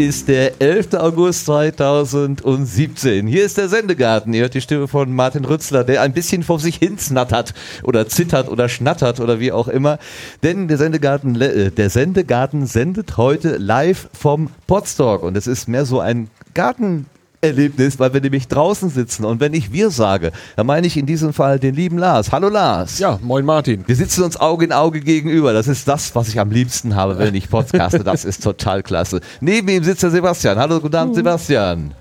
Ist der 11. August 2017. Hier ist der Sendegarten. Ihr hört die Stimme von Martin Rützler, der ein bisschen vor sich hin snattert oder zittert oder schnattert oder wie auch immer. Denn der Sendegarten, äh, der Sendegarten sendet heute live vom Podstock und es ist mehr so ein Garten Erlebnis, weil wir nämlich draußen sitzen. Und wenn ich wir sage, dann meine ich in diesem Fall den lieben Lars. Hallo Lars. Ja, moin Martin. Wir sitzen uns Auge in Auge gegenüber. Das ist das, was ich am liebsten habe, wenn ich podcaste. Das ist total klasse. Neben ihm sitzt der Sebastian. Hallo, guten Abend, Sebastian.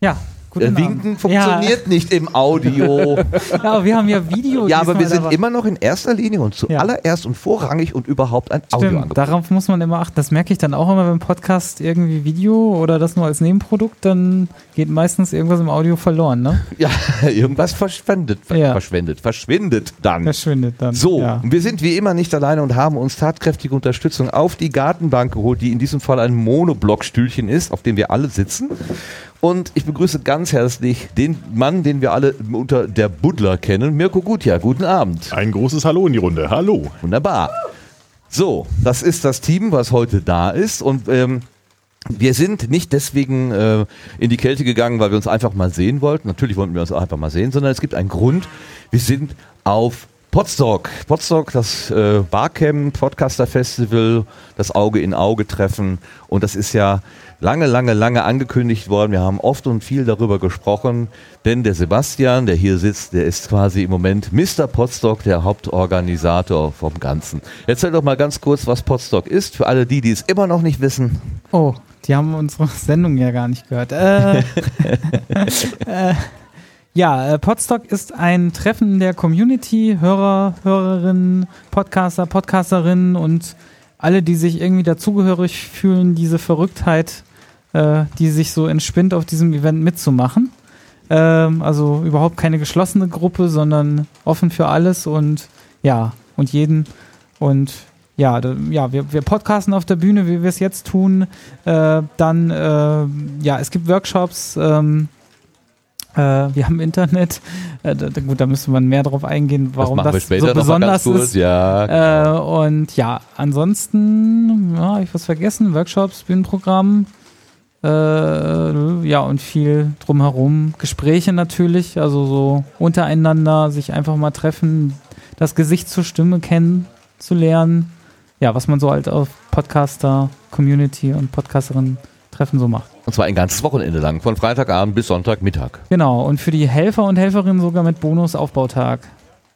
Ja, Guten Äh, Winken funktioniert ja. nicht im Audio. ja, aber wir haben ja Video. Ja, aber wir sind immer noch in erster Linie und zuallererst ja. und vorrangig und überhaupt ein Audio Stimmt, Darauf muss man immer achten. Das merke ich dann auch immer beim Podcast irgendwie Video oder das nur als Nebenprodukt, dann geht meistens irgendwas im Audio verloren, ne? Ja, irgendwas verschwendet, ja. verschwendet, verschwindet dann. Verschwindet dann. So, ja. und wir sind wie immer nicht alleine und haben uns tatkräftige Unterstützung auf die Gartenbank geholt, die in diesem Fall ein Monoblockstühlchen ist, auf dem wir alle sitzen. Und ich begrüße ganz herzlich den Mann, den wir alle unter der Buddler kennen, Mirko Gutjahr. Guten Abend. Ein großes Hallo in die Runde. Hallo. Wunderbar. So, das ist das Team, was heute da ist. Und ähm, wir sind nicht deswegen äh, in die Kälte gegangen, weil wir uns einfach mal sehen wollten. Natürlich wollten wir uns auch einfach mal sehen, sondern es gibt einen Grund. Wir sind auf Podstock. Podstock, das äh, Barcamp, Podcaster Festival, das Auge in Auge Treffen. Und das ist ja lange, lange, lange angekündigt worden. Wir haben oft und viel darüber gesprochen, denn der Sebastian, der hier sitzt, der ist quasi im Moment Mr. Podstock, der Hauptorganisator vom Ganzen. Erzähl doch mal ganz kurz, was Podstock ist, für alle die, die es immer noch nicht wissen. Oh, die haben unsere Sendung ja gar nicht gehört. Äh, äh, ja, äh, Podstock ist ein Treffen der Community, Hörer, Hörerinnen, Podcaster, Podcasterinnen und alle, die sich irgendwie dazugehörig fühlen, diese Verrücktheit äh, die sich so entspinnt, auf diesem Event mitzumachen. Ähm, also überhaupt keine geschlossene Gruppe, sondern offen für alles und ja, und jeden. Und ja, da, ja, wir, wir podcasten auf der Bühne, wie wir es jetzt tun. Äh, dann, äh, ja, es gibt Workshops. Ähm, äh, wir haben Internet. Äh, gut, da müsste man mehr drauf eingehen, warum das, das so besonders ist. Ja, äh, und ja, ansonsten, ja, habe ich was vergessen? Workshops, Bühnenprogramm. Äh, ja, und viel drumherum. Gespräche natürlich, also so untereinander, sich einfach mal treffen, das Gesicht zur Stimme kennenzulernen. Ja, was man so halt auf Podcaster, Community und Podcasterin Treffen so macht. Und zwar ein ganzes Wochenende lang, von Freitagabend bis Sonntagmittag. Genau, und für die Helfer und Helferinnen sogar mit Bonus-Aufbautag.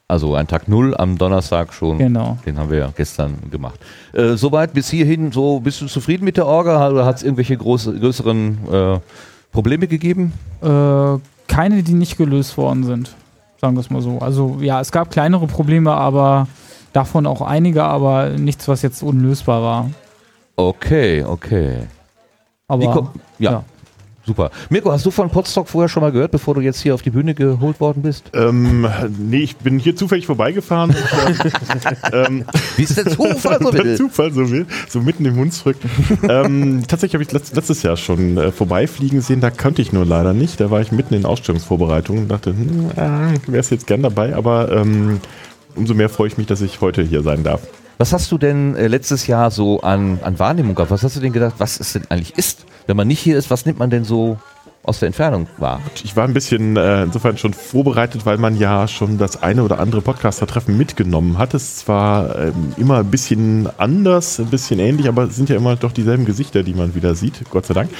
Also ein Tag Null am Donnerstag schon. Genau. Den haben wir ja gestern gemacht. Äh, soweit bis hierhin, so bist du zufrieden mit der Orga oder hat es irgendwelche groß, größeren äh, Probleme gegeben? Äh, keine, die nicht gelöst worden sind. Sagen wir es mal so. Also ja, es gab kleinere Probleme, aber davon auch einige, aber nichts, was jetzt unlösbar war. Okay, okay. Aber ja. ja. Super. Mirko, hast du von Podstock vorher schon mal gehört, bevor du jetzt hier auf die Bühne geholt worden bist? Ähm, nee, ich bin hier zufällig vorbeigefahren. ähm, Wie ist der Zufall so will? Der Zufall so will, so mitten im Hunsrück. ähm, tatsächlich habe ich letztes Jahr schon äh, vorbeifliegen sehen, da könnte ich nur leider nicht. Da war ich mitten in Ausstellungsvorbereitungen und dachte, hm, äh, wäre es jetzt gern dabei, aber ähm, umso mehr freue ich mich, dass ich heute hier sein darf. Was hast du denn äh, letztes Jahr so an, an Wahrnehmung gehabt? Was hast du denn gedacht, was es denn eigentlich ist? wenn man nicht hier ist, was nimmt man denn so aus der Entfernung wahr? Ich war ein bisschen äh, insofern schon vorbereitet, weil man ja schon das eine oder andere Podcaster-Treffen mitgenommen hat. Es zwar ähm, immer ein bisschen anders, ein bisschen ähnlich, aber es sind ja immer doch dieselben Gesichter, die man wieder sieht, Gott sei Dank.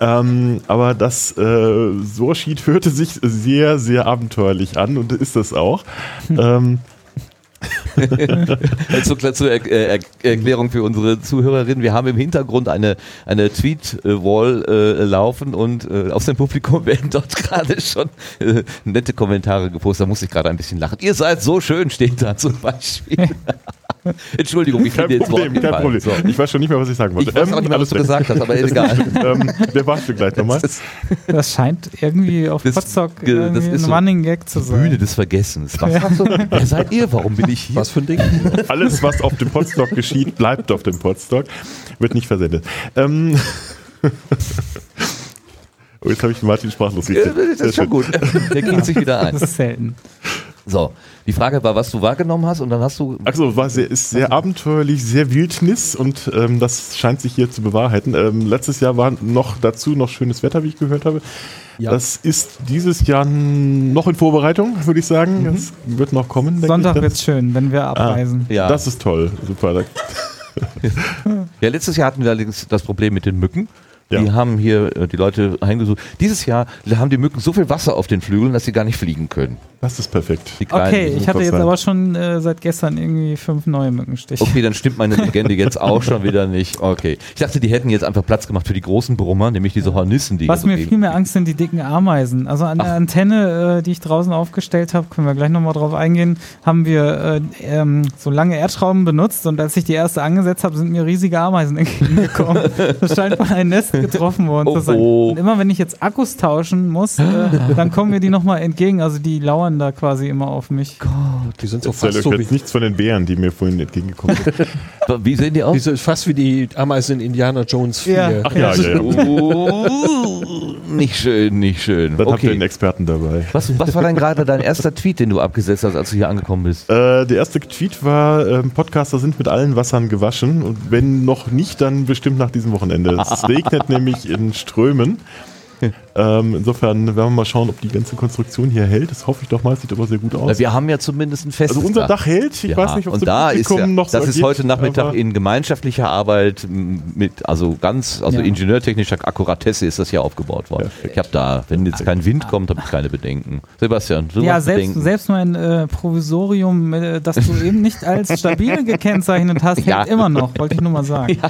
Ähm, aber das äh, Sorschied hörte sich sehr, sehr abenteuerlich an und ist es auch. Hm. Ähm, zur, zur er er Erklärung für unsere Zuhörerinnen. Wir haben im Hintergrund eine, eine Tweet-Wall äh, laufen und äh, aus dem Publikum werden dort gerade schon äh, nette Kommentare gepostet. Da muss ich gerade ein bisschen lachen. Ihr seid so schön, steht da zum Beispiel. Entschuldigung, ich kein bin Problem, kein Problem. So. Ich weiß schon nicht mehr, was ich sagen wollte. Ich weiß auch nicht mehr, was du gesagt hast, aber egal. ähm, der warst du gleich nochmal. Das scheint irgendwie auf das, Potsdok das ist ein Running Gag zu sein. Bühne des Vergessens. Was ja. du? Wer seid ihr? Warum bin ich hier? Was für ein Ding? Alles, was auf dem Podstock geschieht, bleibt auf dem Podstock. Wird nicht versendet. Ähm Oh, jetzt habe ich Martin sprachlos gekriegt. Ja, das ist schon gut. Der kriegt sich wieder ein. Das ist selten. So, die Frage war, was du wahrgenommen hast und dann hast du. Also war sehr, ist sehr abenteuerlich, sehr Wildnis und ähm, das scheint sich hier zu bewahrheiten. Ähm, letztes Jahr war noch dazu noch schönes Wetter, wie ich gehört habe. Ja. Das ist dieses Jahr noch in Vorbereitung, würde ich sagen. Das wird noch kommen. denke Sonntag ich. wird's schön, wenn wir abreisen. Ja. Das ist toll, super. Ja, letztes Jahr hatten wir allerdings das Problem mit den Mücken. Ja. Die haben hier äh, die Leute heimgesucht. Dieses Jahr haben die Mücken so viel Wasser auf den Flügeln, dass sie gar nicht fliegen können. Das ist perfekt. Die kleinen, Okay, ich hatte jetzt sein. aber schon äh, seit gestern irgendwie fünf neue Mückenstiche. Okay, dann stimmt meine Legende jetzt auch schon wieder nicht. Okay. Ich dachte, die hätten jetzt einfach Platz gemacht für die großen Brummer, nämlich diese Hornissen, die Was mir viel mehr Angst sind, die dicken Ameisen. Also an der Antenne, äh, die ich draußen aufgestellt habe, können wir gleich nochmal drauf eingehen, haben wir äh, ähm, so lange Erdschrauben benutzt und als ich die erste angesetzt habe, sind mir riesige Ameisen entgegengekommen. das scheint von einem Nest getroffen worden Oh, zu oh. Und immer wenn ich jetzt Akkus tauschen muss, äh, dann kommen mir die nochmal entgegen. Also die lauern da quasi immer auf mich. Die sind so Erzähl fast so wie, jetzt nichts von den Bären, die mir vorhin entgegengekommen sind. Wie sehen die aus? die sind fast wie die Ameisen in Indiana Jones 4. Ja. Ach ja, ja, ja. Oh, nicht schön, nicht schön. Dann habt ihr Okay. einen Experten dabei. Was, was war denn gerade dein erster Tweet, den du abgesetzt hast, als du hier angekommen bist? Äh, der erste Tweet war, ähm, Podcaster sind mit allen Wassern gewaschen und wenn noch nicht, dann bestimmt nach diesem Wochenende. Es regnet nämlich in Strömen. Ähm, insofern werden wir mal schauen, ob die ganze Konstruktion hier hält. Das hoffe ich doch mal, sieht aber sehr gut aus. wir haben ja zumindest ein festes Also unser Dach hält, ich Ja, weiß nicht, ob es da ist ja, noch so das ist ergeht, heute Nachmittag in gemeinschaftlicher Arbeit mit, also ganz, also Ja. ingenieurtechnischer Akkuratesse ist das hier aufgebaut worden. Ich habe da, wenn jetzt kein Wind kommt, habe ich keine Bedenken. Sebastian, du Ja, selbst, Bedenken. selbst mein äh, Provisorium, äh, das du eben nicht als stabil gekennzeichnet hast, hält Ja. immer noch, wollte ich nur mal sagen.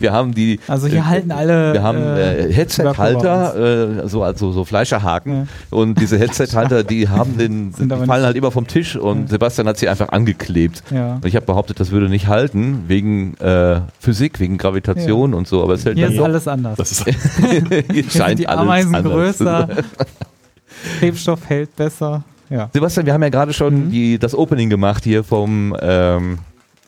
Wir haben die, Also hier äh, halten alle. wir haben äh, Überall. Headset-Halter, äh, so also so Fleischerhaken und diese Headset-Halter, die haben den, die fallen halt immer vom Tisch und Sebastian hat sie einfach angeklebt. Ja. Und ich habe behauptet, das würde nicht halten wegen äh, Physik, wegen Gravitation und so, aber es hält Hier ist doch. alles anders. Das ist scheint die alles Ameisen anders zu größer. Klebstoff hält besser. Ja. Sebastian, wir haben ja gerade schon Mhm. die, das Opening gemacht hier vom, ähm,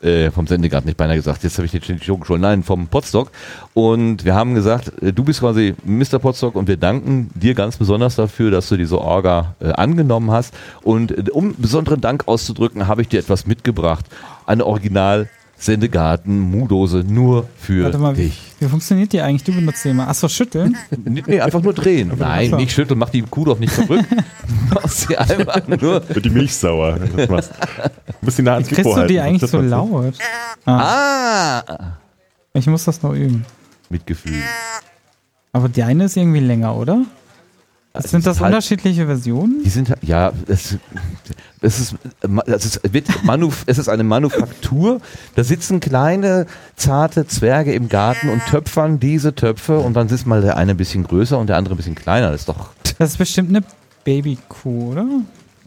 äh, vom Sendegarten, nicht beinahe gesagt, jetzt habe ich den Joke schon, nein, vom Podstock. Und wir haben gesagt, äh, du bist quasi Mr. Podstock und wir danken dir ganz besonders dafür, dass du diese Orga äh, angenommen hast. Und äh, um besonderen Dank auszudrücken, habe ich dir etwas mitgebracht. Eine Original Sendegarten Mu-Dose nur für Warte mal, wie, dich. wie funktioniert die eigentlich? Du benutzt die immer. Achso, schütteln? Nee, einfach nur drehen. Nein, nicht schütteln, mach die Kuh doch nicht verrückt. Machst sie einfach nur. wird die Milch sauer. das machst. Du musst die nah ans Kriegst du die halten, eigentlich so laut? Ah, Ah! ich muss das noch üben. Mitgefühl. Aber deine ist irgendwie länger, oder? Es Sind das halt- unterschiedliche Versionen? Die sind ja, es, es ist, es ist, wird Manuf, es ist eine Manufaktur. Da sitzen kleine zarte Zwerge im Garten und töpfern diese Töpfe und dann ist mal der eine ein bisschen größer und der andere ein bisschen kleiner. Das ist doch. Das ist bestimmt eine Babykuh, oder?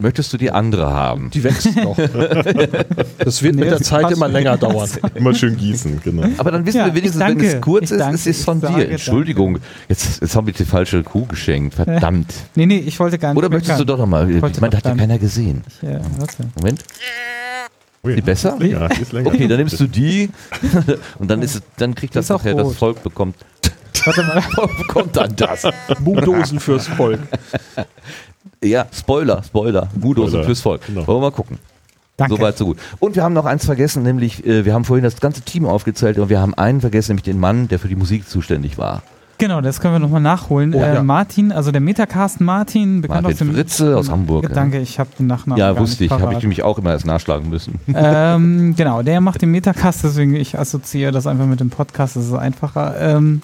Möchtest du die andere haben? Die wächst noch. Das wird Nee, mit der das Zeit immer länger dauern. Immer schön gießen, genau. Aber dann wissen Ja, wir wenigstens, wenn es kurz Ich ist, danke. es ist von dir. Entschuldigung, jetzt, jetzt habe ich die falsche Kuh geschenkt. Verdammt. Nee, nee, ich wollte gar nicht. Oder möchtest du doch nochmal? Ich meine, hat ja keiner gesehen. Ich, äh, warte. Moment. Ui, Die besser? Länger, die ist länger. Okay, dann nimmst du die und dann ist es, dann kriegt das auch nachher, das. Volk bekommt, Warte mal. bekommt dann das. Buchdosen fürs Volk. Ja, Spoiler, Spoiler. Mudos Spoiler, fürs Volk. genau. Wollen wir mal gucken. Danke. Soweit, so gut. Und wir haben noch eins vergessen, nämlich, äh, wir haben vorhin das ganze Team aufgezählt und wir haben einen vergessen, nämlich den Mann, der für die Musik zuständig war. Genau, das können wir nochmal nachholen. Oh, äh, ja. Martin, also der Metacast Martin, bekannt Martin aus dem. Fritze aus Hamburg. ja. Danke, ich habe den Nachnamen. Ja, gar wusste ich, habe ich nämlich auch immer erst nachschlagen müssen. ähm, genau, der macht den Metacast, deswegen ich assoziiere das einfach mit dem Podcast, das ist einfacher. Ähm,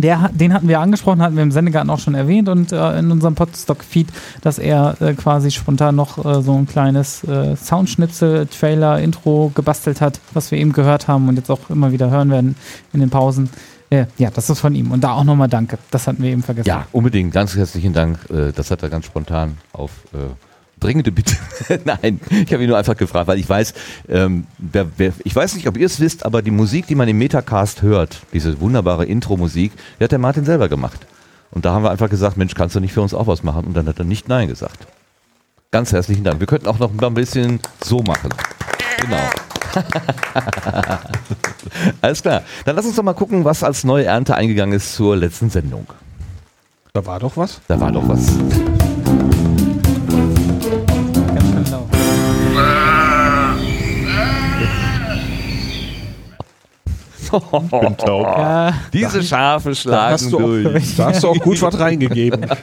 der, den hatten wir angesprochen, hatten wir im Sendegarten auch schon erwähnt und äh, in unserem Podstock-Feed, dass er äh, quasi spontan noch äh, so ein kleines äh, Soundschnipsel, Trailer, Intro gebastelt hat, was wir eben gehört haben und jetzt auch immer wieder hören werden in den Pausen. Äh, ja, das ist von ihm. Und da auch nochmal Danke. Das hatten wir eben vergessen. Ja, unbedingt. Ganz herzlichen Dank. Äh, Das hat er ganz spontan auf dringende Bitte. Nein, ich habe ihn nur einfach gefragt, weil ich weiß, ähm, wer, wer, ich weiß nicht, ob ihr es wisst, aber die Musik, die man im Metacast hört, diese wunderbare Intro-Musik, die hat der Martin selber gemacht. Und da haben wir einfach gesagt, Mensch, kannst du nicht für uns auch was machen? Und dann hat er nicht Nein gesagt. Ganz herzlichen Dank. Wir könnten auch noch ein bisschen so machen. Genau. Alles klar. Dann lass uns doch mal gucken, was als neue Ernte eingegangen ist zur letzten Sendung. Da war doch was. Da war doch was. Bin taub. Ja, Diese Schafe Da schlagen hast, du durch. auch, da hast du auch gut was reingegeben.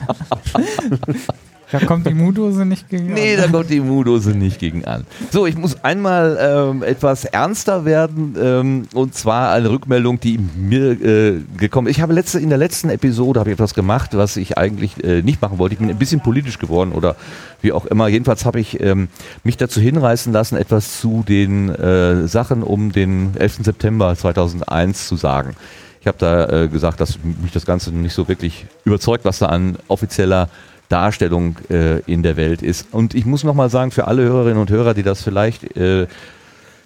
da kommt die Mudose nicht gegen. Nee, da kommt die Mudose nicht gegen an. So, ich muss einmal ähm, etwas ernster werden ähm, und zwar eine Rückmeldung, die mir äh, gekommen ist. Ich habe letzte, in der letzten Episode habe ich etwas gemacht, was ich eigentlich äh, nicht machen wollte. Ich bin ein bisschen politisch geworden oder wie auch immer. Jedenfalls habe ich ähm, mich dazu hinreißen lassen, etwas zu den äh, Sachen um den 11. September 2001 zu sagen. Ich habe da äh, gesagt, dass mich das Ganze nicht so wirklich überzeugt, was da an offizieller Darstellung äh, in der Welt ist. Und ich muss nochmal sagen, für alle Hörerinnen und Hörer, die das vielleicht äh,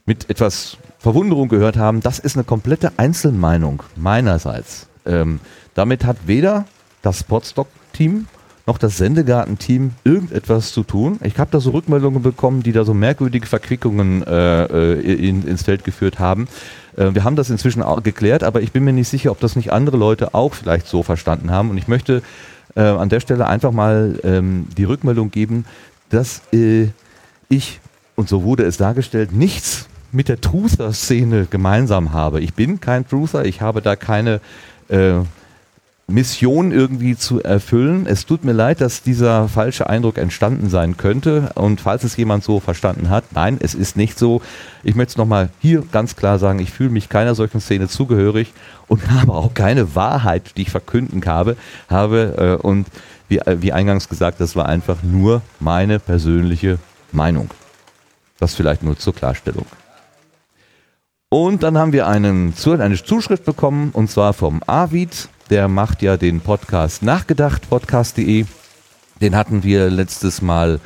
mit etwas Verwunderung gehört haben, das ist eine komplette Einzelmeinung meinerseits. Ähm, damit hat weder das Podstock-Team noch das Sendegarten-Team irgendetwas zu tun. Ich habe da so Rückmeldungen bekommen, die da so merkwürdige Verquickungen äh, äh, in, ins Feld geführt haben. Äh, wir haben das inzwischen auch geklärt, aber ich bin mir nicht sicher, ob das nicht andere Leute auch vielleicht so verstanden haben. Und ich möchte äh, an der Stelle einfach mal ähm, die Rückmeldung geben, dass äh, ich, und so wurde es dargestellt, nichts mit der Truther-Szene gemeinsam habe. Ich bin kein Truther, ich habe da keine äh, Mission irgendwie zu erfüllen. Es tut mir leid, dass dieser falsche Eindruck entstanden sein könnte. Und falls es jemand so verstanden hat, nein, es ist nicht so. Ich möchte es nochmal hier ganz klar sagen, ich fühle mich keiner solchen Szene zugehörig und habe auch keine Wahrheit, die ich verkünden habe. habe äh, und wie, äh, wie eingangs gesagt, das war einfach nur meine persönliche Meinung. Das vielleicht nur zur Klarstellung. Und dann haben wir einen, eine Zuschrift bekommen, und zwar vom Avid. Der macht ja den Podcast Nachgedacht, podcast.de. Den hatten wir letztes Mal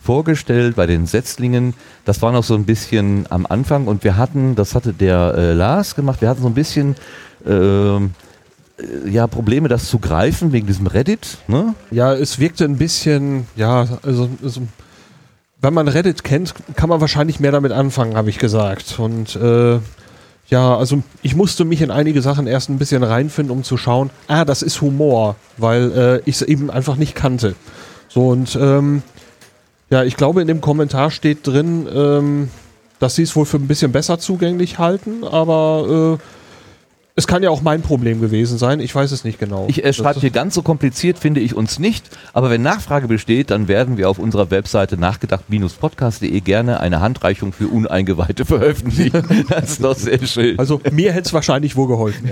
vorgestellt bei den Setzlingen. Das war noch so ein bisschen am Anfang und wir hatten, das hatte der äh, Lars gemacht, wir hatten so ein bisschen ähm, äh, ja, Probleme, das zu greifen wegen diesem Reddit. Ne? Ja, es wirkte ein bisschen, ja, also, also wenn man Reddit kennt, kann man wahrscheinlich mehr damit anfangen, habe ich gesagt. Und äh, ja, also ich musste mich in einige Sachen erst ein bisschen reinfinden, um zu schauen, ah, das ist Humor, weil äh, ich es eben einfach nicht kannte. So und ähm, ja, ich glaube, in dem Kommentar steht drin, ähm, dass sie es wohl für ein bisschen besser zugänglich halten, aber äh, es kann ja auch mein Problem gewesen sein. Ich weiß es nicht genau. Ich äh, schreibe hier ganz so kompliziert, finde ich uns nicht. Aber wenn Nachfrage besteht, dann werden wir auf unserer Webseite nachgedacht-podcast.de gerne eine Handreichung für Uneingeweihte veröffentlichen. das ist doch sehr schön. Also mir hätte es wahrscheinlich wohl geholfen.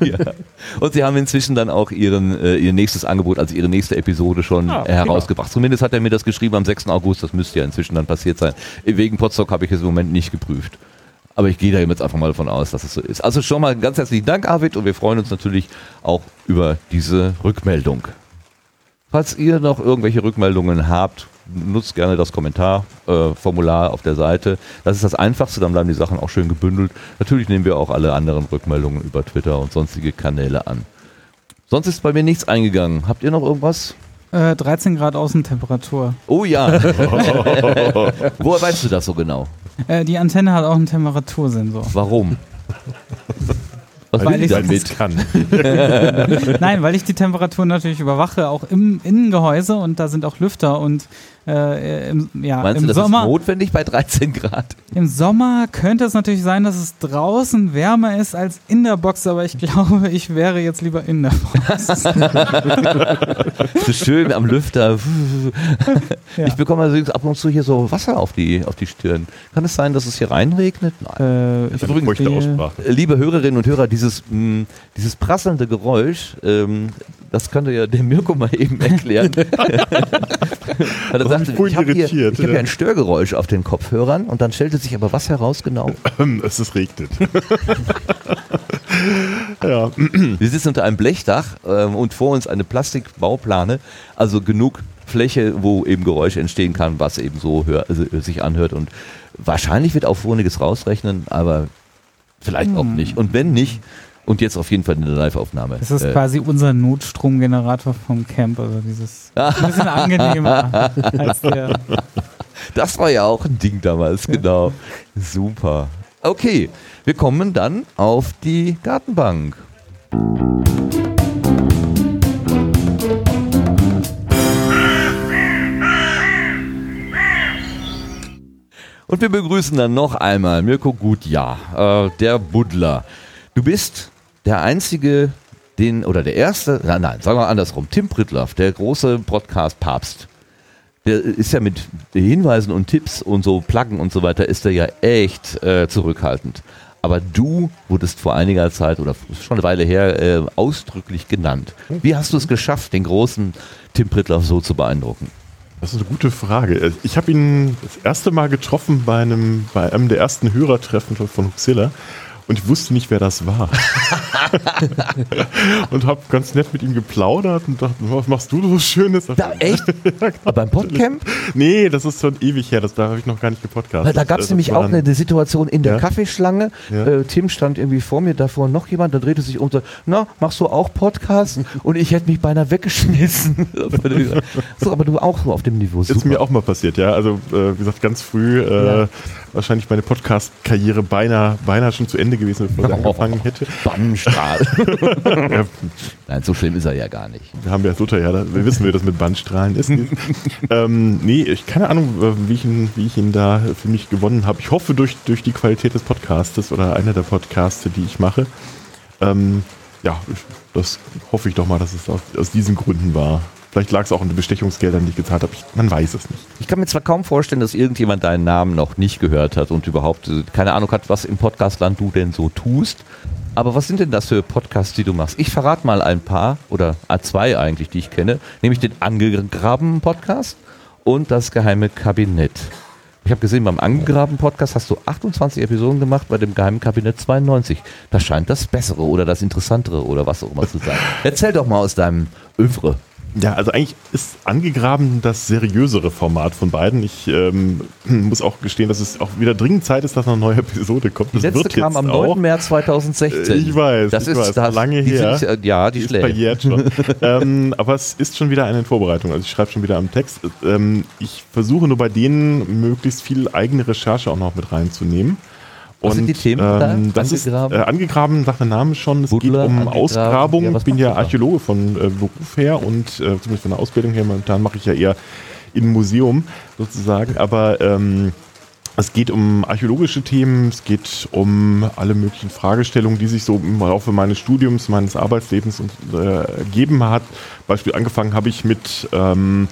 Ja. ja. Und sie haben inzwischen dann auch ihren, äh, ihr nächstes Angebot, also ihre nächste Episode schon Ah, äh, herausgebracht. Zumindest hat er mir das geschrieben am 6. August. Das müsste ja inzwischen dann passiert sein. Wegen Potsdok habe ich es im Moment nicht geprüft. Aber ich gehe da jetzt einfach mal davon aus, dass es so ist. Also schon mal ganz herzlichen Dank, Arvid, und wir freuen uns natürlich auch über diese Rückmeldung. Falls ihr noch irgendwelche Rückmeldungen habt, nutzt gerne das Kommentarformular auf der Seite. Das ist das Einfachste, dann bleiben die Sachen auch schön gebündelt. Natürlich nehmen wir auch alle anderen Rückmeldungen über Twitter und sonstige Kanäle an. Sonst ist bei mir nichts eingegangen. Habt ihr noch irgendwas? Äh, 13 Grad Außentemperatur. Oh ja. Woher weißt du das so genau? Äh, die Antenne hat auch einen Temperatursensor. Warum? Was Weil ich- damit? kann. Nein, weil ich die Temperatur natürlich überwache, auch im Innengehäuse und da sind auch Lüfter und äh, im, ja, Meinst im, du, das Sommer, ist notwendig bei 13 Grad? im Sommer könnte es natürlich sein, dass es draußen wärmer ist als in der Box, aber ich glaube, ich wäre jetzt lieber in der Box. So schön am Lüfter. Ja. Ich bekomme allerdings ab und zu hier so Wasser auf die, auf die Stirn. Kann es sein, dass es hier reinregnet? Nein. äh, ich gehe- Aussprache. Liebe Hörerinnen und Hörer, dieses, mh, dieses prasselnde Geräusch, ähm, das könnte ja der Mirko mal eben erklären. Weil er sagte, ich habe hier, ich hab hier ein Störgeräusch auf den Kopfhörern und dann stellte sich aber was heraus genau? es ist regnet. ja. Wir sitzen unter einem Blechdach ähm, und vor uns eine Plastikbauplane, also genug Fläche, wo eben Geräusche entstehen kann, was eben so hör, also, äh, sich anhört. Und wahrscheinlich wird auch Phoniges rausrechnen, aber vielleicht auch nicht. Und wenn nicht, und jetzt auf jeden Fall in der Live-Aufnahme. Das ist Äh, quasi unser Notstromgenerator vom Camp, also dieses ein bisschen angenehmer als der. das war ja auch ein Ding damals, genau. Super. Okay, wir kommen dann auf die Gartenbank. Und wir begrüßen dann noch einmal Mirko Gutjahr, äh, der Buddler. Du bist der einzige, den, oder der erste, nein, nein, sagen wir andersrum, Tim Pritloff, der große Podcast-Papst. Der ist ja mit Hinweisen und Tipps und so Pluggen und so weiter, ist er ja echt äh, zurückhaltend. Aber du wurdest vor einiger Zeit oder schon eine Weile her äh, ausdrücklich genannt. Wie hast du es geschafft, den großen Tim Pritloff so zu beeindrucken? Das ist eine gute Frage. Ich habe ihn das erste Mal getroffen bei einem, bei einem der ersten Hörertreffen von Huxilla und ich wusste nicht, wer das war. und habe ganz nett mit ihm geplaudert und dachte, was machst du so Schönes? Da, echt? Ja, Aber beim Podcamp? Nee, das ist schon ewig her, das, da habe ich noch gar nicht gepodcastet. Weil da gab es Das nämlich auch dann- eine Situation in der Ja. Kaffeeschlange. Ja. Äh, Tim stand irgendwie vor mir, davor noch jemand, da drehte sich um und sagte, na, machst du auch Podcast? Und ich hätte mich beinahe weggeschmissen. so, aber du auch so auf dem Niveau. Ist mir auch mal passiert, ja. Also, äh, wie gesagt, ganz früh äh. Wahrscheinlich meine Podcast-Karriere beinahe, beinahe schon zu Ende gewesen, bevor sie angefangen hätte. Bannstrahl. Ja, Nein, so schlimm ist er ja gar nicht. wir haben ja Luther, ja, da, wir wissen, wie das mit Bandstrahlen ist. ähm, nee, ich keine Ahnung, äh, wie ich ihn, wie ich ihn da für mich gewonnen habe. Ich hoffe durch, durch die Qualität des Podcastes oder einer der Podcaste, die ich mache. Ähm, ja, das hoffe ich doch mal, dass es aus, aus diesen Gründen war. Vielleicht lag es auch an den Bestechungsgeldern, die ich gezahlt habe. Man weiß es nicht. Ich kann mir zwar kaum vorstellen, dass irgendjemand deinen Namen noch nicht gehört hat und überhaupt äh, keine Ahnung hat, was im Podcastland du denn so tust. Aber was sind denn das für Podcasts, die du machst? Ich verrate mal ein paar oder zwei eigentlich, die ich kenne, nämlich den Angegraben Podcast und das geheime Kabinett. Ich habe gesehen, beim Angegraben Podcast hast du 28 Episoden gemacht, bei dem geheimen Kabinett 92. Das scheint das Bessere oder das Interessantere oder was auch immer zu sein. Erzähl doch mal aus deinem Övre. Ja, also eigentlich ist angegraben das seriösere Format von beiden. Ich ähm, muss auch gestehen, dass es auch wieder dringend Zeit ist, dass noch eine neue Episode kommt. Die Das letzte kam am auch. 9. März 2016. Ich weiß, das ich ist weiß, das, lange die her. Sind, äh, ja, die ist schlägt. verjährt schon. ähm, aber es ist schon wieder eine Vorbereitung. Also ich schreibe schon wieder am Text. Ähm, ich versuche nur bei denen möglichst viel eigene Recherche auch noch mit reinzunehmen. Was sind die Themen da? Das ist Angegraben? äh, angegraben, sagt der Name schon. Es Buddler, geht um. Ausgrabung. Ja, ich bin ja? Archäologe von äh, Beruf her und äh, zumindest von der Ausbildung her. Momentan mache ich ja eher im Museum sozusagen. Aber ähm, es geht um archäologische Themen, es geht um alle möglichen Fragestellungen, die sich so im Laufe meines Studiums, meines Arbeitslebens und, äh, ergeben hat. Beispiel angefangen habe ich mit ähm,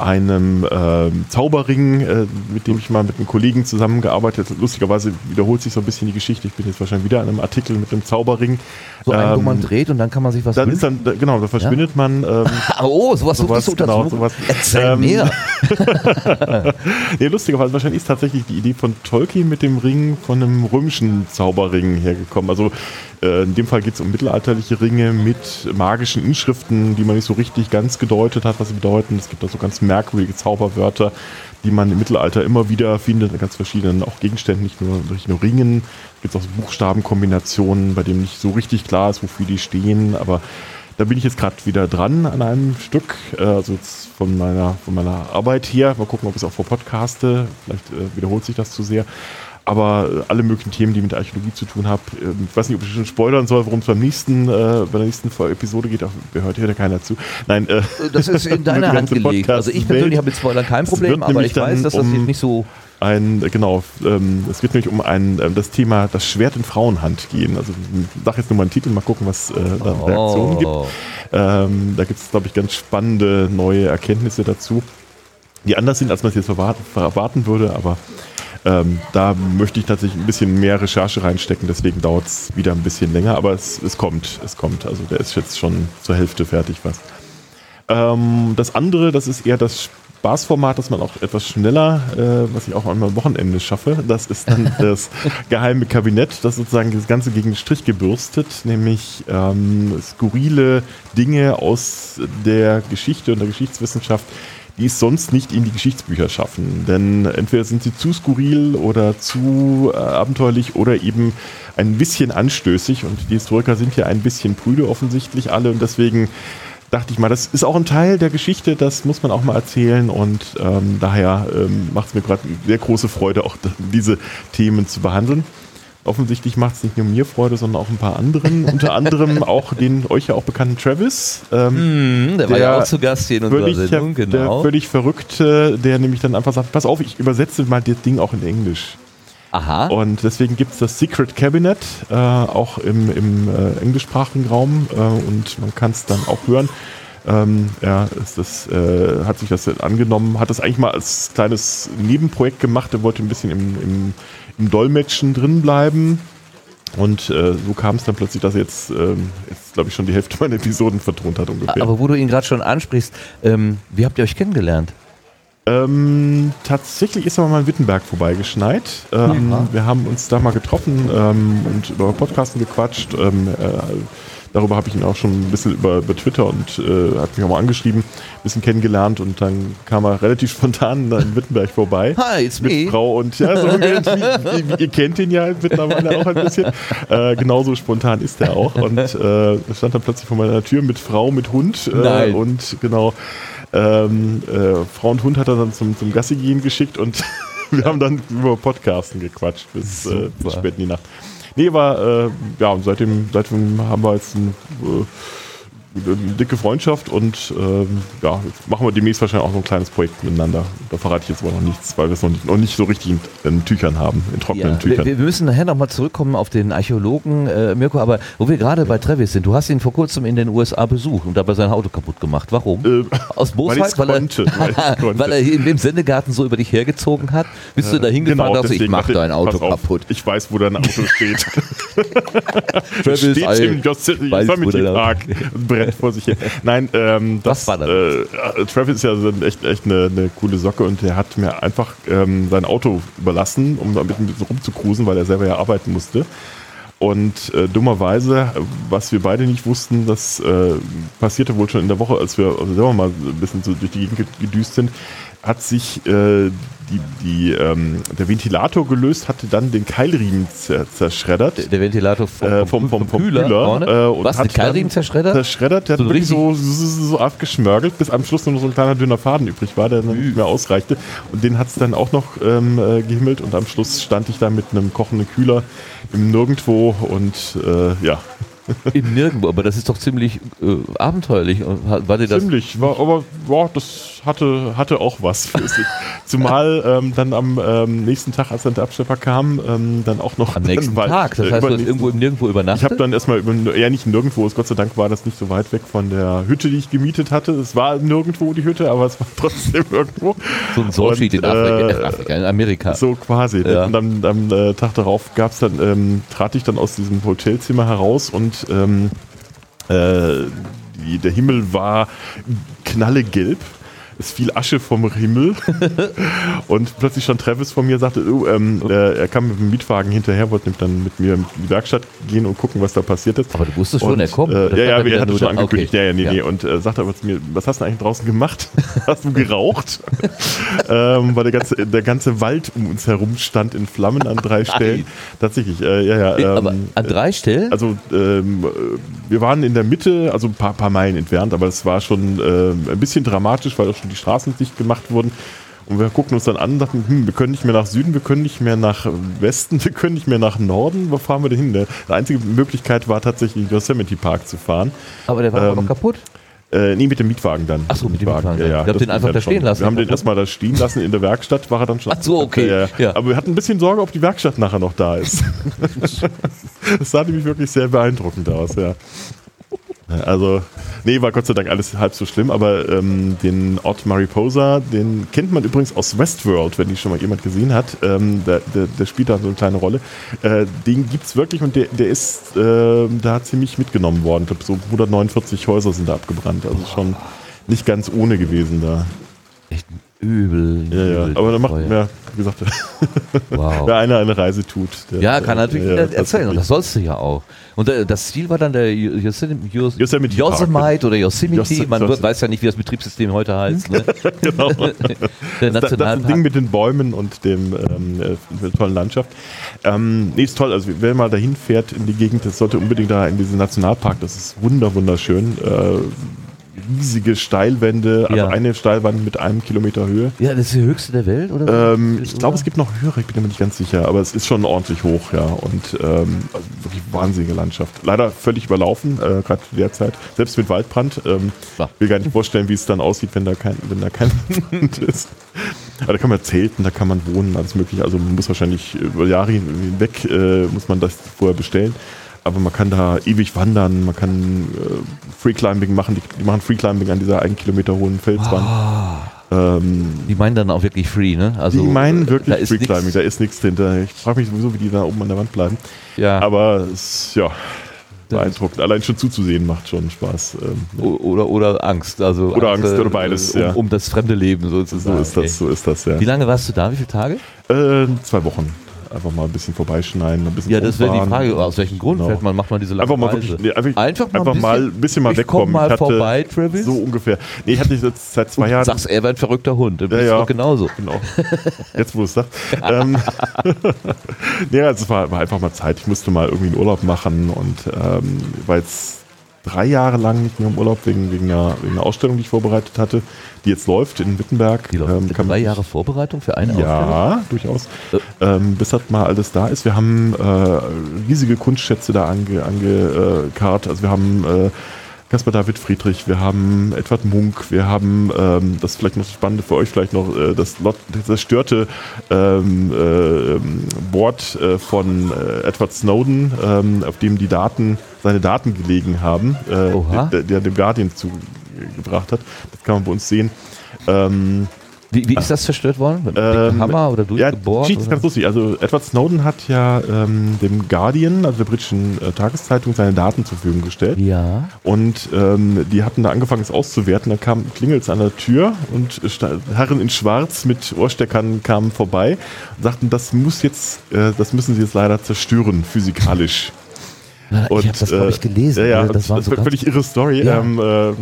einem ähm, Zauberring, äh, mit dem ich mal mit einem Kollegen zusammengearbeitet habe. Lustigerweise wiederholt sich so ein bisschen die Geschichte. Ich bin jetzt wahrscheinlich wieder an einem Artikel mit einem Zauberring. So einen, wo Ähm, man dreht und dann kann man sich was Dann ist dann, genau, da verschwindet man. Ähm, Oh, sowas, sowas, sowas, du genau, sowas. Erzähl Ähm, mehr. Nee, lustigerweise, wahrscheinlich ist tatsächlich die Idee von Tolkien mit dem Ring von einem römischen Zauberring hergekommen. Also äh, in dem Fall geht es um mittelalterliche Ringe mit magischen Inschriften, die man nicht so richtig ganz gedeutet hat, was sie bedeuten. Es gibt da so ganz merkwürdige Zauberwörter, die man im Mittelalter immer wieder findet, in ganz verschiedenen auch Gegenständen, nicht nur, nicht nur Ringen. Es gibt auch so Buchstabenkombinationen, bei denen nicht so richtig klar ist, wofür die stehen, aber da bin ich jetzt gerade wieder dran an einem Stück, äh, also jetzt von meiner, von meiner Arbeit her. Mal gucken, ob ich es auch vor Podcaste, vielleicht äh, wiederholt sich das zu sehr. Aber äh, alle möglichen Themen, die mit der Archäologie zu tun haben. Ähm, ich weiß nicht, ob ich schon spoilern soll, worum es beim nächsten, äh, bei der nächsten Episode geht. Auch, wer hört hier keiner zu. Nein, äh, Das ist in deiner Hand gelegt. Also ich persönlich habe mit Spoilern kein Problem, aber ich weiß, dass das um- jetzt nicht so. ein, äh, genau, ähm, es wird nämlich um ein, ähm, das Thema das Schwert in Frauenhand gehen. Also ich sag jetzt nur mal einen Titel, mal gucken, was äh, da Reaktionen gibt. Oh. Ähm, da gibt es, glaube ich, ganz spannende neue Erkenntnisse dazu, die anders sind, als man es jetzt erwarten, erwarten würde, aber ähm, da möchte ich tatsächlich ein bisschen mehr Recherche reinstecken, deswegen dauert es wieder ein bisschen länger, aber es, es kommt, es kommt. Also der ist jetzt schon zur Hälfte fertig fast. Ähm, das andere, das ist eher das Spaßformat, das man auch etwas schneller, äh, was ich auch einmal am Wochenende schaffe. Das ist dann das geheime Kabinett, das sozusagen das Ganze gegen den Strich gebürstet, nämlich ähm, skurrile Dinge aus der Geschichte und der Geschichtswissenschaft, die es sonst nicht in die Geschichtsbücher schaffen. Denn entweder sind sie zu skurril oder zu äh, abenteuerlich oder eben ein bisschen anstößig. Und die Historiker sind ja ein bisschen prüde offensichtlich alle und deswegen dachte ich mal, das ist auch ein Teil der Geschichte, das muss man auch mal erzählen und ähm, daher ähm, macht es mir gerade sehr große Freude, auch diese Themen zu behandeln. Offensichtlich macht es nicht nur mir Freude, sondern auch ein paar anderen, unter anderem auch den euch ja auch bekannten Travis. Ähm, Hm, der, war Der ja auch zu Gast hier in unserer völlig, Sendung, der genau. völlig verrückte, der nämlich dann einfach sagt, pass auf, ich übersetze mal das Ding auch in Englisch. Aha. Und deswegen gibt es das Secret Cabinet äh, auch im, im äh, englischsprachigen Raum äh, und man kann es dann auch hören. Ähm, ja, ist das, äh, hat sich das angenommen, hat das eigentlich mal als kleines Nebenprojekt gemacht. Er wollte ein bisschen im, im, im Dolmetschen drin bleiben. Und äh, so kam es dann plötzlich, dass er jetzt, ähm, jetzt glaube ich, schon die Hälfte meiner Episoden vertont hat ungefähr. Aber wo du ihn gerade schon ansprichst, ähm, wie habt ihr euch kennengelernt? Ähm, tatsächlich ist er mal in Wittenberg vorbeigeschneit. Ähm, wir haben uns da mal getroffen ähm, und über Podcasten gequatscht. Ähm, äh, darüber habe ich ihn auch schon ein bisschen über, über Twitter und äh, hat mich auch mal angeschrieben, ein bisschen kennengelernt und dann kam er relativ spontan in Wittenberg vorbei. Hi, it's mit me. Frau und ja, so irgendwie, ihr kennt ihn ja mittlerweile auch ein bisschen. Äh, genauso spontan ist er auch und äh, stand dann plötzlich vor meiner Tür mit Frau, mit Hund äh, und genau ähm, äh, Frau und Hund hat er dann zum, zum Gassi gehen geschickt und wir haben dann über Podcasten gequatscht bis, äh, bis spät in die Nacht. Nee, war, äh, ja, und seitdem, seitdem haben wir jetzt ein, äh, eine dicke Freundschaft und ähm, ja, machen wir demnächst wahrscheinlich auch so ein kleines Projekt miteinander. Da verrate ich jetzt aber noch nichts, weil wir es noch nicht, noch nicht so richtig in, in Tüchern haben, in trockenen Ja, Tüchern. wir, wir müssen nachher nochmal zurückkommen auf den Archäologen äh, Mirko, aber wo wir gerade bei Travis sind, du hast ihn vor kurzem in den USA besucht und dabei sein Auto kaputt gemacht. Warum? Äh, Aus weil Bosheit? ich's konnte, weil konnte. weil er in dem Sendegarten so über dich hergezogen hat? Bist du da hingefahren und hast, ich deswegen mach dachte dein Auto auf, kaputt. Ich weiß, wo dein Auto steht. Travis, steht im Yosemite Park und brennt vor sich hin. Nein, ähm, das, Was war das? Äh, äh, Travis ist ja so ein- echt, echt eine, eine coole Socke und der hat mir einfach ähm, sein Auto überlassen, um damit ein bisschen rumzukruisen, weil er selber ja arbeiten musste. Und äh, dummerweise, was wir beide nicht wussten, das äh, passierte wohl schon in der Woche, als wir also selber mal ein bisschen so durch die Gegend gedüst sind, hat sich äh, die, die, ähm, der Ventilator gelöst, hatte dann den Keilriemen zer zerschreddert. Der Ventilator vom, Äh, vom, vom, vom Kühler, vorne. äh, und Was, hat den Keilriemen zerschreddert? Zerschreddert, der So hat wirklich so, so, so abgeschmörgelt, bis am Schluss nur noch so ein kleiner dünner Faden übrig war, der dann nicht mehr ausreichte. Und den hat es dann auch noch ähm, äh, gehimmelt und am Schluss stand ich da mit einem kochenden Kühler im Nirgendwo und äh, ja, Im Nirgendwo, aber das ist doch ziemlich äh, abenteuerlich. War dir das ziemlich. War, aber ja, das hatte, hatte auch was für sich. Zumal ähm, dann am ähm, nächsten Tag, als dann der Abschlepper kam, ähm, dann auch noch am nächsten dann, Tag? Das äh, heißt, du hast irgendwo Nirgendwo Ich übernachtet? habe dann erstmal über, ja nicht nirgendwo, Gott sei Dank war das nicht so weit weg von der Hütte, die ich gemietet hatte. Es war nirgendwo die Hütte, aber es war trotzdem irgendwo. so ein Soulsheet in Afrika, äh, Afrika, in Amerika. So quasi. Ja. Und am, am äh, Tag darauf gab's dann, ähm, trat ich dann aus diesem Hotelzimmer heraus und ähm, äh, der Himmel war knallegelb. Es fiel Asche vom Himmel und plötzlich stand Travis vor mir und sagte, oh, ähm, äh, er kam mit dem Mietwagen hinterher, wollte dann mit mir in die Werkstatt gehen und gucken, was da passiert ist. Aber du wusstest schon, Und, er kommt. Äh, ja, ja, er wieder wir hatten nur schon angekündigt. okay. Ja, ja, nee, Ja. nee. Und äh, sagte aber zu mir, was hast du eigentlich draußen gemacht? hast du geraucht? ähm, weil der ganze, der ganze Wald um uns herum stand in Flammen an drei Stellen. Tatsächlich, äh, ja, ja. Ähm, aber an drei Stellen? also ähm, äh, wir waren in der Mitte, also ein paar, paar Meilen entfernt, aber es war schon ähm, ein bisschen dramatisch, weil auch schon die Straßen dicht gemacht wurden. Und wir guckten uns dann an und dachten, hm, wir können nicht mehr nach Süden, wir können nicht mehr nach Westen, wir können nicht mehr nach Norden. Wo fahren wir denn hin? Die einzige Möglichkeit war tatsächlich in den Yosemite Park zu fahren. aber der war ähm, aber noch kaputt. Äh, nee, mit dem Mietwagen dann. Ach so, mit dem Mietwagen Ja, ja, das den einfach da stehen lassen. Wir haben den erstmal da stehen lassen in der Werkstatt, war er dann schon. Ach so, okay. Ja. Ja. Aber wir hatten ein bisschen Sorge, ob die Werkstatt nachher noch da ist. das sah nämlich wirklich sehr beeindruckend aus, ja. Also, nee, war Gott sei Dank alles halb so schlimm, aber ähm, den Ort Mariposa, den kennt man übrigens aus Westworld, wenn die schon mal jemand gesehen hat. Ähm, der, der, der spielt da so eine kleine Rolle. Äh, den gibt's wirklich und der, der ist äh, da ziemlich mitgenommen worden. Ich glaube, so 149 Häuser sind da abgebrannt. Also schon nicht ganz ohne gewesen da. Echt übel. Ja, ja. übel Aber da macht, ja, gesagt, Wow. wer einer eine Reise tut. Der, Ja, kann natürlich ja, erzählen. Und das sollst du ja auch. Und äh, das Ziel war dann der Yosemite, Yos Yosemite Yosemite oder Yosemite. Yos- Man Yos- weiß ja nicht, wie das Betriebssystem heute heißt. Ne? genau. der Das, das Ding mit den Bäumen und dem ähm, äh, der tollen Landschaft. Ähm, nee, ist toll. Also wer mal dahin fährt in die Gegend, das sollte unbedingt da in diesen Nationalpark. Das ist wunder wunderschön. Äh, riesige Steilwände, also Ja. eine Steilwand mit einem Kilometer Höhe. Ja, das ist die höchste der Welt, oder? Ähm, ich glaube, es gibt noch höhere, ich bin mir nicht ganz sicher, aber es ist schon ordentlich hoch, ja. Und ähm, also wirklich wahnsinnige Landschaft. Leider völlig überlaufen, äh, gerade zu der Zeit, selbst mit Waldbrand. Ähm, will gar nicht vorstellen, wie es dann aussieht, wenn da kein, wenn da kein Wald ist. Aber da kann man zelten, da kann man wohnen, alles mögliche. Also man muss wahrscheinlich über Jahre hinweg, äh, muss man das vorher bestellen. Aber man kann da ewig wandern, man kann äh, Freeclimbing machen. Die, die machen Freeclimbing an dieser einen Kilometer hohen Felswand. Ähm, Die meinen dann auch wirklich free, ne? Also, die meinen äh, wirklich da ist Freeclimbing, nix- da ist nichts drinter. Ich frage mich sowieso, wie die da oben an der Wand bleiben. Ja. Aber es, ja, beeindruckend. Allein schon zuzusehen macht schon Spaß. Ähm, Oder, oder Angst. Also Oder Angst, oder beides, um, ja. um das fremde Leben so sozusagen. ist das, so ist das, ja. Wie lange warst du da? Wie viele Tage? Äh, zwei Wochen. Einfach mal ein bisschen vorbeischneiden, ein bisschen Ja, das wäre die. Frage. Aus welchem Grund Genau. fährt man, macht man diese lange Einfach mal Reise? wirklich, nee, einfach, Einfach mal einfach ein mal bisschen- ein bisschen mal ich wegkommen. komm mal ich vorbei, Travis. So ungefähr. Nee, ich hatte jetzt seit zwei Jahren. Sagst, er wäre ein verrückter Hund. Du bist ja. doch genauso. Genau. Jetzt, wo du es sagst. ähm, nee, also es war, war einfach mal Zeit. Ich musste mal irgendwie einen Urlaub machen und ähm, war jetzt drei Jahre lang nicht mehr im Urlaub wegen, wegen, einer, wegen einer Ausstellung, die ich vorbereitet hatte, die jetzt läuft in Wittenberg. Die Leute, Ähm, drei Jahre Vorbereitung für eine Ausstellung? Ja, durchaus. Äh. Ähm, bis das mal alles da ist. Wir haben äh, riesige Kunstschätze da angekarrt. Ange, äh, also wir haben äh, Caspar David Friedrich, wir haben Edward Munk, wir haben, ähm, das ist vielleicht noch das Spannende für euch, vielleicht noch äh, das, Lot, das zerstörte ähm, äh, ähm, Board äh, von äh, Edward Snowden, ähm, auf dem die Daten, seine Daten gelegen haben, äh, der, der dem Guardian zugebracht hat. Das kann man bei uns sehen. Ähm, Wie, wie ist das zerstört worden? Mit ähm, Hammer oder ja, durchgebohrt? Geschichte ist oder? ganz lustig. Also Edward Snowden hat ja ähm, dem Guardian, also der britischen äh, Tageszeitung, seine Daten zur Verfügung gestellt. Ja. Und ähm, die hatten da angefangen, es auszuwerten. Dann kam klingelt es an der Tür und Herren in Schwarz mit Ohrsteckern kamen vorbei und sagten, das muss jetzt, äh, das müssen sie jetzt leider zerstören, physikalisch. Ich habe das, glaube ich, gelesen. Ja, ja, das, war so ganz völlig irre Story. Ja. Ähm, äh,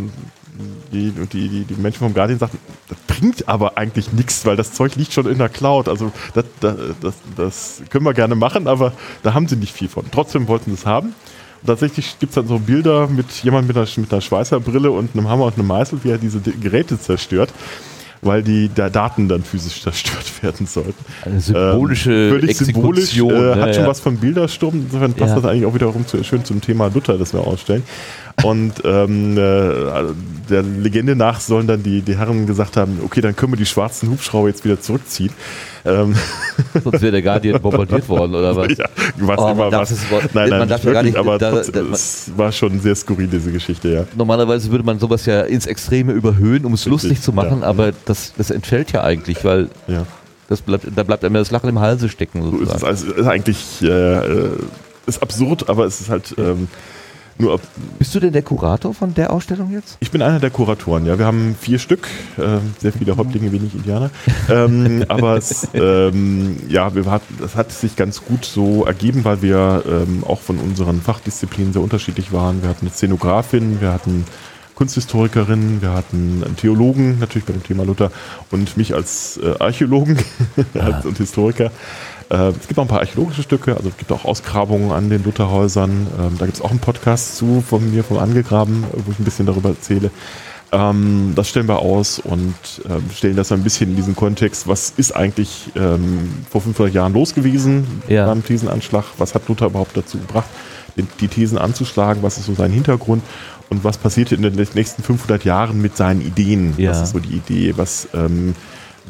die, und die, die, die Menschen vom Guardian sagten, das bringt aber eigentlich nichts, weil das Zeug liegt schon in der Cloud. Also das, das, das, das können wir gerne machen, aber da haben sie nicht viel von. Trotzdem wollten sie es haben. Und tatsächlich gibt es dann so Bilder mit jemand mit einer, mit einer Schweißerbrille und einem Hammer und einem Meißel, wie er diese Geräte zerstört, weil die da Daten dann physisch zerstört werden sollten. Eine symbolische Ähm, völlig symbolisch, äh, hat schon ja. was von Bildersturm. Insofern passt Ja. das eigentlich auch wiederum zu, schön zum Thema Luther, das wir ausstellen. Und ähm, äh, der Legende nach sollen dann die, die Herren gesagt haben, okay, dann können wir die schwarzen Hubschrauber jetzt wieder zurückziehen. Ähm, Sonst wäre der Guardian bombardiert worden, oder was? ja, was Oh, immer was. Wort- nein, nein, nicht wirklich, nicht- aber da- trotzdem, da- es war schon sehr skurril, diese Geschichte, ja. Normalerweise würde man sowas ja ins Extreme überhöhen, um es Richtig, lustig zu machen, ja. aber das, das entfällt ja eigentlich, weil ja. das bleibt, da bleibt einem das Lachen im Halse stecken. So ist es Sozusagen. also, ist eigentlich äh, äh, ist absurd, aber es ist halt ähm, nur ab, Bist du denn der Kurator von der Ausstellung jetzt? Ich bin einer der Kuratoren, ja. Wir haben vier Stück, äh, sehr viele Häuptlinge, wenig Indianer. ähm, aber es, ähm, ja, wir hatten, das hat sich ganz gut so ergeben, weil wir ähm, auch von unseren Fachdisziplinen sehr unterschiedlich waren. Wir hatten eine Szenografin, wir hatten Kunsthistorikerin, wir hatten einen Theologen, natürlich bei dem Thema Luther, und mich als äh, Archäologen und Historiker. Äh, es gibt auch ein paar archäologische Stücke, also es gibt auch Ausgrabungen an den Lutherhäusern. Ähm, da gibt es auch einen Podcast zu von mir, vom Angegraben, wo ich ein bisschen darüber erzähle. Ähm, das stellen wir aus und ähm, stellen das ein bisschen in diesen Kontext. Was ist eigentlich ähm, vor 500 Jahren los gewesen Ja. beim Thesenanschlag? Was hat Luther überhaupt dazu gebracht, den, die Thesen anzuschlagen? Was ist so sein Hintergrund? Und was passierte in den nächsten 500 Jahren mit seinen Ideen? Ja. Was ist so die Idee? Was, ähm,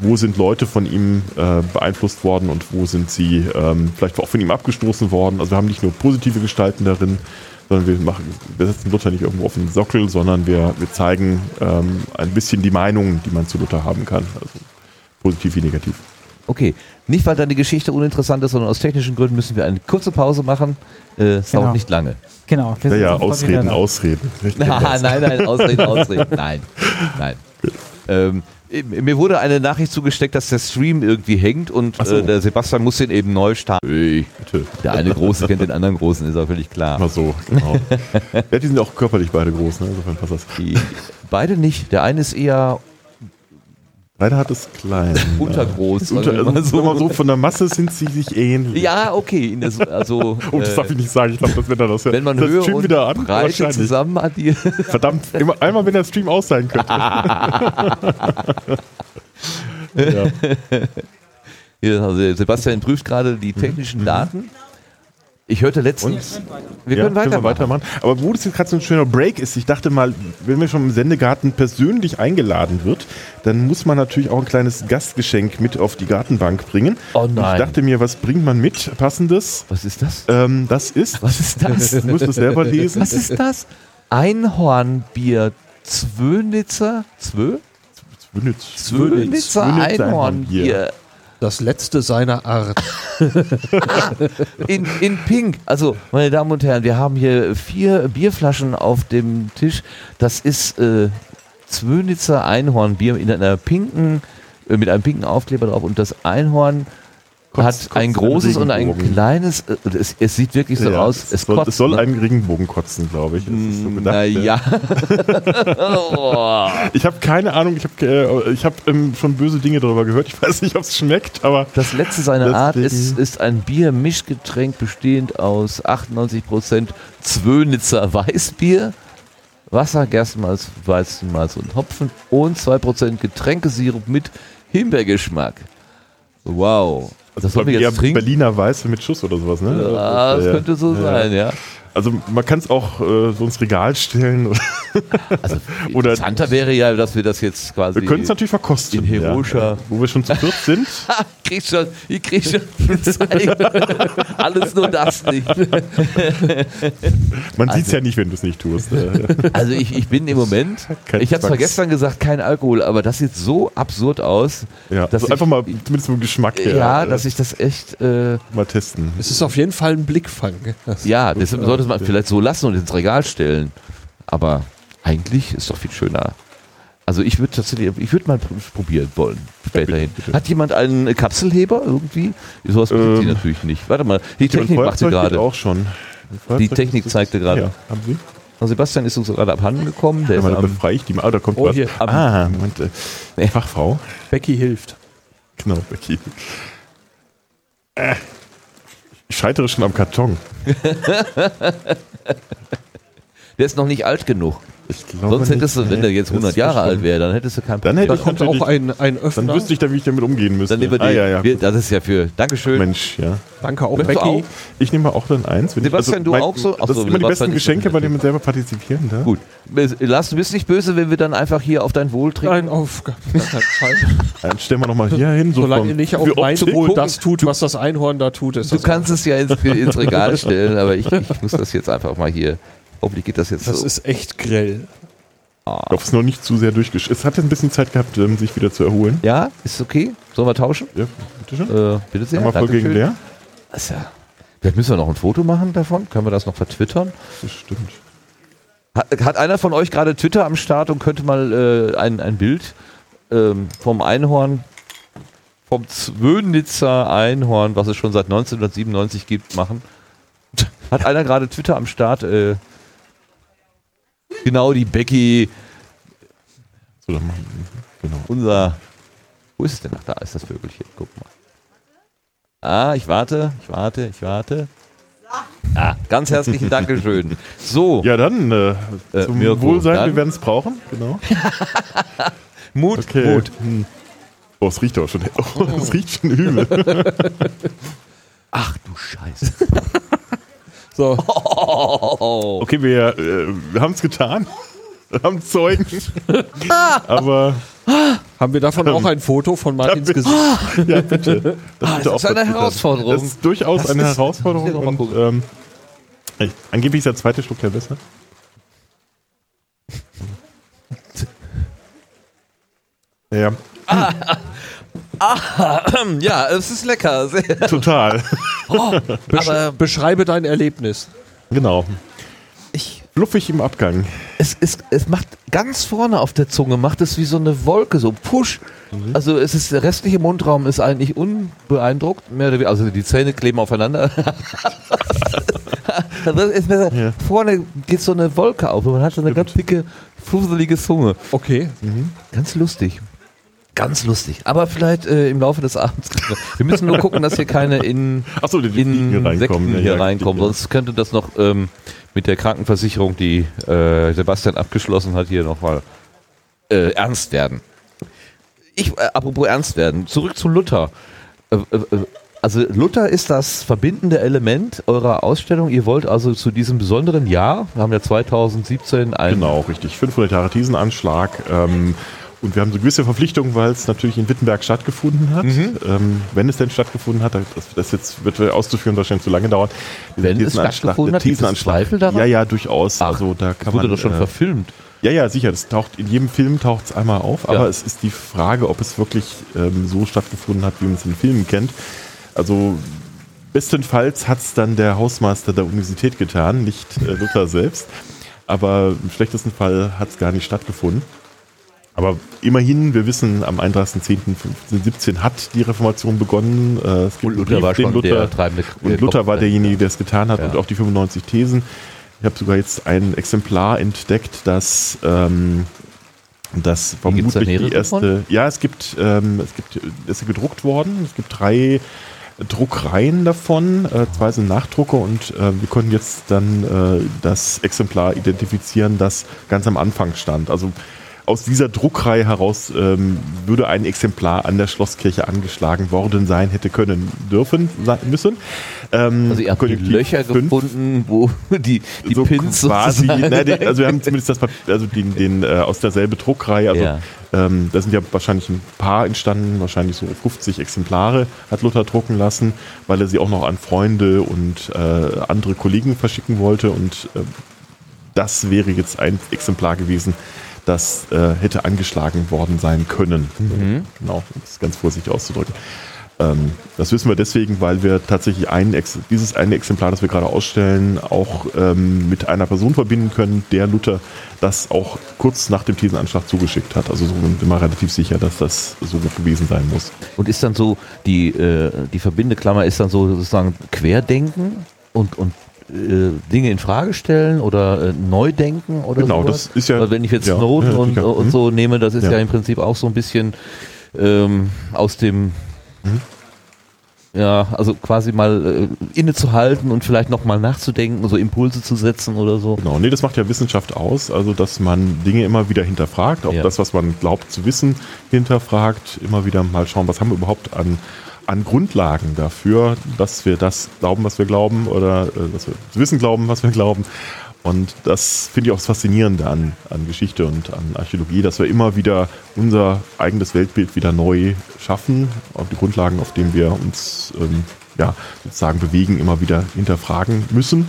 wo sind Leute von ihm äh, beeinflusst worden und wo sind sie ähm, vielleicht auch von ihm abgestoßen worden? Also wir haben nicht nur positive Gestalten darin, sondern wir machen, wir setzen Luther nicht irgendwo auf den Sockel, sondern wir, wir zeigen ähm, ein bisschen die Meinungen, die man zu Luther haben kann. Also positiv wie negativ. Okay, nicht weil deine Geschichte uninteressant ist, sondern aus technischen Gründen müssen wir eine kurze Pause machen. Äh, es Genau. dauert nicht lange. Genau. Ja, ja, Ausreden. Ausreden. Das. nein, nein, Ausreden, Ausreden. Nein, nein. Ähm, mir wurde eine Nachricht zugesteckt, dass der Stream irgendwie hängt und Ach so. äh, der Sebastian muss den eben neu starten. Ui, Bitte. Der eine Große kennt den anderen Großen, ist auch völlig klar. Mal so, genau. ja, die sind auch körperlich beide groß, ne? insofern passt das. Die, beide nicht. Der eine ist eher Leider hat es klein. untergroß. Unter, mal also, so. so von der Masse sind sie sich ähnlich. Ja, okay. der- Also, Oh, das äh, darf ich nicht sagen. Ich glaube, das wird dann das wenn man das Höhe Stream und wieder an. Breite zusammen addiert. Verdammt, immer, einmal wenn der Stream aus sein könnte. ja. Also Sebastian prüft gerade die technischen Daten. Ich hörte letztens. Wir Ja, können weitermachen. Aber wo das jetzt gerade so ein schöner Break ist, ich dachte mal, wenn wir schon im Sendegarten persönlich eingeladen wird, dann muss man natürlich auch ein kleines Gastgeschenk mit auf die Gartenbank bringen. Oh Und nein. Ich dachte mir, was bringt man mit? Passendes? Was ist das? Ähm, das ist. Was ist das? Du musst es selber lesen. Was ist das? Einhornbier Zwönitzer? Zwö? Zwönitz. Zwönitzer Zwönitzer Einhornbier. Das letzte seiner Art. In, in Pink. Also, meine Damen und Herren, wir haben hier vier Bierflaschen auf dem Tisch. Das ist äh, Zwönitzer Einhornbier in einer pinken, äh, mit einem pinken Aufkleber drauf. Und das Einhorn Kotzt- hat ein großes und ein kleines. Äh, es, es sieht wirklich so Ja, aus. es, soll, kotzt, es soll ne? einen Regenbogen kotzen, glaube ich. So gedacht, Naja. oh. Ich habe keine Ahnung, ich habe äh, ich hab, ähm, schon böse Dinge darüber gehört. Ich weiß nicht, ob es schmeckt, aber Das letzte seiner Art ist, ist ein Bier-Mischgetränk bestehend aus 98% Zwönitzer Weißbier, Wasser, Gerstenmalz, Weizenmalz und Hopfen und 2% Getränkesirup mit Himbeergeschmack. Wow. Das sollen wir jetzt trinken? Berliner Weiße mit Schuss oder sowas, ne? Ja, das Ja, könnte so sein, ja. Also man kann es auch äh, so ins Regal stellen. Oder Also Oder- interessanter wäre ja, dass wir das jetzt quasi... wir können es natürlich verkosten. in heroischer- Ja. Wo wir schon zu viert sind. Ha, krieg schon, ich krieg schon gezeigt. Alles nur das nicht. Man Also- sieht es ja nicht, wenn du es nicht tust. Äh, Also ich, ich bin im Moment, Kein ich habe zwar gestern gesagt, kein Alkohol, aber das sieht so absurd aus, ja, dass also ich, einfach mal zumindest vom Geschmack her ja, äh, dass ich das echt, äh, mal testen. Es ist auf jeden Fall ein Blickfang. Das ja, deshalb sollte man vielleicht so lassen und ins Regal stellen. Aber eigentlich ist doch viel schöner. Also ich würde tatsächlich, ich würde mal pr- probieren wollen, späterhin. bitte. Hat jemand einen Kapselheber irgendwie? Sowas ähm, sie natürlich nicht. Warte mal, die Ja, Technik Feuerzeug geht gerade. auch schon. Die Technik zeigte gerade. Ja, haben Sie? Sebastian ist uns gerade abhanden gekommen. Der Ja, ist mal am, befreie ich die mal. Ah, da kommt Oh, was. hier, ah, Moment. Äh, Fachfrau. Becky hilft. Genau, Becky. Äh, ich scheitere schon am Karton. Der ist noch nicht alt genug. Ich glaube Sonst hättest du, wenn der jetzt Das 100 ist Jahre alt wäre, dann hättest du kein Dann hätte Da ich kommt natürlich- auch ein, ein Öffner. Dann wüsste ich dann, wie ich damit umgehen müsste. Dann nehmen wir die. ah, ja, ja. Wir, das ist ja für. Dankeschön. Mensch, ja. Danke auch, Becky. auch? Ich nehme auch dann eins. wenn Sebastian, ich, du mein- auch so? Das sind immer die besten Geschenke, bei denen man selber partizipieren darf. Gut. Lars, du bist nicht böse, wenn wir dann einfach hier auf dein Wohl trinken? Nein, auf gar keinen Fall. Dann stellen wir nochmal hier hin. So Solange nicht auf mein. Wohl das tut, was das Einhorn da tut, ist Du kannst es ja ins, ins Regal stellen, aber ich, ich muss das jetzt einfach mal hier. Hoffentlich geht das jetzt das so. ist echt grell. Ich hoffe, es ist noch nicht zu sehr durchgesch... Es hat jetzt ein bisschen Zeit gehabt, ähm, sich wieder zu erholen. ja, ist okay? Sollen wir tauschen? Ja, bitte schön. Äh, bitte sehr. Einmal voll gegen Dankeschön. leer. Das ja, vielleicht müssen wir noch ein Foto machen davon. Können wir das noch vertwittern? Das stimmt. Hat, hat einer von euch gerade Twitter am Start und könnte mal äh, ein, ein Bild ähm, vom Einhorn, vom Zwönitzer Einhorn, was es schon seit 1997 gibt, machen? Hat einer gerade Twitter am Start? Äh, genau, die Becky, So, dann machen wir- genau. unser. Wo ist es denn? Ach, da ist das Vögelchen. Guck mal. Ah, ich warte, ich warte, ich warte. Ah, ganz herzlichen Dankeschön. So, Ja, dann äh, Äh, zum Mirko, Wohlsein, dann- wir werden es brauchen. Genau. Mut, Okay. Mut. Hm. Oh, es riecht auch schon. Oh, es riecht schon übel. Ach du Scheiße. So, Oh. Okay, wir, äh, wir haben es getan. Wir haben Zeugen. Aber haben wir davon auch ein Foto von Martins bitte. Gesicht? ja, bitte. Das, bitte ist eine. Herausforderung. Das ist durchaus Das eine ist- Herausforderung. das Und, ähm, ey, angeblich ist der zweite Schluck der besser. Ja, Ja, es ist lecker. Sehr. Total. Besch Aber- beschreibe dein Erlebnis. genau. Ich, Fluffig im Abgang. es, es, es macht ganz vorne auf der Zunge, macht es wie so eine Wolke, so Push. Also es ist, der restliche Mundraum ist eigentlich unbeeindruckt. Mehr oder weniger, also die Zähne kleben aufeinander. Ja. Vorne geht so eine Wolke auf und man hat so eine ganz dicke, fusselige Zunge. Okay. Ganz lustig. Ganz lustig. Aber vielleicht äh, im Laufe des Abends. Wir müssen nur gucken, dass hier keine in, Achso, die Fliegen hier Ja, reinkommen. Sonst könnte das noch ähm, mit der Krankenversicherung, die äh, Sebastian abgeschlossen hat, hier nochmal äh, ernst werden. Ich, äh, apropos ernst werden, zurück zu Luther. Äh, äh, äh, also Luther ist das verbindende Element eurer Ausstellung. Ihr wollt also zu diesem besonderen Jahr, wir haben ja 2017 ein Genau, richtig. 500 Jahre Thesenanschlag. Ähm, und wir haben so gewisse Verpflichtungen, weil es natürlich in Wittenberg stattgefunden hat. Mhm. Ähm, wenn es denn stattgefunden hat, das, das jetzt wird auszuführen wahrscheinlich zu lange dauern. Wenn es stattgefunden hat, gibt es. Zweifel daran? Ja, ja, durchaus. Ach, also da kann wurde man, doch schon äh, verfilmt. Ja, ja, sicher. Das taucht in jedem Film taucht es einmal auf, aber Ja. es ist die Frage, ob es wirklich ähm, so stattgefunden hat, wie man es in Filmen kennt. Also bestenfalls hat es dann der Hausmeister der Universität getan, nicht äh, Luther selbst. Aber im schlechtesten Fall hat es gar nicht stattgefunden. Aber immerhin, wir wissen, am 31.10.1517 hat die Reformation begonnen. Äh, Und Luther Brief, war schon Luther, der treibende und Luther war derjenige, der es getan hat Ja. und auch die 95 Thesen. Ich habe sogar jetzt ein Exemplar entdeckt, das, ähm, das vermutlich die erste. Ja, es gibt, ähm, es gibt, es ist gedruckt worden. Es gibt drei Druckreihen davon. Äh, zwei sind Nachdrucke und äh, wir konnten jetzt dann äh, das Exemplar identifizieren, das ganz am Anfang stand. Also aus dieser Druckreihe heraus ähm, würde ein Exemplar an der Schlosskirche angeschlagen worden sein, hätte können, dürfen, sein, müssen. Ähm, Also ihr habt die Löcher fünf. gefunden, wo die, die so Pins quasi, sozusagen- nein, den, also wir haben zumindest das also den, den äh, aus derselben Druckreihe, also Ja. ähm, da sind ja wahrscheinlich ein paar entstanden, wahrscheinlich so 50 Exemplare hat Luther drucken lassen, weil er sie auch noch an Freunde und äh, andere Kollegen verschicken wollte und äh, das wäre jetzt ein Exemplar gewesen, das äh, hätte angeschlagen worden sein können. Mhm. Genau, um es ganz vorsichtig auszudrücken. Ähm, das wissen wir deswegen, weil wir tatsächlich ein Ex dieses eine Exemplar, das wir gerade ausstellen, auch ähm, mit einer Person verbinden können, der Luther das auch kurz nach dem Thesenanschlag zugeschickt hat. Also so sind wir relativ sicher, dass das so gewesen sein muss. Und ist dann so, die, äh, die Verbindeklammer ist dann so sozusagen Querdenken und, und Dinge in Frage stellen oder äh, neu denken oder Genau, sowas? das ist ja- Weil wenn ich jetzt ja, Snowden ja, und, sicher. und Mhm. so nehme, das ist ja. Ja. im Prinzip auch so ein bisschen ähm, aus dem Mhm. ja, also quasi mal äh, innezuhalten und vielleicht nochmal nachzudenken, so Impulse zu setzen oder so. Genau, nee, das macht ja Wissenschaft aus, also dass man Dinge immer wieder hinterfragt, auch Ja. das, was man glaubt zu wissen, hinterfragt, immer wieder mal schauen, was haben wir überhaupt an, an Grundlagen dafür, dass wir das glauben, was wir glauben, oder äh, dass wir das Wissen glauben, was wir glauben. Und das finde ich auch das Faszinierende an, an Geschichte und an Archäologie, dass wir immer wieder unser eigenes Weltbild wieder neu schaffen, auf die Grundlagen, auf denen wir uns ähm, ja, sozusagen bewegen, immer wieder hinterfragen müssen.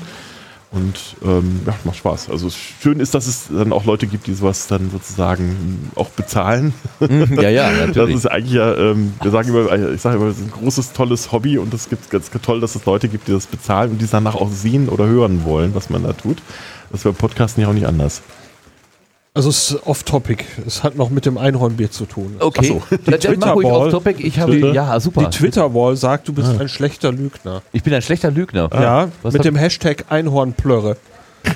Und ähm, ja, macht Spaß. Also schön ist, dass es dann auch Leute gibt, die sowas dann sozusagen auch bezahlen. Mhm, ja, ja, Das natürlich. ist eigentlich ja, ähm, wir sagen immer, ich sage immer, das ist ein großes, tolles Hobby und es gibt ganz toll, dass es Leute gibt, die das bezahlen und die es danach auch sehen oder hören wollen, was man da tut. Das wäre beim Podcasten ja auch nicht anders. Also es ist off-topic. Es hat noch mit dem Einhornbier zu tun. Okay, Ach so. dann, dann mach ruhig Twitter-Wall. auf Topic. Ich habe, Twitter. ja, super. Die Twitter-Wall sagt, du bist ein schlechter Lügner. Ich bin ein schlechter Lügner. ja, was mit dem Hashtag Einhornplörre.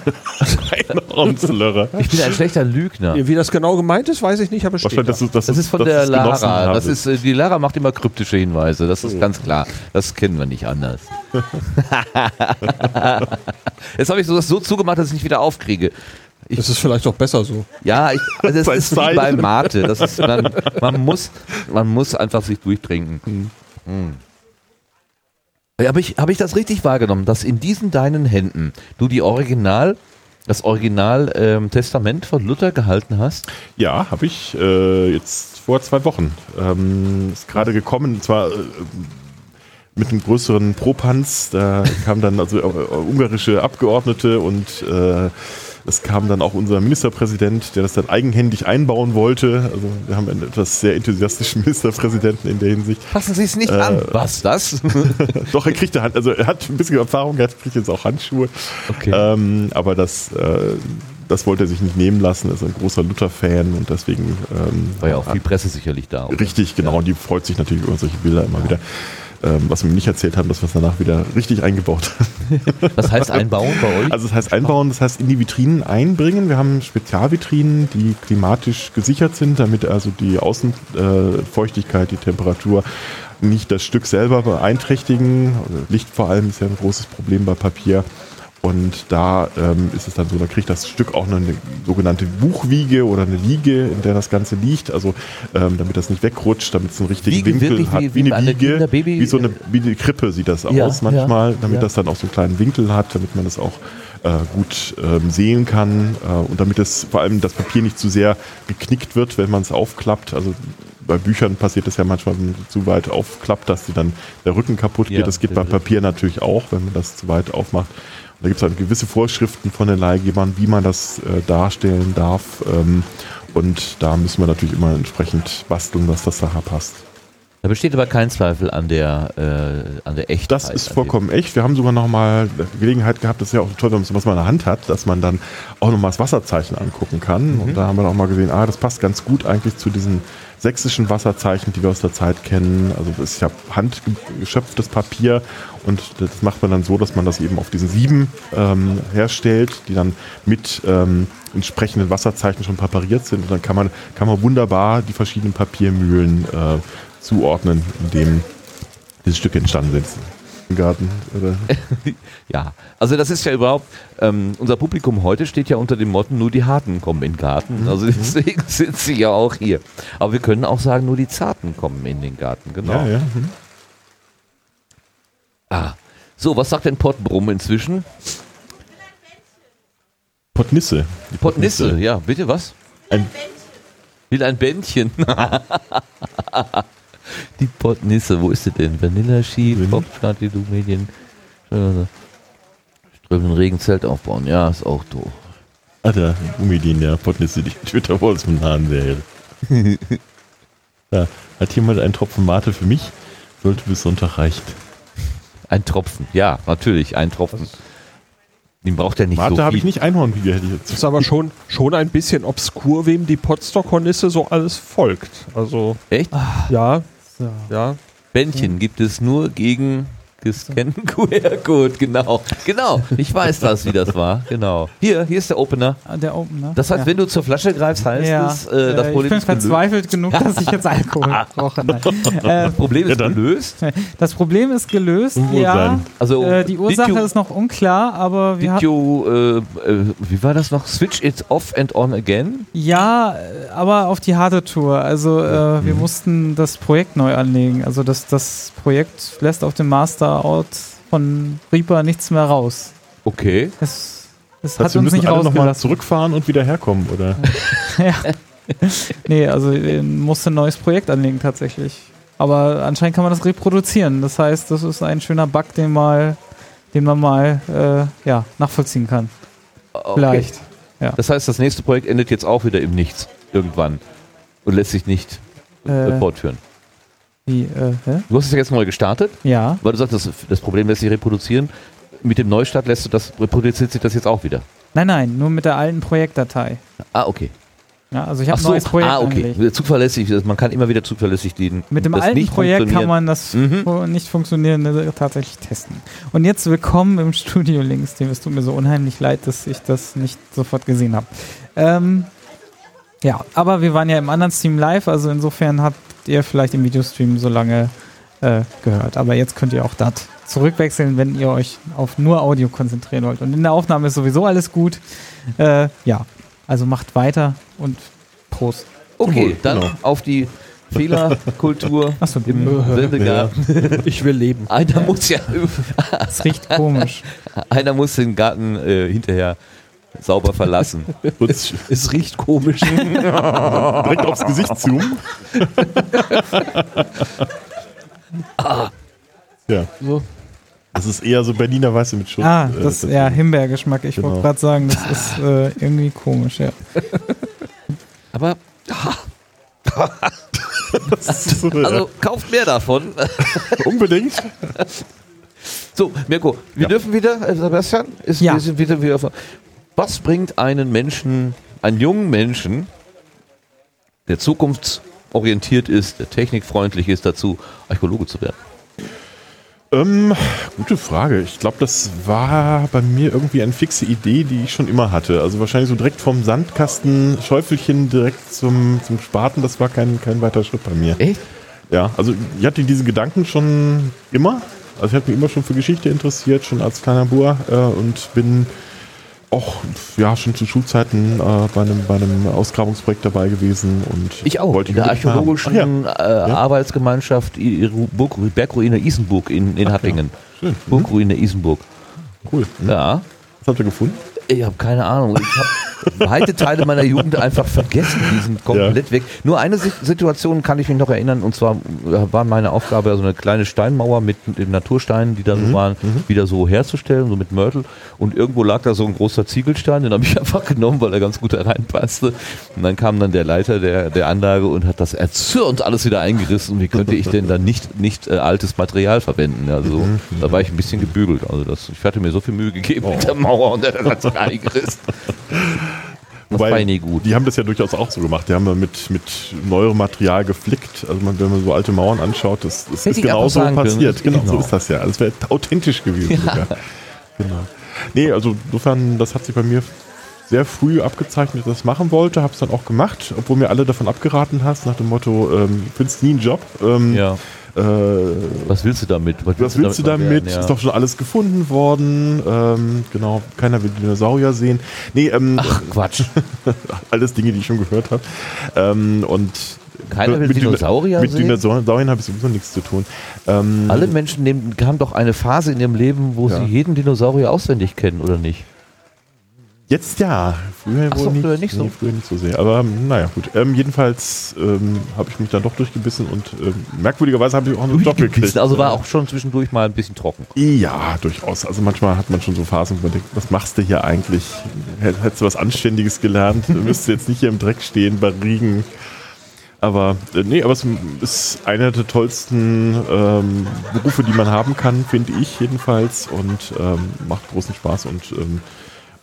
Einhornslöre. Ich bin ein schlechter Lügner. Wie das genau gemeint ist, weiß ich nicht, aber steht Wahrscheinlich, da. dass du, dass Das du- ist von dass der Lara. Das ist, äh, die Lara macht immer kryptische Hinweise. Das ist ganz klar. Das kennen wir nicht anders. Jetzt habe ich so das so zugemacht, dass ich nicht wieder aufkriege. Ich, Das ist vielleicht auch besser so. ja, ich, also das Bei ist wie bei Mate. Das ist, man, man, muss, man muss einfach sich durchtrinken. Hm. Ja, Habe ich, hab ich das richtig wahrgenommen, dass in diesen deinen Händen du die Original, das Original ähm, Testament von Luther gehalten hast? Ja, habe ich äh, jetzt vor zwei Wochen. Ähm, ist gerade gekommen, und zwar äh, mit einem größeren Propanz. Da kamen dann also äh, ungarische Abgeordnete und äh, es kam dann auch unser Ministerpräsident, der das dann eigenhändig einbauen wollte. Also wir haben einen etwas sehr enthusiastischen Ministerpräsidenten in der Hinsicht. Fassen Sie es nicht Äh, an. Was, das? Doch, er kriegte Hand, also er hat ein bisschen Erfahrung, er kriegt jetzt auch Handschuhe. Okay. Ähm, aber das, äh, das wollte er sich nicht nehmen lassen. Er ist ein großer Luther-Fan und deswegen ähm, War ja auch viel Presse sicherlich da. oder? Richtig, genau. Und die freut sich natürlich über solche Bilder immer wieder. Ähm, was wir mir nicht erzählt haben, dass wir es danach wieder richtig eingebaut haben. Was heißt einbauen bei euch? Also das heißt einbauen, das heißt in die Vitrinen einbringen. Wir haben Spezialvitrinen, die klimatisch gesichert sind, damit also die Außenfeuchtigkeit, die Temperatur nicht das Stück selber beeinträchtigen. Licht vor allem ist ja ein großes Problem bei Papier. Und da ähm, ist es dann so, da kriegt das Stück auch noch eine sogenannte Buchwiege oder eine Liege, in der das Ganze liegt. Also ähm, damit das nicht wegrutscht, damit es einen richtigen Wiege, Winkel wirklich hat. wie- Wie, eine Wiege, Kinderbaby- wie so eine, wie eine Krippe sieht das Ja, aus manchmal, ja, damit ja. das dann auch so einen kleinen Winkel hat, damit man das auch äh, gut ähm, sehen kann äh, und damit es vor allem das Papier nicht zu sehr geknickt wird, wenn man es aufklappt. Also bei Büchern passiert es ja manchmal, wenn man zu weit aufklappt, dass die dann der Rücken kaputt geht. Ja, das geht bei ja. Papier natürlich auch, wenn man das zu weit aufmacht. Da gibt es halt gewisse Vorschriften von den Leihgebern, wie man das äh, darstellen darf. Ähm, und da müssen wir natürlich immer entsprechend basteln, dass das nachher passt. Da besteht aber kein Zweifel an der, äh, an der Echtheit. Das ist vollkommen echt. Wir haben sogar noch mal Gelegenheit gehabt, das ist ja auch toll, wenn man sowas mal in der Hand hat, dass man dann auch noch mal das Wasserzeichen angucken kann. Und da haben wir auch mal gesehen, ah, das passt ganz gut eigentlich zu diesen sächsischen Wasserzeichen, die wir aus der Zeit kennen. Also das ist ja handgeschöpftes Papier und das macht man dann so, dass man das eben auf diesen sieben ähm, herstellt, die dann mit ähm, entsprechenden Wasserzeichen schon präpariert sind. Und dann kann man, kann man wunderbar die verschiedenen Papiermühlen äh, zuordnen, in dem diese Stücke entstanden sind. Garten. Oder? Ja, also das ist ja überhaupt, ähm, unser Publikum heute steht ja unter dem Motto, nur die Harten kommen in den Garten. Mhm. Also deswegen sind sie ja auch hier. Aber wir können auch sagen, nur die Zarten kommen in den Garten, genau. Ja, ja. Mhm. Ah. So, was sagt denn Pottbrumm inzwischen? Pottnisse. Die Pottnisse, ja, bitte was? Ein, Will ein Bändchen. die Pottnisse, wo ist sie denn? Vanilla Ski. Popstadt, du Medien. Strömen Regenzelt aufbauen, ja, ist auch doof. Alter, Gummidien, ja, Pottnisse, die Twitter Walls mit Haaren wäre. da hat jemand einen Tropfen Mate für mich? Sollte bis Sonntag reichen. Ein Tropfen, ja, natürlich, ein Tropfen. Den braucht er nicht Mate so habe ich nicht, Einhornwiege hätte ich Das jetzt. ist aber schon, schon ein bisschen obskur, wem die Potsdok-Hornisse so alles folgt. Also, Echt? ja, So. ja. Bändchen gibt es nur gegen gescannten QR-Code, genau. Genau, ich weiß das, wie das war, genau. Hier, hier ist der Opener. Ah, Der Opener. Das heißt, ja. wenn du zur Flasche greifst, heißt ja. es, äh, das Äh, ich Problem bin ist gelöst. verzweifelt genug, dass ich jetzt Alkohol brauche. Nein. Äh, Das Problem Ja, ist dann. gelöst. das Problem ist gelöst. Ja, Also, äh, die Ursache you, ist noch unklar, aber wir you, äh, äh, wie war das noch? Switch it off and on again? Ja, aber auf die harte Tour. Also äh, wir mussten das Projekt neu anlegen. Also das, das Projekt lässt auf dem Master-Out von Reaper nichts mehr raus. Okay. Es, es Das hat wir uns müssen nicht alle nochmal zurückfahren und wieder herkommen, oder? Nee, also wir mussten ein neues Projekt anlegen tatsächlich. Aber anscheinend kann man das reproduzieren. Das heißt, das ist ein schöner Bug, den, mal, den man mal äh, ja, nachvollziehen kann. okay. Vielleicht. Das heißt, das nächste Projekt endet jetzt auch wieder im Nichts. Irgendwann. Und lässt sich nicht äh, Äh. fortführen. Wie, äh, hä? Du hast es ja jetzt neu gestartet, Ja. weil du sagst, das, das Problem lässt sich reproduzieren. Mit dem Neustart lässt du das, reproduziert sich das jetzt auch wieder. Nein, nein, nur mit der alten Projektdatei. Ah, okay. Ja, also ich habe ein so, neues Projekt ah, okay. angelegt. Zuverlässig, das- man kann immer wieder zuverlässig den. Mit dem alten Projekt kann man das Mhm. nicht funktionierende tatsächlich testen. Und jetzt willkommen im Studio Links, dem es tut mir so unheimlich leid, dass ich das nicht sofort gesehen habe. Ähm, ja, aber wir waren ja im anderen Stream live, also insofern habt ihr vielleicht im Videostream so lange äh, gehört. Aber jetzt könnt ihr auch das zurückwechseln, wenn ihr euch auf nur Audio konzentrieren wollt. Und in der Aufnahme ist sowieso alles gut. Äh, ja, also macht weiter und Prost. Okay, Cool, dann genau. auf die Fehlerkultur Achso, im Sendegarten. Ich will leben. Einer muss ja, das riecht komisch. einer muss den Garten äh, hinterher sauber verlassen. Kurz Es riecht komisch. direkt aufs Gesicht zoomen. Ja. So. Das ist eher so Berliner Weiße mit Schutz. Ah, äh, das ja Himbeergeschmack. Ich wollte Genau. gerade sagen, das ist äh, irgendwie komisch, ja. Aber das ist so, also kauft mehr davon. unbedingt. So, Mirko, wir Ja. dürfen wieder, äh, Sebastian, ist, Ja. wir sind wieder, wieder auf, was bringt einen Menschen, einen jungen Menschen, der zukunftsorientiert ist, der technikfreundlich ist, dazu, Archäologe zu werden? Ähm, gute Frage. Ich glaube, das war bei mir irgendwie eine fixe Idee, die ich schon immer hatte. Also wahrscheinlich so direkt vom Sandkasten, Schäufelchen direkt zum, zum Spaten, das war kein, kein weiter Schritt bei mir. Echt? Ja, also ich hatte diese Gedanken schon immer Also ich habe mich immer schon für Geschichte interessiert, schon als kleiner Bur äh, und bin auch ja schon zu Schulzeiten äh, bei, einem, bei einem Ausgrabungsprojekt dabei gewesen und Ich auch. wollte in der archäologischen Ach ja. äh, Arbeitsgemeinschaft I- Ru- Burg, Bergruine Isenburg in, in Hattingen. Schön. Mhm. Burgruine Isenburg. Cool. Mhm. Ja. Was habt ihr gefunden? Ich habe keine Ahnung. Ich habe weite Teile meiner Jugend einfach vergessen. Die sind komplett weg. Nur eine Si- Situation kann ich mich noch erinnern. Und zwar äh, war meine Aufgabe, so eine kleine Steinmauer mit den Natursteinen, die da Mhm. so waren, wieder so herzustellen, so mit Mörtel. Und irgendwo lag da so ein großer Ziegelstein. Den habe ich einfach genommen, weil er ganz gut da reinpasste. Und dann kam dann der Leiter der, der Anlage und hat das erzürnt alles wieder eingerissen. Wie könnte ich denn dann nicht, nicht äh, altes Material verwenden? Also Mhm. da war ich ein bisschen gebügelt. Also das, ich hatte mir so viel Mühe gegeben mit der Mauer und der das eingerissen. Das Wobei, war nie gut. Die haben das ja durchaus auch so gemacht. Die haben ja mit, mit neuem Material geflickt. Also man, wenn man so alte Mauern anschaut, das, das ist genau so passiert. Genau, so Genau. ist das ja. Das wäre authentisch gewesen sogar. Genau. Nee, also insofern, das hat sich bei mir sehr früh abgezeichnet, dass ich das machen wollte, habe es dann auch gemacht, obwohl mir alle davon abgeraten hast, nach dem Motto, ähm, findest nie einen Job. Ähm, Ja. Äh, Was willst du damit? was willst du damit? Ja. Ist doch schon alles gefunden worden. Ähm, genau, keiner will Dinosaurier sehen. Nee, ähm, Ach, Quatsch. alles Dinge, die ich schon gehört habe. Ähm, und Keiner will mit Dino- Dinosaurier Mit sehen? Dinosauriern habe ich sowieso nichts zu tun. Ähm, Alle Menschen nehmen, haben doch eine Phase in ihrem Leben, wo Ja. sie jeden Dinosaurier auswendig kennen, oder nicht? Jetzt ja. Früher, Ach wohl so, nicht, früher nicht so? Nee, früher nicht so sehr. Aber ähm, naja, gut. Ähm, jedenfalls ähm, habe ich mich dann doch durchgebissen und ähm, merkwürdigerweise habe ich auch einen Job gekriegt. Also war auch schon zwischendurch mal ein bisschen trocken. Ja, durchaus. Also manchmal hat man schon so Phasen, wo man denkt, was machst du hier eigentlich? Hätt- Hättest du was Anständiges gelernt? Du müsstest jetzt nicht hier im Dreck stehen bei Regen. Aber äh, nee, aber es ist einer der tollsten ähm, Berufe, die man haben kann, finde ich jedenfalls. Und ähm, macht großen Spaß. Und ähm,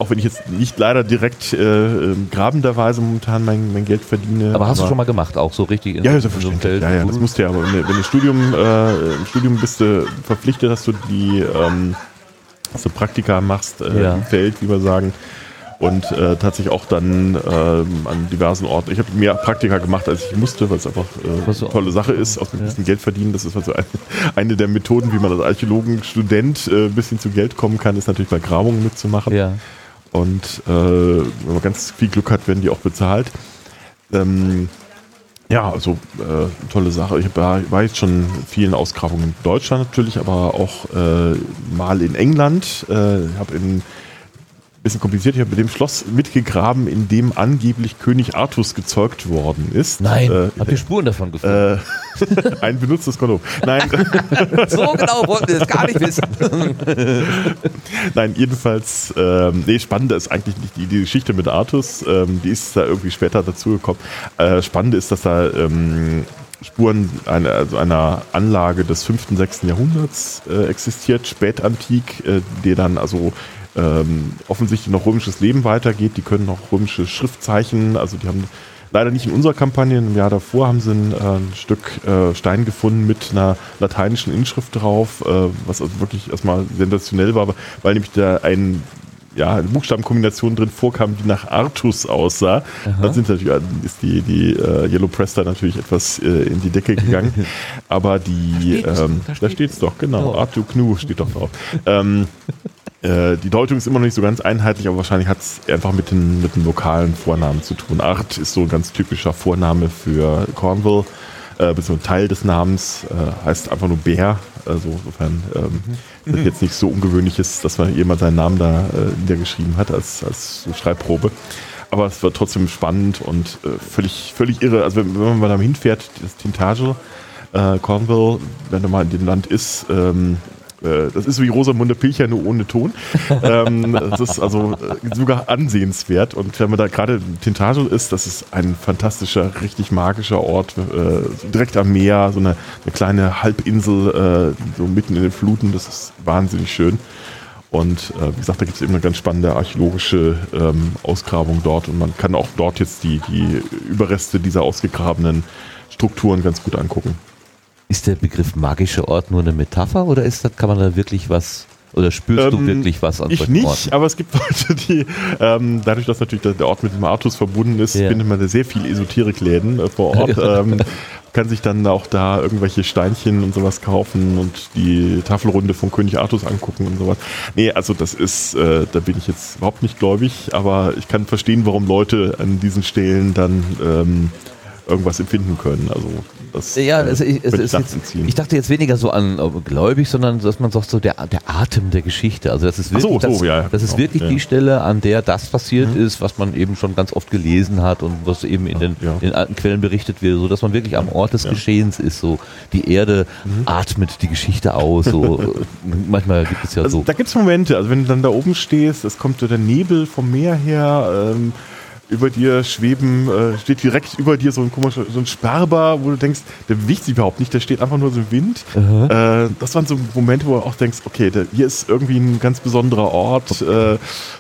auch wenn ich jetzt nicht leider direkt äh, ähm, grabenderweise momentan mein, mein Geld verdiene. Aber hast du schon mal gemacht, auch so richtig in, ja, in selbstverständlich. Ja, ja, das musst du ja. Aber wenn, du- Studium, äh, im Studium bist du verpflichtet, dass du die ähm, dass du Praktika machst äh, Ja. im Feld, wie wir sagen. Und äh, tatsächlich auch dann ähm, an diversen Orten. Ich habe mehr Praktika gemacht, als ich musste, weil es einfach äh, so- eine tolle Sache ist, aus ein bisschen Geld verdienen. Das ist also eine, eine der Methoden, wie man als Archäologen-Student äh, ein bisschen zu Geld kommen kann, ist natürlich bei Grabungen mitzumachen. Ja. Und äh, wenn man ganz viel Glück hat, werden die auch bezahlt. Ähm, ja, also äh, tolle Sache. Ich war, war jetzt schon in vielen Ausgrabungen in Deutschland natürlich, aber auch äh, mal in England. Äh, ich habe in bisschen kompliziert, ich habe mit dem Schloss mitgegraben, in dem angeblich König Artus gezeugt worden ist. Nein, Äh, habt ihr Spuren davon gefunden? äh, ein benutztes Kondom. Nein, so genau wollten wir das gar nicht wissen. Nein, jedenfalls, ähm, nee, spannender ist eigentlich nicht die, die Geschichte mit Artus, ähm, die ist da irgendwie später dazugekommen. Äh, spannende ist, dass da ähm, Spuren einer, also einer Anlage des 5., 6. Jahrhunderts äh, existiert, spätantik, äh, die dann also ähm, offensichtlich noch römisches Leben weitergeht. Die können noch römische Schriftzeichen, also die haben leider nicht in unserer Kampagne, im Jahr davor haben sie ein, äh, ein Stück äh, Stein gefunden mit einer lateinischen Inschrift drauf, äh, was also wirklich erstmal sensationell war, weil nämlich da ein ja, eine Buchstabenkombination drin vorkam, die nach Artus aussah. Dann sind natürlich, ist die, die äh, Yellow Press da natürlich etwas äh, in die Decke gegangen. Aber die, Da steht's, ähm, da da steht's. doch, genau. Oh. Artu Gnu steht doch drauf. ähm, äh, die Deutung ist immer noch nicht so ganz einheitlich, aber wahrscheinlich hat es einfach mit den, mit den lokalen Vornamen zu tun. Art ist so ein ganz typischer Vorname für Cornwall, äh, beziehungsweise Teil des Namens, äh, heißt einfach nur Bär. Also insofern ähm, das jetzt nicht so ungewöhnlich ist, dass man jemand seinen Namen da äh, niedergeschrieben hat als, als so Schreibprobe. Aber es wird trotzdem spannend und äh, völlig, völlig irre. Also wenn, wenn man mal da hinfährt, das Tintagel, äh, Cornwall, wenn man mal in dem Land ist, ähm, äh, das ist wie Rosamunde Pilcher, nur ohne Ton. ähm, das ist also äh, sogar ansehenswert. Und wenn man da gerade in Tintagel ist, das ist ein fantastischer, richtig magischer Ort, äh, direkt am Meer, so eine, eine kleine Halbinsel, äh, so mitten in den Fluten. Das ist wahnsinnig schön. Und äh, wie gesagt, da gibt es eben eine ganz spannende archäologische ähm, Ausgrabung dort. Und man kann auch dort jetzt die, die Überreste dieser ausgegrabenen Strukturen ganz gut angucken. Ist der Begriff magischer Ort nur eine Metapher oder ist das, kann man da wirklich was Oder spürst du Ähm, wirklich was an Ich nicht, Orten? aber es gibt Leute, die, ähm, dadurch, dass natürlich der der Ort mit dem Artus verbunden ist, Ja. findet man da sehr viel Esoterikläden äh, vor Ort. ähm, kann sich dann auch da irgendwelche Steinchen und sowas kaufen und die Tafelrunde von König Artus angucken und sowas. Nee, also das ist, äh, da bin ich jetzt überhaupt nicht gläubig, aber ich kann verstehen, warum Leute an diesen Stellen dann ähm, irgendwas empfinden können. Also das Ja, äh, also ich, es, würde es, ich jetzt, ich dachte jetzt weniger so an äh, gläubig, sondern dass man sagt so der, der Atem der Geschichte. Also das ist so, wirklich, so, das, ja, das ist genau, wirklich ja. die Stelle, an der das passiert ist, was man eben schon ganz oft gelesen hat und was eben in den, Ja. in den alten Quellen berichtet wird, so dass man wirklich am Ort des. Geschehens ist. So die Erde Mhm. atmet die Geschichte aus. So manchmal gibt es ja Also, so. Da gibt es Momente, also wenn du dann da oben stehst, es kommt so der Nebel vom Meer her, ähm, über dir schweben, äh, steht direkt über dir so ein komischer, so ein Sperber, wo du denkst, der bewegt sich überhaupt nicht, der steht einfach nur so im Wind. Äh, das waren so Momente, wo du auch denkst, okay, der, hier ist irgendwie ein ganz besonderer Ort, äh,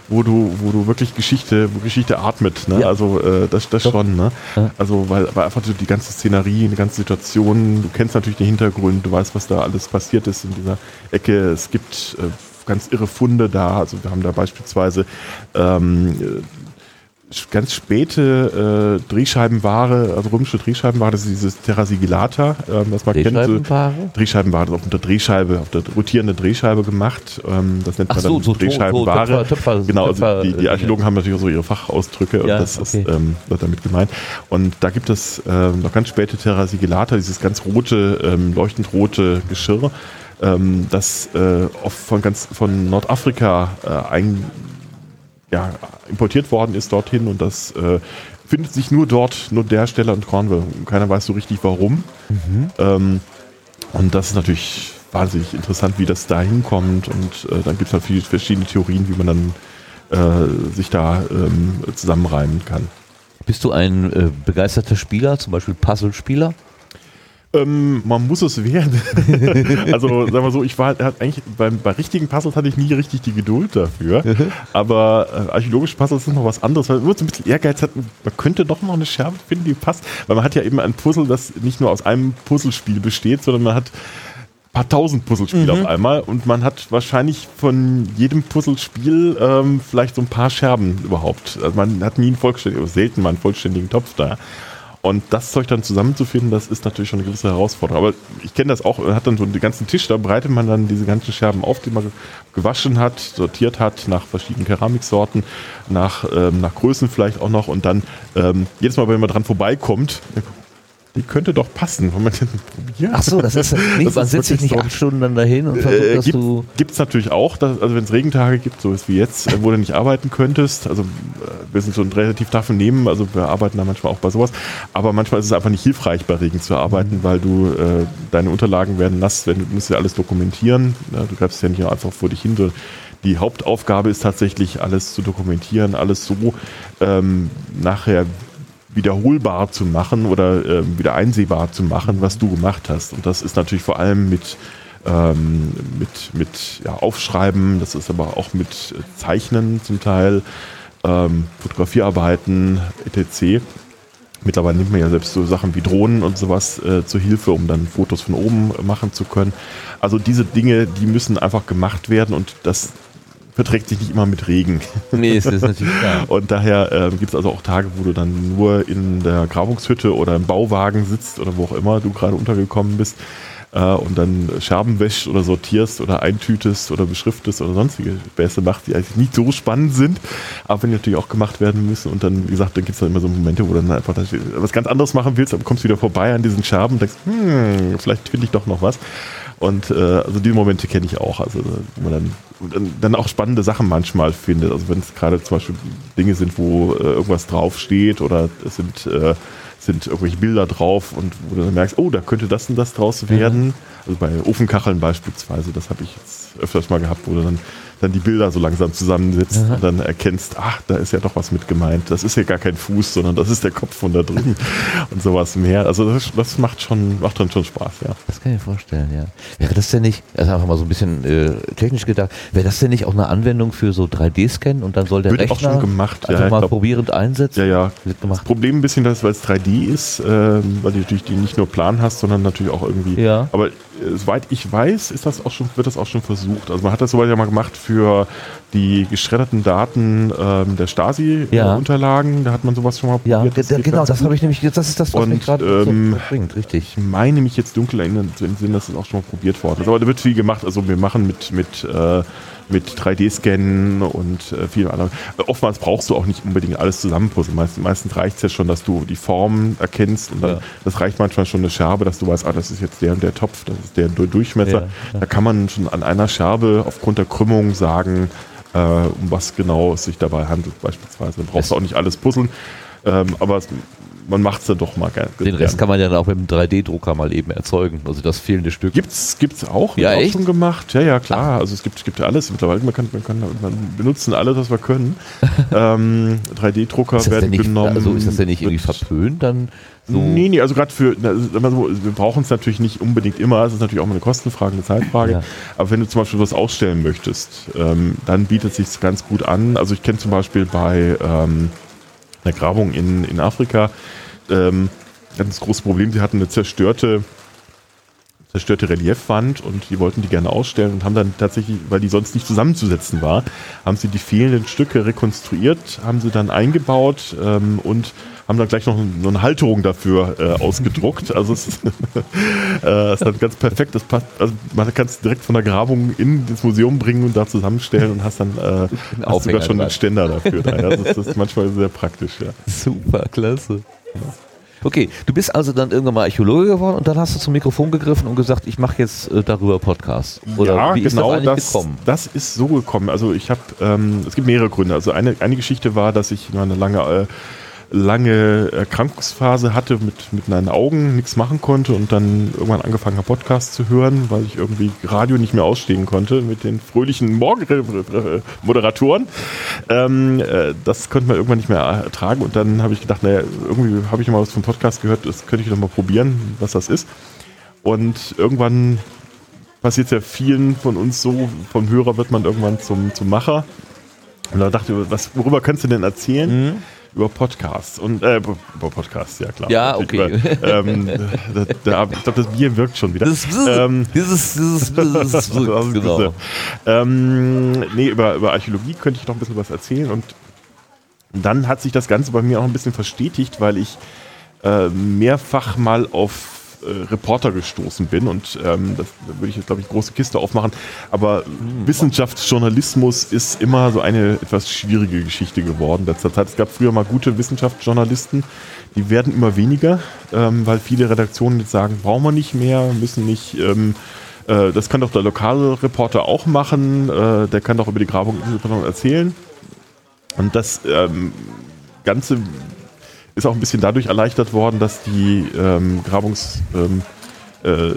wo du, wo du wirklich Geschichte, wo Geschichte atmet. Ne? Ja. Also äh, das, das Doch. schon. Ne? Ja. Also weil, weil einfach so die ganze Szenerie, die ganze Situation, du kennst natürlich den Hintergrund, du weißt, was da alles passiert ist in dieser Ecke. Es gibt äh, ganz irre Funde da. Also wir haben da beispielsweise ähm, äh, ganz späte äh, Drehscheibenware, also römische Drehscheibenware, das ist dieses Terra Sigillata, ähm, das man kennt. So? Drehscheibenware, das ist auf der Drehscheibe, auf der rotierende Drehscheibe gemacht. Ähm, das nennt Ach man so, dann so, so, so Drehscheibenware. Töpfer, Töpfer, Genau, also Töpfer, die, die äh, Archäologen haben natürlich auch so ihre Fachausdrücke Ja, und das okay. ist ähm, wird damit gemeint. Und da gibt es ähm, noch ganz späte Terra Sigillata, dieses ganz rote, ähm, leuchtend rote Geschirr, ähm, das äh, oft von ganz von Nordafrika äh, ein, ja, importiert worden ist dorthin und das äh, findet sich nur dort, nur der Stelle in Cornwall. Keiner weiß so richtig warum. Ähm, und das ist natürlich wahnsinnig interessant, wie das da hinkommt. Und äh, dann gibt es halt viele verschiedene Theorien, wie man dann äh, sich da ähm, zusammenreimen kann. Bist du ein äh, begeisterter Spieler, zum Beispiel Puzzle-Spieler? Ähm, man muss es werden. also sagen wir so, ich war hat eigentlich beim, bei richtigen Puzzles hatte ich nie richtig die Geduld dafür. Aber äh, archäologische Puzzles sind noch was anderes, weil man so ein bisschen Ehrgeiz hat. Man könnte doch noch eine Scherbe finden, die passt. Weil man hat ja eben ein Puzzle, das nicht nur aus einem Puzzlespiel besteht, sondern man hat ein paar tausend Puzzlespiele auf einmal und man hat wahrscheinlich von jedem Puzzlespiel ähm, vielleicht so ein paar Scherben überhaupt. Also man hat nie einen vollständigen, selten mal einen vollständigen Topf da. Und das Zeug dann zusammenzufinden, das ist natürlich schon eine gewisse Herausforderung. Aber ich kenne das auch, man hat dann so den ganzen Tisch, da breitet man dann diese ganzen Scherben auf, die man gewaschen hat, sortiert hat, nach verschiedenen Keramiksorten, nach, ähm, nach Größen vielleicht auch noch. Und dann ähm, jedes Mal, wenn man dran vorbeikommt, die könnte doch passen, wenn man den probiert. Ach so, das ist nicht, man ist setzt sich nicht so. acht Stunden dann dahin und versucht, Äh, dass gibt, du. gibt's natürlich auch, dass, also wenn es Regentage gibt, so ist wie jetzt, äh, wo du nicht arbeiten könntest. Also äh, wir sind so ein relativ taffe Nehmen, also wir arbeiten da manchmal auch bei sowas. Aber manchmal ist es einfach nicht hilfreich, bei Regen zu arbeiten, weil du äh, deine Unterlagen werden nass, wenn du musst ja alles dokumentieren. Ja, du greifst ja nicht einfach vor dich hin. sondern Die Hauptaufgabe ist tatsächlich, alles zu dokumentieren, alles so ähm, nachher wiederholbar zu machen oder ähm, wieder einsehbar zu machen, was du gemacht hast. Und das ist natürlich vor allem mit, ähm, mit, mit ja, Aufschreiben, das ist aber auch mit äh, Zeichnen zum Teil, ähm, Fotografiearbeiten, etc. Mittlerweile nimmt man ja selbst so Sachen wie Drohnen und sowas äh, zur Hilfe, um dann Fotos von oben äh, machen zu können. Also diese Dinge, die müssen einfach gemacht werden und das verträgt sich nicht immer mit Regen. Nee, ist natürlich klar. Und daher äh, gibt es also auch Tage, wo du dann nur in der Grabungshütte oder im Bauwagen sitzt oder wo auch immer du gerade untergekommen bist äh, und dann Scherben wäschst oder sortierst oder eintütest oder beschriftest oder sonstige Späße machst, die eigentlich nicht so spannend sind, aber wenn die natürlich auch gemacht werden müssen. Und dann, wie gesagt, dann gibt es dann immer so Momente, wo du dann einfach das- was ganz anderes machen willst, aber kommst wieder vorbei an diesen Scherben und denkst, hm, vielleicht finde ich doch noch was. Und äh, also diese Momente kenne ich auch, also wo man dann, dann, auch spannende Sachen manchmal findet. Also wenn es gerade zum Beispiel Dinge sind, wo äh, irgendwas draufsteht oder es sind, äh, sind irgendwelche Bilder drauf und wo du dann merkst, oh, da könnte das und das draus werden. Also bei Ofenkacheln beispielsweise, das habe ich jetzt öfters mal gehabt, wo du dann dann die Bilder so langsam zusammensitzt und dann erkennst, ach, da ist ja doch was mit gemeint. Das ist ja gar kein Fuß, sondern das ist der Kopf von da drüben und sowas mehr. Also das, das macht schon, macht dann schon Spaß, ja. Das kann ich mir vorstellen, ja. Wäre das denn nicht, also einfach mal so ein bisschen äh, technisch gedacht, wäre das denn nicht auch eine Anwendung für so 3D-Scan und dann soll der Wird auch Rechner schon gemacht, ja, einfach ich mal glaub- probierend einsetzen? Ja, ja. Das. Problem ein bisschen, dass, weil es 3D ist, ähm, weil du natürlich die nicht nur Plan hast, sondern natürlich auch irgendwie. Ja. Aber äh, soweit ich weiß, ist das auch schon, wird das auch schon versucht. Also man hat das soweit ja mal gemacht für die geschredderten Daten ähm, der Ja. Stasi-Unterlagen. da hat man sowas schon mal Ja, probiert. geht genau, das habe ich nämlich, das ist das, was Und, mich gerade ähm, so bringt, richtig. Ich meine mich jetzt dunkel erinnern zu Sinn, dass es auch schon mal probiert worden ist. Aber da wird viel gemacht. Also wir machen mit, mit, äh, mit 3D-Scannen und äh, vielen anderen. Äh, Oftmals brauchst du auch nicht unbedingt alles zusammenpuzzeln. Meistens, meistens reicht es ja schon, dass du die Form erkennst und dann, Ja. das reicht manchmal schon eine Scherbe, dass du weißt, ah, das ist jetzt der und der Topf, das ist der Du- Durchmesser. Ja. Da kann man schon an einer Scherbe aufgrund der Krümmung sagen, äh, um was genau es sich dabei handelt beispielsweise. Dann brauchst du auch nicht alles puzzeln. Ähm, aber es, man macht es dann doch mal gerne. Den Rest kann man ja dann auch mit einem 3D-Drucker mal eben erzeugen, also das fehlende Stück. Gibt's, gibt's auch, Ja, auch schon gemacht. Ja, ja, klar. Also es gibt, es gibt ja alles mittlerweile. Man kann, man kann, man benutzen alles, was wir können. ähm, 3D-Drucker Ist das, denn werden nicht, genommen. also ist das denn nicht irgendwie verpönt dann? So? Nee, nee, also gerade für, also wir brauchen es natürlich nicht unbedingt immer, es ist natürlich auch mal eine Kostenfrage, eine Zeitfrage, Ja. aber wenn du zum Beispiel was ausstellen möchtest, ähm, dann bietet sich ganz gut an. Also ich kenne zum Beispiel bei ähm, einer Grabung in, in Afrika, ähm, hatten das große Problem, sie hatten eine zerstörte zerstörte Reliefwand und die wollten die gerne ausstellen und haben dann tatsächlich, weil die sonst nicht zusammenzusetzen war, haben sie die fehlenden Stücke rekonstruiert, haben sie dann eingebaut ähm, und haben dann gleich noch so eine Halterung dafür äh, ausgedruckt. Also es ist, äh, ist dann ganz perfekt. Das passt, also man kann es direkt von der Grabung in das Museum bringen und da zusammenstellen und hast dann äh, hast sogar schon einen Ständer dafür. Da, ja. das, ist, das ist manchmal sehr praktisch. Ja. Super, klasse. Okay, du bist also dann irgendwann mal Archäologe geworden und dann hast du zum Mikrofon gegriffen und gesagt, ich mache jetzt äh, darüber Podcast. Oder ja, wie ist genau, das eigentlich das, gekommen? das ist so gekommen. Also ich habe, ähm, es gibt mehrere Gründe. Also eine, eine Geschichte war, dass ich mal eine lange, äh, lange Erkrankungsphase hatte mit, mit meinen Augen, nichts machen konnte und dann irgendwann angefangen habe, Podcasts zu hören, weil ich irgendwie Radio nicht mehr ausstehen konnte mit den fröhlichen Morgenmoderatoren. Ähm, äh, das konnte man irgendwann nicht mehr ertragen und dann habe ich gedacht, naja, irgendwie habe ich mal was vom Podcast gehört, das könnte ich doch mal probieren, was das ist. Und irgendwann passiert ja vielen von uns so, vom Hörer wird man irgendwann zum, zum Macher. Und da dachte ich, was, worüber kannst du denn erzählen? Über Podcasts. Und, äh, über Podcasts, ja klar. Ja, okay. Über, ähm, da, da, ich glaube, das Bier wirkt schon wieder. Das ist, Ähm, dieses, dieses, dieses, das genau. Ähm, nee, über, über Archäologie könnte ich noch ein bisschen was erzählen und dann hat sich das Ganze bei mir auch ein bisschen verstetigt, weil ich äh, mehrfach mal auf äh, Reporter gestoßen bin und ähm, das da würde ich jetzt, glaube ich, große Kiste aufmachen. Aber Wissenschaftsjournalismus ist immer so eine etwas schwierige Geschichte geworden. Letzter Zeit. Es gab früher mal gute Wissenschaftsjournalisten, die werden immer weniger, ähm, weil viele Redaktionen jetzt sagen, brauchen wir nicht mehr, müssen nicht. Ähm, äh, das kann doch der lokale Reporter auch machen, äh, der kann doch über die Grabung erzählen. Und das ähm, Ganze ist auch ein bisschen dadurch erleichtert worden, dass die ähm, Grabungs... Ähm, äh,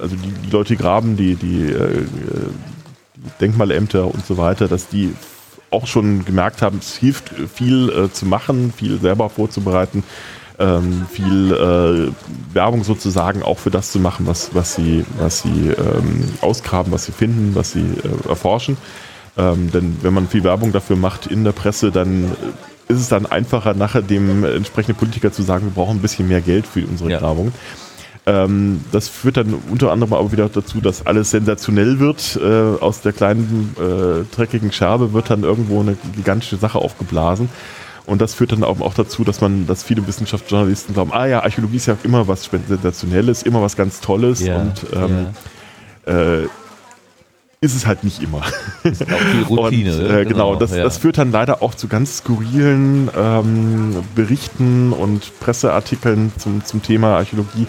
also die, die Leute, die graben, die, die, äh, die Denkmalämter und so weiter, dass die auch schon gemerkt haben, es hilft viel äh, zu machen, viel selber vorzubereiten, ähm, viel äh, Werbung sozusagen auch für das zu machen, was, was sie, was sie ähm, ausgraben, was sie finden, was sie äh, erforschen. Ähm, denn wenn man viel Werbung dafür macht in der Presse, dann äh, ist es dann einfacher, nachher dem entsprechenden Politiker zu sagen, wir brauchen ein bisschen mehr Geld für unsere Ja. Grabungen. Ähm, das führt dann unter anderem aber wieder dazu, dass alles sensationell wird. Äh, aus der kleinen äh, dreckigen Scherbe wird dann irgendwo eine gigantische Sache aufgeblasen. Und das führt dann auch, auch dazu, dass man, dass viele Wissenschaftsjournalisten glauben, ah ja, Archäologie ist ja immer was Sensationelles, immer was ganz Tolles Ja, und ähm, äh, ist es halt nicht immer. Ist auch viel Routine. Und, ne? äh, genau, das, ja. das führt dann leider auch zu ganz skurrilen ähm, Berichten und Presseartikeln zum, zum Thema Archäologie.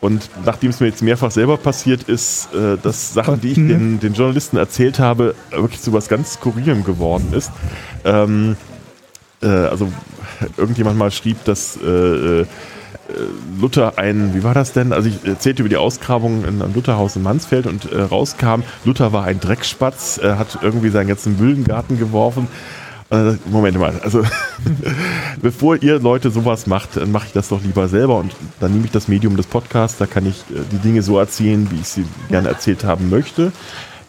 Und nachdem es mir jetzt mehrfach selber passiert ist, äh, dass Sachen, die ich den, den Journalisten erzählt habe, wirklich zu was ganz Skurrilem geworden ist. Ähm, äh, also irgendjemand mal schrieb, dass äh, äh, Luther ein, wie war das denn? Also ich erzählte über die Ausgrabung in einem Lutherhaus in Mansfeld und äh, rauskam, Luther war ein Dreckspatz, er hat irgendwie seinen ganzen Müllengarten geworfen. Äh, Moment mal, also bevor ihr Leute sowas macht, dann mache ich das doch lieber selber und dann nehme ich das Medium des Podcasts, da kann ich äh, die Dinge so erzählen, wie ich sie gerne erzählt haben möchte.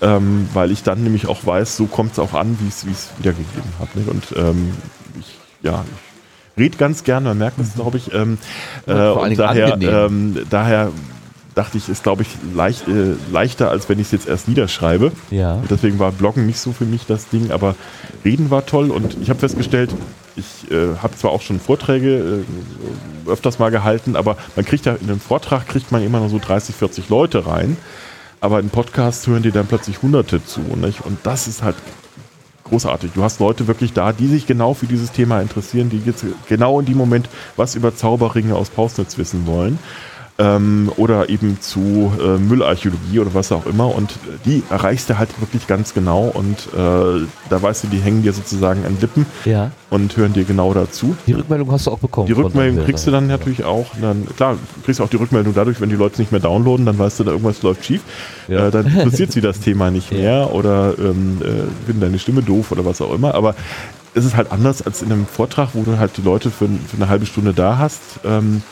Ähm, weil ich dann nämlich auch weiß, so kommt es auch an, wie es wiedergegeben habe. Ne? Und ähm, ich, ja, ich rede ganz gerne, man merkt das, glaube ich. Ähm, äh, und daher, ähm, daher dachte ich, ist, glaube ich, leicht, äh, leichter, als wenn ich es jetzt erst niederschreibe. Ja. Und deswegen war Bloggen nicht so für mich das Ding, aber Reden war toll und ich habe festgestellt, ich äh, habe zwar auch schon Vorträge äh, öfters mal gehalten, aber man kriegt ja in einem Vortrag kriegt man immer nur so 30, 40 Leute rein, aber in Podcast hören die dann plötzlich Hunderte zu, nicht? Und das ist halt großartig. Du hast Leute wirklich da, die sich genau für dieses Thema interessieren, die jetzt genau in dem Moment was über Zauberringe aus Pausnitz wissen wollen ähm, oder eben zu äh, Müllarchäologie oder was auch immer. Und die erreichst du halt wirklich ganz genau und äh, da weißt du, die hängen dir sozusagen an Lippen Ja. und hören dir genau dazu. Die Rückmeldung hast du auch bekommen. Die Rückmeldung kriegst du dann natürlich auch. Dann, klar, du kriegst auch die Rückmeldung dadurch, wenn die Leute nicht mehr downloaden, dann weißt du, da irgendwas läuft schief. Ja. Äh, dann interessiert sie das Thema nicht mehr oder ähm, äh, finden deine Stimme doof oder was auch immer. Aber es ist halt anders als in einem Vortrag, wo du halt die Leute für, für eine halbe Stunde da hast. Ähm,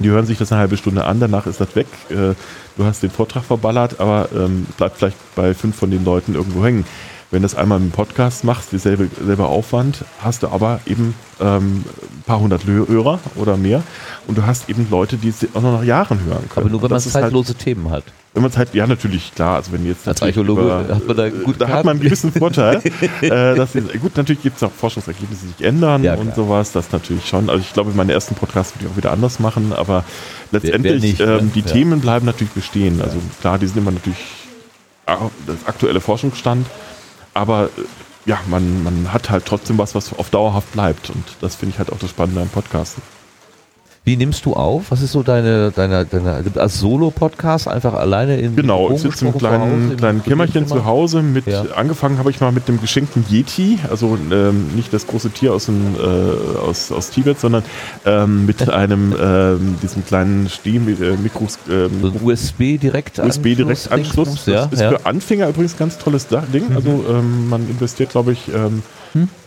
die hören sich das eine halbe Stunde an, danach ist das weg. Äh, du hast den Vortrag verballert, aber ähm, bleibt vielleicht bei fünf von den Leuten irgendwo hängen. Wenn du das einmal im Podcast machst, dieselbe selber Aufwand, hast du aber eben ähm, ein paar hundert Hörer oder mehr und du hast eben Leute, die es auch noch nach Jahren hören können. Aber nur wenn man halt, zeitlose Themen hat. wenn man Zeit, ja natürlich, klar, also wenn jetzt Als Archäologe hat man da äh, gut da hat man einen gewissen Vorteil. äh, dass gut, natürlich gibt es auch Forschungsergebnisse, die sich ändern Ja, und sowas, das natürlich schon. Also ich glaube, meine ersten Podcasts würde ich auch wieder anders machen, aber letztendlich, nicht, ne? ähm, die Ja. Themen bleiben natürlich bestehen. Also klar, die sind immer natürlich auch das aktuelle Forschungsstand, aber äh, ja, man, man hat halt trotzdem was, was auf dauerhaft bleibt und das finde ich halt auch das Spannende am Podcasten. Wie nimmst du auf? Was ist so deine, deine, deine als Solo-Podcast einfach alleine in Genau, ich sitze im zu Hause, kleinen, kleinen Kämmerchen zu Hause. Mit, Ja. Angefangen habe ich mal mit dem geschenkten Yeti, also ähm, nicht das große Tier aus, dem, äh, aus, aus Tibet, sondern ähm, mit einem ähm, diesem kleinen Stehmikros. Ähm, So USB direkt USB direkt Anschluss. Ja, das ist ja. für Anfänger übrigens ein ganz tolles Ding. Also ähm, man investiert, glaube ich, ähm,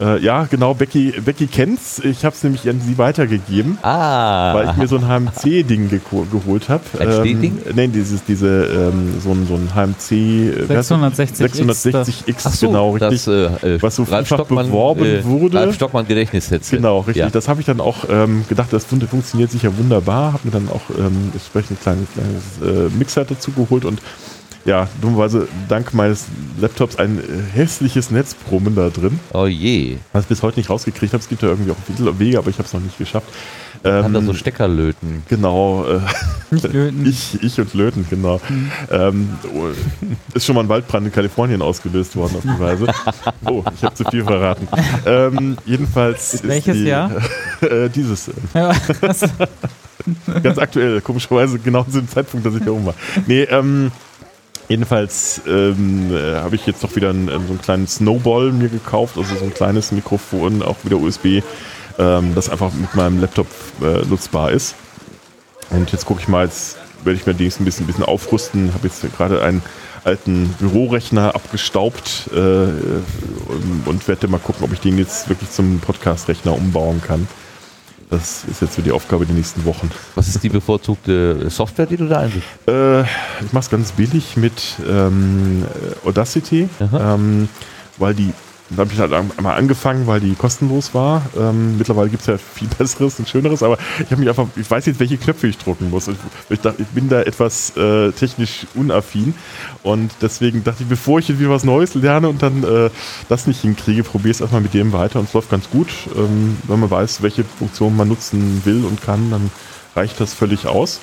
äh, ja genau, Becky, Becky kennt's. Ich habe es nämlich an sie weitergegeben. Ah, Weil ich mir so ein HMC-Ding geko- geholt habe. Stehding? Nein, dieses, diese, ähm, so ein, so ein HMC. äh, wer heißt das? 660X, 660X, Ach so, genau, richtig. das, äh, äh, Was so Ralf vielfach Stockmann, beworben äh, wurde. Ralf Stockmann Gedächtnisheadset. Genau, richtig. Ja. Das habe ich dann auch ähm, gedacht, das fun funktioniert sicher wunderbar. Habe mir dann auch ähm, entsprechend ein kleines, kleines äh, Mixer dazu geholt und ja, dummerweise dank meines Laptops ein äh, hässliches Netzbrummen da drin, Oh je. was ich bis heute nicht rausgekriegt habe. Es gibt ja irgendwie auch viele Wege, aber ich habe es noch nicht geschafft. Kann Ähm, da so Stecker löten. Genau, äh, Nicht löten. ich, ich und Löten, genau. Ähm, oh, ist schon mal ein Waldbrand in Kalifornien ausgelöst worden auf die Weise. Oh, ich habe zu viel verraten. Ähm, jedenfalls. ist Welches die, Jahr? Äh, dieses. äh, Ja, Ganz aktuell, komischerweise genau zu dem Zeitpunkt, dass ich da oben war. Nee, ähm, jedenfalls ähm, äh, habe ich jetzt doch wieder einen, so einen kleinen Snowball mir gekauft, also so ein kleines Mikrofon, auch wieder USB, ähm, das einfach mit meinem Laptop äh, nutzbar ist. Und jetzt gucke ich mal, jetzt werde ich mir demnächst ein bisschen, ein bisschen aufrüsten. Habe jetzt gerade einen alten Bürorechner abgestaubt äh, und, und werde mal gucken, ob ich den jetzt wirklich zum Podcast-Rechner umbauen kann. Das ist jetzt so die Aufgabe die nächsten Wochen. Was ist die bevorzugte Software, die du da einsetzt? Äh, ich mache es ganz billig mit ähm, Audacity, ähm, weil die, da habe ich halt einmal angefangen, weil die kostenlos war. Ähm, mittlerweile gibt es ja viel besseres und schöneres, aber ich habe mich einfach, ich weiß jetzt, welche Knöpfe ich drücken muss. Ich, ich, dachte, ich bin da etwas äh, technisch unaffin und deswegen dachte ich, bevor ich wieder was Neues lerne und dann äh, das nicht hinkriege, probiere es erstmal mit dem weiter und es läuft ganz gut. Ähm, wenn man weiß, welche Funktion man nutzen will und kann, dann reicht das völlig aus.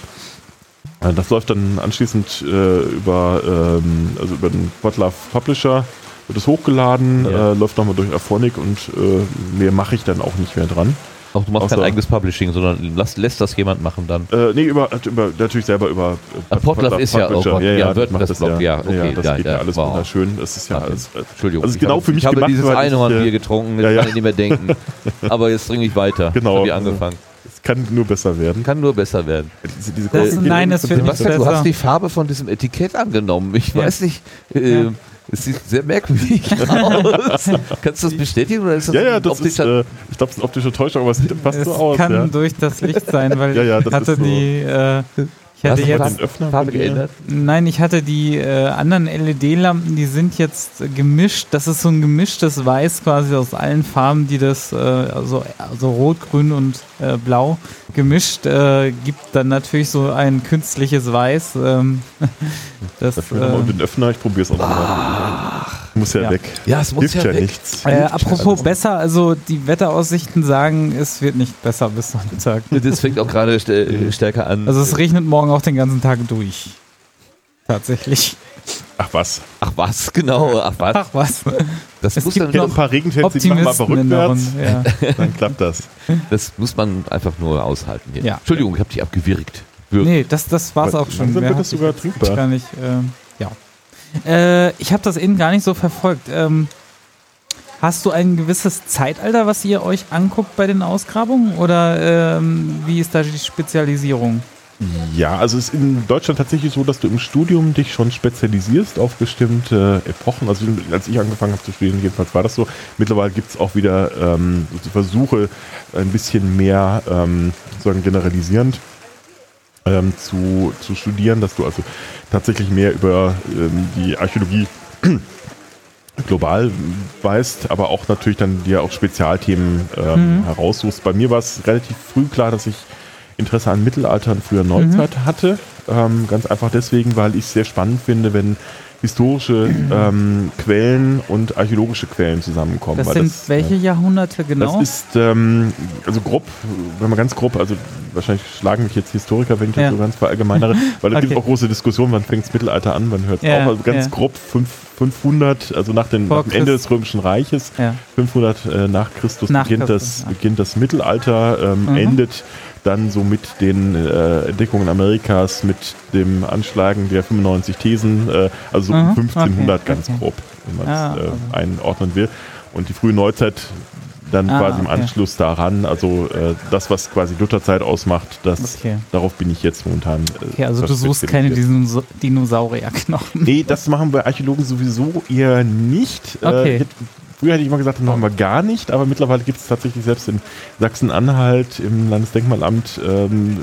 Äh, Das läuft dann anschließend äh, über, ähm, also über den Podlove Publisher, wird es hochgeladen, Ja. äh, läuft nochmal durch Aphonic und äh, mehr mache ich dann auch nicht mehr dran. Auch du machst kein Außer- eigenes Publishing, sondern lass, lässt das jemand machen dann. Äh, nee, über, über, natürlich selber über Ah, Podlove ist ja- oh Publisher. Gott, ja, das WordPress macht das Blog, ja, okay, das ja, geht ja, ja alles wow. wunderschön. Das ist ja Wahnsinn. alles. äh, Entschuldigung. Also ich genau habe, für mich Ich habe gemacht, dieses weil ich, Einhornbier äh, getrunken, jetzt ja, ja. kann ich nicht mehr denken. Aber jetzt trinke ich weiter. Genau. Ich angefangen. Es kann nur besser werden. Kann nur besser werden. Diese, diese Das- nein, es wird nicht Sebastian, du besser. hast die Farbe von diesem Etikett angenommen. Ich Ja. weiß nicht, äh, Ja. Es sieht sehr merkwürdig aus. Kannst du das bestätigen oder ist das Ja, ja, das ist, optischer- äh, ich glaube, das ist optische Täuschung, aber es sieht fast Es so aus. kann Ja. durch das Licht sein, weil Ja, ja, ich das hatte ist so. die, äh, ich Hast hatte du jetzt, den Öffner Farbe geändert? nein, ich hatte die äh, anderen LED-Lampen, die sind jetzt gemischt. Das ist so ein gemischtes Weiß quasi aus allen Farben, die das, äh, also, also Rot, Grün und äh, Blau gemischt, äh, gibt dann natürlich so ein künstliches Weiß. Ähm, das, Dafür nochmal äh, den Öffner, ich probiere es auch nochmal. Muss ja, Ja. weg. Ja, es muss Hilft ja ja, weg. nichts. äh, apropos besser, also die Wetteraussichten sagen, es wird nicht besser bis Sonntag. Das fängt auch gerade st äh, stärker an. Also es regnet morgen auch den ganzen Tag durch. Tatsächlich. Ach was. Ach was, genau. Ach was. Ach was. Das, es muss gibt dann, noch ein paar Regentänze, die machen der rückwärts. Ja. Dann klappt das. das muss man einfach nur aushalten. Hier. Ja. Entschuldigung, ich habe dich abgewirkt. Wirkt. Nee, das, das war's auch schon. Mehr wird hab das sogar trinkbar. Gar nicht, ähm, ja. Äh, ich habe das eben gar nicht so verfolgt. Ähm, hast du ein gewisses Zeitalter, was ihr euch anguckt bei den Ausgrabungen? Oder ähm, wie ist da die Spezialisierung? Ja, also es ist in Deutschland tatsächlich so, dass du im Studium dich schon spezialisierst auf bestimmte Epochen. Also als ich angefangen habe zu studieren, jedenfalls war das so. Mittlerweile gibt es auch wieder ähm, Versuche, ein bisschen mehr ähm, sozusagen generalisierend ähm, zu, zu studieren, dass du also tatsächlich mehr über ähm, die Archäologie global weißt, aber auch natürlich dann dir auch Spezialthemen ähm, Mhm. heraussuchst. Bei mir war es relativ früh klar, dass ich Interesse an Mittelalter und früher Neuzeit hatte. Ähm, ganz einfach deswegen, weil ich es sehr spannend finde, wenn historische ähm, Quellen und archäologische Quellen zusammenkommen. Das sind das, welche äh, Jahrhunderte genau? das ist, ähm, also grob, wenn man ganz grob, also wahrscheinlich schlagen mich jetzt Historiker, wenn ich das Ja. so ganz verallgemeinere, weil es gibt Okay. auch große Diskussionen, wann fängt das Mittelalter an, wann hört es Ja, auf. Also ganz ja. grob fünf, 500, also nach, den, nach dem Ende des Römischen Reiches, ja. 500 äh, nach Christus Nach beginnt, Christus, das, beginnt das Mittelalter, ähm, Mhm. endet dann so mit den äh, Entdeckungen Amerikas, mit dem Anschlagen der 95 Thesen, äh, also so um Mhm, 1500 okay, ganz okay. grob, wenn man es Ah, äh, okay. einordnen will. Und die frühe Neuzeit dann Ah, quasi im. Anschluss daran, also äh, das, was quasi Lutherzeit ausmacht, das, darauf bin ich jetzt momentan. Äh, Okay, also du suchst keine Dinosa- Dinosaurierknochen. Nee, das machen wir Archäologen sowieso eher nicht. Okay. Früher hätte ich immer gesagt, das machen wir gar nicht, aber mittlerweile gibt es tatsächlich selbst in Sachsen-Anhalt im Landesdenkmalamt ähm,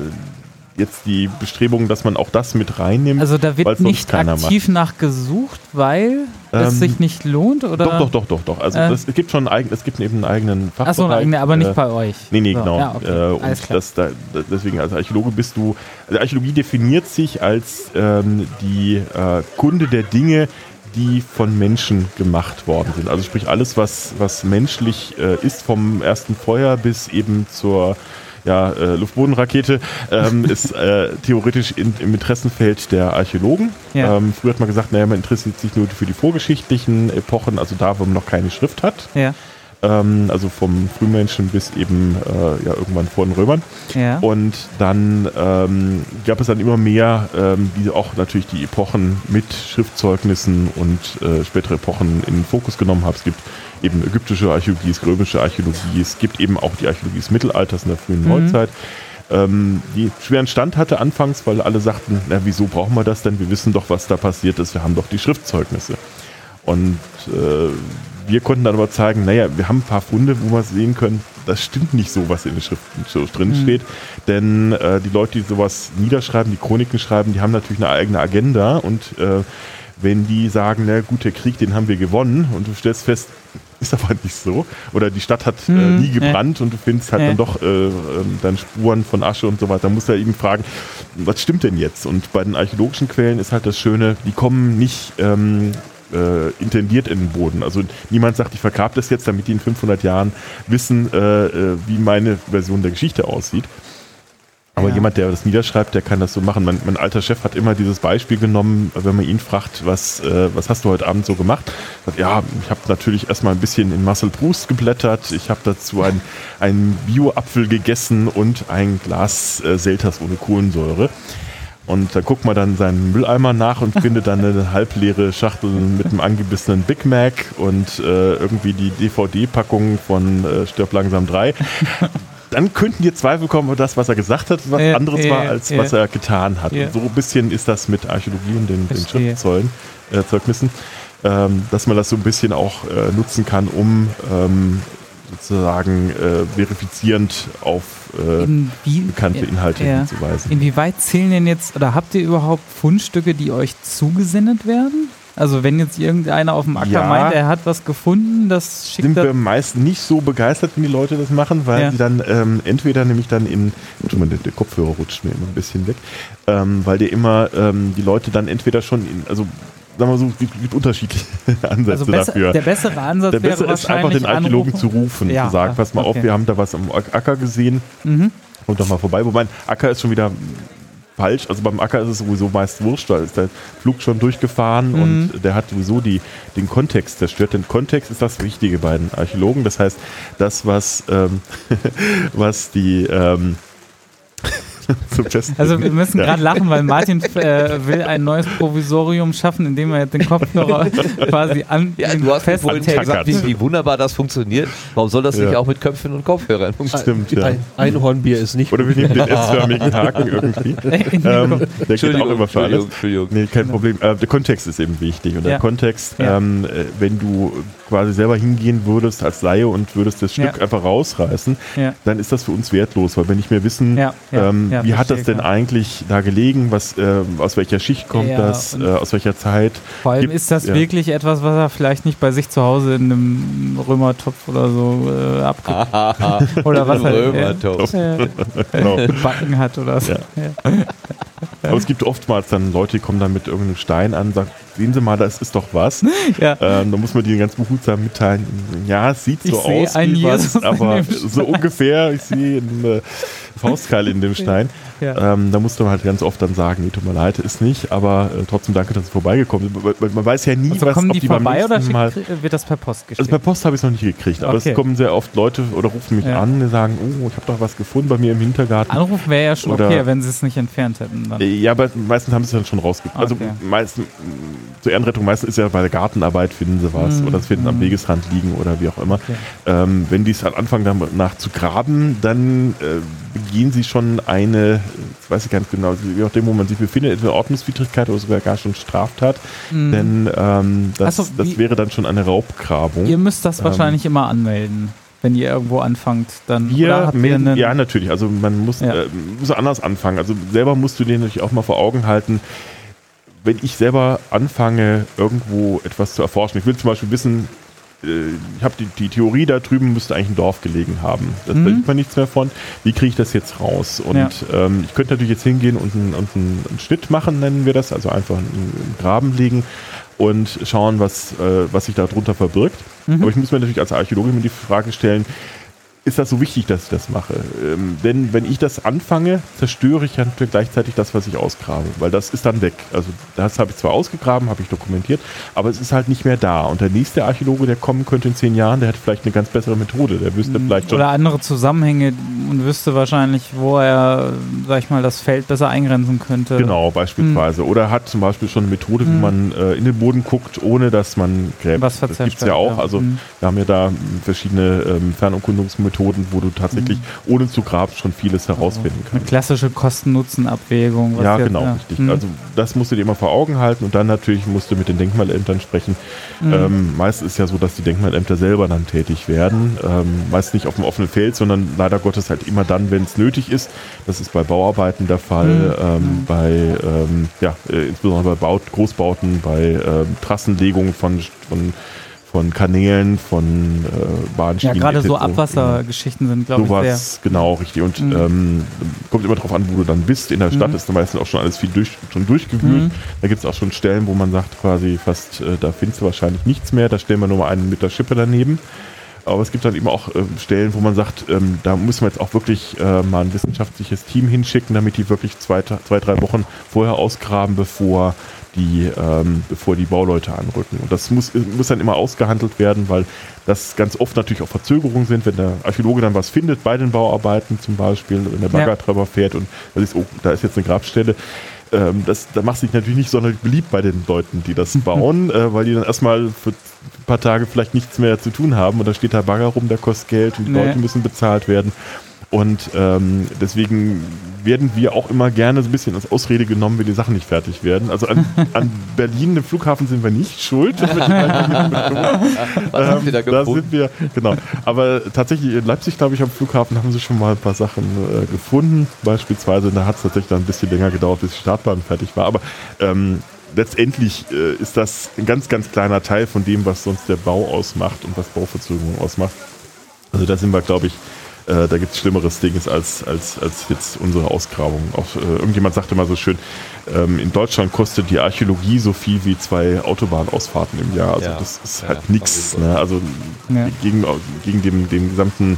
jetzt die Bestrebungen, dass man auch das mit reinnimmt. Also da wird nicht aktiv nachgesucht, weil es Ähm, sich nicht lohnt? Oder? doch, doch, doch, doch, doch. Also Äh. das, es gibt schon eigen, es gibt eben einen eigenen Fachbereich. Achso, aber nicht äh, bei euch. Nee, nee, So, genau. Ja, okay. äh, und das, da, da- deswegen, als Archäologe bist du, also Archäologie definiert sich als ähm, die äh, Kunde der Dinge, die von Menschen gemacht worden sind. Also sprich alles, was, was menschlich äh, ist, vom ersten Feuer bis eben zur ja, äh, Luftbodenrakete, ähm, ist äh, theoretisch in, im Interessenfeld der Archäologen. Ja. Ähm, früher hat man gesagt, naja, man interessiert sich nur für die vorgeschichtlichen Epochen, also da, wo man noch keine Schrift hat. ja, Ähm, also vom Frühmenschen bis eben äh, ja, irgendwann vor den Römern. ja. Und dann ähm, gab es dann immer mehr, ähm, die auch natürlich die Epochen mit Schriftzeugnissen und äh, spätere Epochen in den Fokus genommen haben. Es gibt eben ägyptische Archäologie, es römische Archäologie, es gibt eben auch die Archäologie des Mittelalters in der frühen Mhm. Neuzeit. Ähm, die schweren Stand hatte anfangs, weil alle sagten, na wieso brauchen wir das denn? Wir wissen doch, was da passiert ist, wir haben doch die Schriftzeugnisse. Und äh, wir konnten dann aber zeigen, naja, wir haben ein paar Funde, wo wir sehen können, das stimmt nicht so, was in den Schriften drin Mhm. steht. Denn äh, die Leute, die sowas niederschreiben, die Chroniken schreiben, die haben natürlich eine eigene Agenda. Und äh, wenn die sagen, na gut, der Krieg, den haben wir gewonnen, und du stellst fest, ist aber nicht so. Oder die Stadt hat äh, Mhm, nie ja. gebrannt und du findest halt dann doch äh, ähm, dann Spuren von Asche und so weiter. Da musst du ja eben fragen, was stimmt denn jetzt? Und bei den archäologischen Quellen ist halt das Schöne, die kommen nicht ähm, äh, intendiert in den Boden. Also niemand sagt, ich vergrab das jetzt, damit die in 500 Jahren wissen, äh, äh, wie meine Version der Geschichte aussieht. Aber Ja. jemand, der das niederschreibt, der kann das so machen. Mein, mein alter Chef hat immer dieses Beispiel genommen, wenn man ihn fragt, was, äh, was hast du heute Abend so gemacht? Sagt, ja, ich habe natürlich erstmal ein bisschen in Marcel Proust geblättert. Ich habe dazu ein- einen Bio-Apfel gegessen und ein Glas äh, Selters ohne Kohlensäure. Und da guckt man dann seinen Mülleimer nach und findet dann eine halbleere Schachtel mit einem angebissenen Big Mac und äh, irgendwie die DVD-Packung von äh, Stirb langsam 3. dann könnten dir Zweifel kommen, ob das, was er gesagt hat, was Ja, anderes war, als was er getan hat. So ein bisschen ist das mit Archäologie und den, den. Schriftzeugen, äh, Zeugnissen, ähm, dass man das so ein bisschen auch äh, nutzen kann, um ähm, sozusagen äh, verifizierend auf äh, Inwie bekannte Inhalte ja. hinzuweisen. Inwieweit zählen denn jetzt, oder habt ihr überhaupt Fundstücke, die euch zugesendet werden? Also wenn jetzt irgendeiner auf dem Acker Ja. meint, er hat was gefunden, das schickt sind wir meist nicht so begeistert, wenn die Leute das machen, weil Ja. sie dann ähm, entweder nämlich dann in, Entschuldigung, der, der Kopfhörer rutscht mir immer ein bisschen weg, ähm, weil der immer ähm, die Leute dann entweder schon in, also sagen wir so, es gibt, gibt unterschiedliche Ansätze Also besser, dafür. der bessere Ansatz Der bessere wäre ist einfach den Archäologen anrufen. zu rufen, Ja, zu sagen, pass mal auf, okay. wir haben da was am Acker gesehen, Mhm. kommt doch mal vorbei. Wobei Acker ist schon wieder falsch. Also beim Acker ist es sowieso meist wurscht, da ist der Flug schon durchgefahren Mhm. und der hat sowieso die, den Kontext zerstört. Denn Kontext ist das Wichtige bei den Archäologen. Das heißt, das, was, ähm, was die ähm. Also wir müssen Ja. gerade lachen, weil Martin äh, will ein neues Provisorium schaffen, indem er jetzt den Kopfhörer quasi an Ja, den du hast festtaped. gesagt, wie, wie wunderbar das funktioniert. Warum soll das nicht Ja. auch mit Köpfen und Kopfhörern funktionieren? Stimmt, ja. Ein Einhornbier ist nicht. Oder wir nehmen den S-förmigen Haken irgendwie. Ähm, der geht auch immer für alles. Entschuldigung. Nee, kein Problem. Äh, der Kontext ist eben wichtig. Und der. Kontext, Ja. ähm, äh, wenn du quasi selber hingehen würdest als Laie und würdest das Stück Ja. einfach rausreißen, Ja. dann ist das für uns wertlos, weil wir nicht mehr wissen, Ja, ja, ähm, ja, wie hat das denn eigentlich da gelegen, was, ähm, aus welcher Schicht kommt Ja, das, äh, aus welcher Zeit. Vor allem Gibt- ist das ja. wirklich etwas, was er vielleicht nicht bei sich zu Hause in einem Römertopf oder so äh, abge oder was er Römertopf. äh, Genau. äh, gebacken hat oder so. Ja. Ja. Aber es gibt oftmals dann Leute, die kommen dann mit irgendeinem Stein an und sagen, sehen Sie mal, das ist doch was. Ja. Ähm, da muss man die ganz behutsam mitteilen. Ja, es sieht Ich so aus einen wie was, Jesus aber so ungefähr, ich sehe eine Faustkeil in dem Stein. Ja. Ähm, da musst du halt ganz oft dann sagen, nee, tut mir leid, ist nicht, aber äh, trotzdem danke, dass Sie vorbeigekommen sind. Man, man weiß ja nie, Also was kommen ob die, die vorbei oder Mal... wird das per Post Also geschickt? per Post habe ich es noch nicht gekriegt, aber Okay. es kommen sehr oft Leute oder rufen mich Ja. an und sagen, oh, ich habe doch was gefunden bei mir im Hintergarten. Anrufen wäre ja schon Oder- okay, wenn sie es nicht entfernt hätten. Dann. Äh, Ja, aber meistens haben sie es dann schon rausgekriegt. Also Okay. meistens, zur Ehrenrettung, meistens ist ja bei der Gartenarbeit finden sie was Mhm. oder es finden am Mhm. Wegesrand liegen oder wie auch immer. Okay. Ähm, wenn die es halt anfangen danach zu graben, dann äh, begehen sie schon eine, äh, das weiß ich ganz genau, je nachdem, wo man sich befindet, entweder Ordnungswidrigkeit oder sogar gar schon Straftat. Mhm. Denn ähm, das, Ach so, das wäre dann schon eine Raubgrabung. Ihr müsst das Ähm, wahrscheinlich immer anmelden, wenn ihr irgendwo anfangt. Dann, Wir, melden- ja, natürlich. Also man muss, Ja. äh, muss anders anfangen. Also selber musst du dir natürlich auch mal vor Augen halten, wenn ich selber anfange, irgendwo etwas zu erforschen. Ich will zum Beispiel wissen, äh, ich habe die, die Theorie, da drüben müsste eigentlich ein Dorf gelegen haben. Das, Da Mhm. sieht man nichts mehr von. Wie kriege ich das jetzt raus? Und Ja. ähm, ich könnte natürlich jetzt hingehen und einen, und einen, Schnitt machen, nennen wir das, also einfach einen, einen Graben legen und schauen, was, äh, was sich da drunter verbirgt. Mhm. Aber ich muss mir natürlich als Archäologe mir die Frage stellen, ist das so wichtig, dass ich das mache? Ähm, denn wenn ich das anfange, zerstöre ich ja gleichzeitig das, was ich ausgrabe, weil das ist dann weg. Also das habe ich zwar ausgegraben, habe ich dokumentiert, aber es ist halt nicht mehr da. Und der nächste Archäologe, der kommen könnte in zehn Jahren, der hat vielleicht eine ganz bessere Methode. Der wüsste vielleicht schon, oder andere Zusammenhänge und wüsste wahrscheinlich, wo er, sag ich mal, das Feld besser eingrenzen könnte. Genau, beispielsweise. Oder hat zum Beispiel schon eine Methode, wie Mhm. man äh, in den Boden guckt, ohne dass man gräbt. Was das gibt es ja auch. ja. Also Mhm. wir haben ja da verschiedene ähm, Fernerkundungsmethoden, wo du tatsächlich ohne zu graben schon vieles herausfinden Eine kannst. klassische Kosten-Nutzen-Abwägung. was Ja, genau, richtig. Mhm. Also das musst du dir immer vor Augen halten und dann natürlich musst du mit den Denkmalämtern sprechen. Mhm. Ähm, meist ist ja so, dass die Denkmalämter selber dann tätig werden. Ähm, meist nicht auf dem offenen Feld, sondern leider Gottes halt immer dann, wenn es nötig ist. Das ist bei Bauarbeiten der Fall, Mhm. ähm, Mhm. bei ähm, ja, äh, insbesondere bei Baut Großbauten, bei ähm, Trassenlegungen von, von, von Kanälen, von äh, ja, Bahnschienen. gerade so. Abwassergeschichten sind, glaube ich. Sowas, genau, richtig. Und Mhm. ähm, kommt immer darauf an, wo du dann bist. In der Stadt Mhm. ist dann meistens auch schon alles viel durch, schon durchgewühlt. Mhm. Da gibt es auch schon Stellen, wo man sagt, quasi fast, äh, da findest du wahrscheinlich nichts mehr. Da stellen wir nur mal einen mit der Schippe daneben. Aber es gibt dann eben auch ähm, Stellen, wo man sagt, ähm, da müssen wir jetzt auch wirklich äh, mal ein wissenschaftliches Team hinschicken, damit die wirklich zwei, zwei drei Wochen vorher ausgraben, bevor die, ähm, bevor die Bauleute anrücken. Und das muss, muss dann immer ausgehandelt werden, weil das ganz oft natürlich auch Verzögerungen sind, wenn der Archäologe dann was findet bei den Bauarbeiten zum Beispiel, wenn der Ja. Baggertreiber fährt und da ist, oh, da ist jetzt eine Grabstelle. Ähm, das, da macht sich natürlich nicht sonderlich beliebt bei den Leuten, die das bauen, äh, weil die dann erstmal für ein paar Tage vielleicht nichts mehr zu tun haben und dann steht da Bagger rum, der kostet Geld und die Nee. Leute müssen bezahlt werden. Und ähm, deswegen werden wir auch immer gerne so ein bisschen als Ausrede genommen, wenn die Sachen nicht fertig werden. Also an, an Berlin, dem Flughafen, sind wir nicht schuld. Was haben Sie da da gefunden? sind wir, genau. Aber tatsächlich in Leipzig, glaube ich, am Flughafen haben sie schon mal ein paar Sachen äh, gefunden. Beispielsweise, da hat es tatsächlich dann ein bisschen länger gedauert, bis die Startbahn fertig war. Aber ähm, letztendlich äh, ist das ein ganz, ganz kleiner Teil von dem, was sonst der Bau ausmacht und was Bauverzögerung ausmacht. Also da sind wir, glaube ich, äh, da gibt es schlimmeres Dinges als, als, als jetzt unsere Ausgrabung. Auch, äh, irgendjemand sagte mal so schön, ähm, in Deutschland kostet die Archäologie so viel wie zwei Autobahnausfahrten im Jahr. Also Ja. das ist Ja, halt nichts. Ne? Also Ja. gegen, gegen dem, den gesamten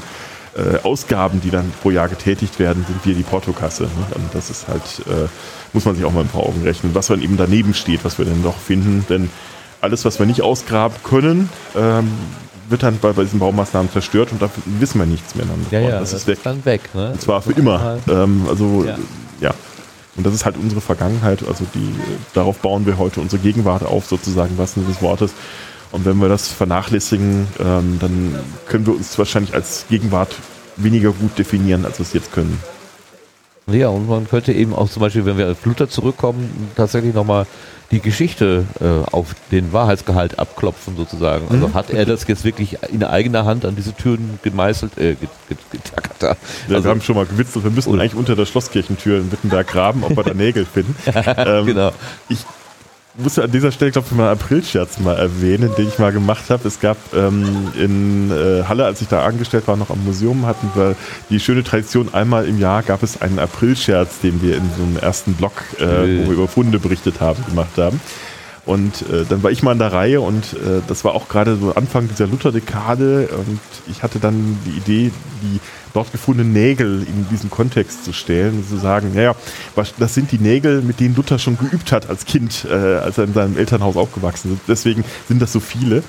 äh, Ausgaben, die dann pro Jahr getätigt werden, sind wir die Portokasse. Ne? Und das ist halt, äh, muss man sich auch mal vor Augen rechnen, was dann eben daneben steht, was wir denn doch finden. Denn alles, was wir nicht ausgraben können, ähm, wird dann bei, bei diesen Baumaßnahmen zerstört und da wissen wir nichts mehr dann Ja, ja, das ist weg. dann weg. Ne? Und zwar für immer. Ähm, also Ja. ja. Und das ist halt unsere Vergangenheit. Also die, darauf bauen wir heute unsere Gegenwart auf, sozusagen, was des Wortes. Und wenn wir das vernachlässigen, ähm, dann können wir uns wahrscheinlich als Gegenwart weniger gut definieren, als wir es jetzt können. Ja, und man könnte eben auch zum Beispiel, wenn wir auf Luther zurückkommen, tatsächlich nochmal die Geschichte äh, auf den Wahrheitsgehalt abklopfen sozusagen. Also Mhm. hat er das jetzt wirklich in eigener Hand an diese Türen gemeißelt, äh, get- get- getackert? da? Ja, Also, wir haben schon mal gewitzelt, wir müssten Und- eigentlich unter der Schlosskirchentür in Wittenberg graben, ob wir da Nägel finden. ähm, genau. Ich muss an dieser Stelle, glaube ich, mal einen Aprilscherz mal erwähnen, den ich mal gemacht habe. Es gab ähm, in äh, Halle, als ich da angestellt war, noch am Museum, hatten wir die schöne Tradition, einmal im Jahr gab es einen Aprilscherz, den wir in so einem ersten Blog, äh, wo wir über Funde berichtet haben, gemacht haben. Und äh, dann war ich mal in der Reihe und äh, das war auch gerade so Anfang dieser Lutherdekade und ich hatte dann die Idee, die dort gefundenen Nägel in diesen Kontext zu stellen und zu sagen, naja, das sind die Nägel, mit denen Luther schon geübt hat als Kind, äh, als er in seinem Elternhaus aufgewachsen ist. Deswegen sind das so viele.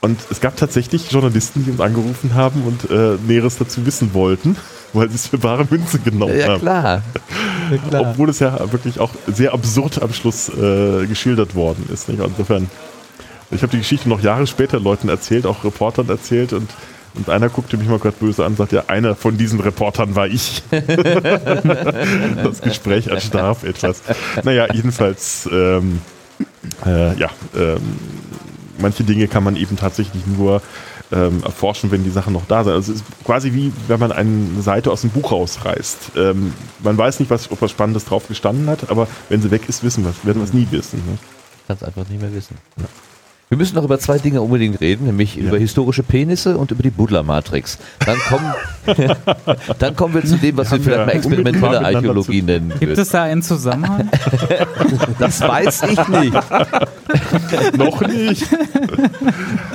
Und es gab tatsächlich Journalisten, die uns angerufen haben und äh, Näheres dazu wissen wollten, weil sie es für wahre Münze genommen Ja, haben. klar. Ja, klar. Obwohl es ja wirklich auch sehr absurd am Schluss äh, geschildert worden ist. Nicht? Insofern, ich habe die Geschichte noch Jahre später Leuten erzählt, auch Reportern erzählt und, und einer guckte mich mal gerade böse an und sagt, ja, einer von diesen Reportern war ich. das Gespräch erstarb etwas. Naja, jedenfalls, ähm, äh, ja, ähm, manche Dinge kann man eben tatsächlich nur ähm, erforschen, wenn die Sachen noch da sind. Also es ist quasi wie, wenn man eine Seite aus dem Buch rausreißt. Ähm, man weiß nicht, was, ob was Spannendes drauf gestanden hat, aber wenn sie weg ist, wissen wir werden wir es nie wissen. Ne? Kannst einfach nicht mehr wissen. Wir müssen noch über zwei Dinge unbedingt reden, nämlich Ja. über historische Penisse und über die Buddler-Matrix. Dann kommen, dann kommen wir zu dem, was wir vielleicht mal experimentelle Archäologie nennen Gibt würden. es da einen Zusammenhang? Das weiß ich nicht. noch nicht.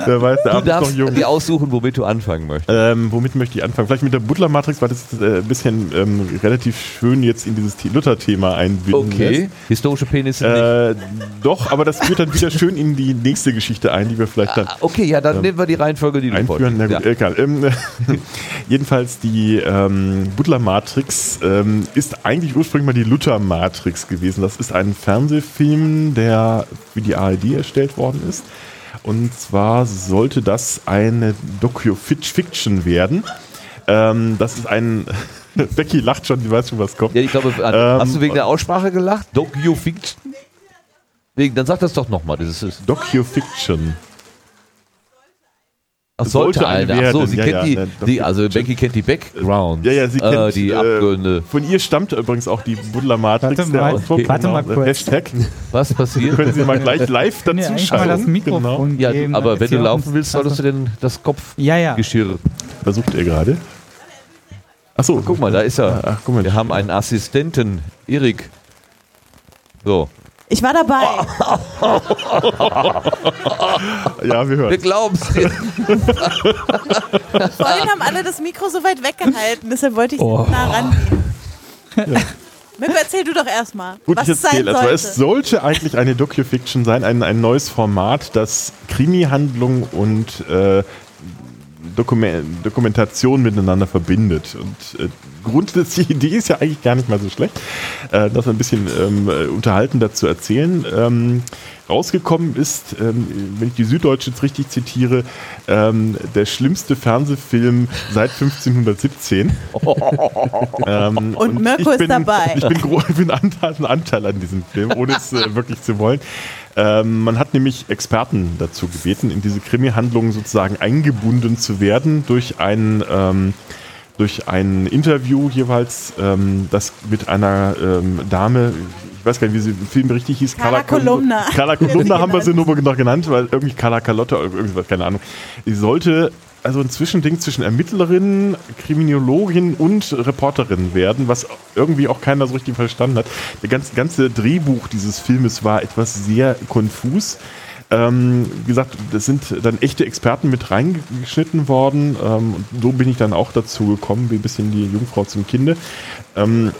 Wer weiß, der Du Abend noch darfst jung. dir aussuchen, womit du anfangen möchtest. Ähm, womit möchte ich anfangen? Vielleicht mit der Butler-Matrix, weil das äh, ein bisschen ähm, relativ schön jetzt in dieses The- Luther-Thema einbinden lässt. Okay. Historische Penisse nicht. Äh, doch, aber das führt dann wieder schön in die nächste Geschichte ein, die wir vielleicht dann Ah, okay, ja, dann nehmen wir die Reihenfolge, die du einführen. Na gut, egal. Ähm, jedenfalls die ähm, Butler-Matrix ähm, ist eigentlich ursprünglich mal die Luther-Matrix gewesen. Das ist ein Fernsehfilm, der für die ARD erstellt worden ist. Und zwar sollte das eine Docu-Fiction werden. Ähm, das ist ein... Becky lacht schon, die weiß schon, was kommt. Ja, ich glaube, Ähm, hast du wegen der Aussprache gelacht? Docu-Fiction? Wegen, dann sag das doch nochmal. Das ist, Docu-Fiction. ach, sollte, sollte eine. Ach so, sie Ja, kennt ja, die, ne, die, also Becky kennt die Background. Ja, ja, sie äh, kennt die äh, Abgründe. Von ihr stammt übrigens auch die Buddler Matrix. Warte mal, okay, warte mal Genau, kurz. Hashtag. Was passiert? Können Sie mal gleich live eigentlich mal dazuschalten. das Mikrofon ja, geben? aber wenn du laufen willst, solltest du denn das Ja, ja. Kopfgeschirr. Genau. Versucht er gerade. Achso, Guck mal, da ist er. Ach, guck mal. Wir haben einen Assistenten, Erik. So, Ich war dabei. Ja, wir wir hören. glauben es dir. Vorhin haben alle das Mikro so weit weggehalten, deshalb wollte ich Oh. nah rangehen. Mirko, erzähl du doch erstmal, Gut, was ich erzähle. Also, sollte. es sollte eigentlich eine Docu-Fiction sein, ein, ein neues Format, das Krimi-Handlung und äh, Dokumen Dokumentation miteinander verbindet. Und äh, grundsätzlich, die Idee ist ja eigentlich gar nicht mal so schlecht, äh, das ein bisschen ähm, äh, unterhaltender zu erzählen. Ähm, rausgekommen ist, ähm, wenn ich die Süddeutsche jetzt richtig zitiere, ähm, der schlimmste Fernsehfilm seit 1517. ähm, Und Mirko ich ist bin, dabei. Ich bin, ich bin Anteil, ein Anteil an diesem Film, ohne es äh, wirklich zu wollen. Ähm, man hat nämlich Experten dazu gebeten, in diese Krimi-Handlung sozusagen eingebunden zu werden durch ein, ähm, durch ein Interview jeweils, ähm, das mit einer ähm, Dame, ich weiß gar nicht, wie sie im Film richtig hieß. Carla Kolumna. Carla Kolumna haben wir sie nur noch genannt, weil irgendwie Carla Carlotta oder irgendwas, keine Ahnung. Die sollte also ein Zwischending zwischen Ermittlerin, Kriminologin und Reporterin werden, was irgendwie auch keiner so richtig verstanden hat. Der ganze, ganze Drehbuch dieses Filmes war etwas sehr konfus. Ähm, wie gesagt, das sind dann echte Experten mit reingeschnitten worden. Ähm, und so bin ich dann auch dazu gekommen, wie ein bisschen die Jungfrau zum Kinde. Ähm,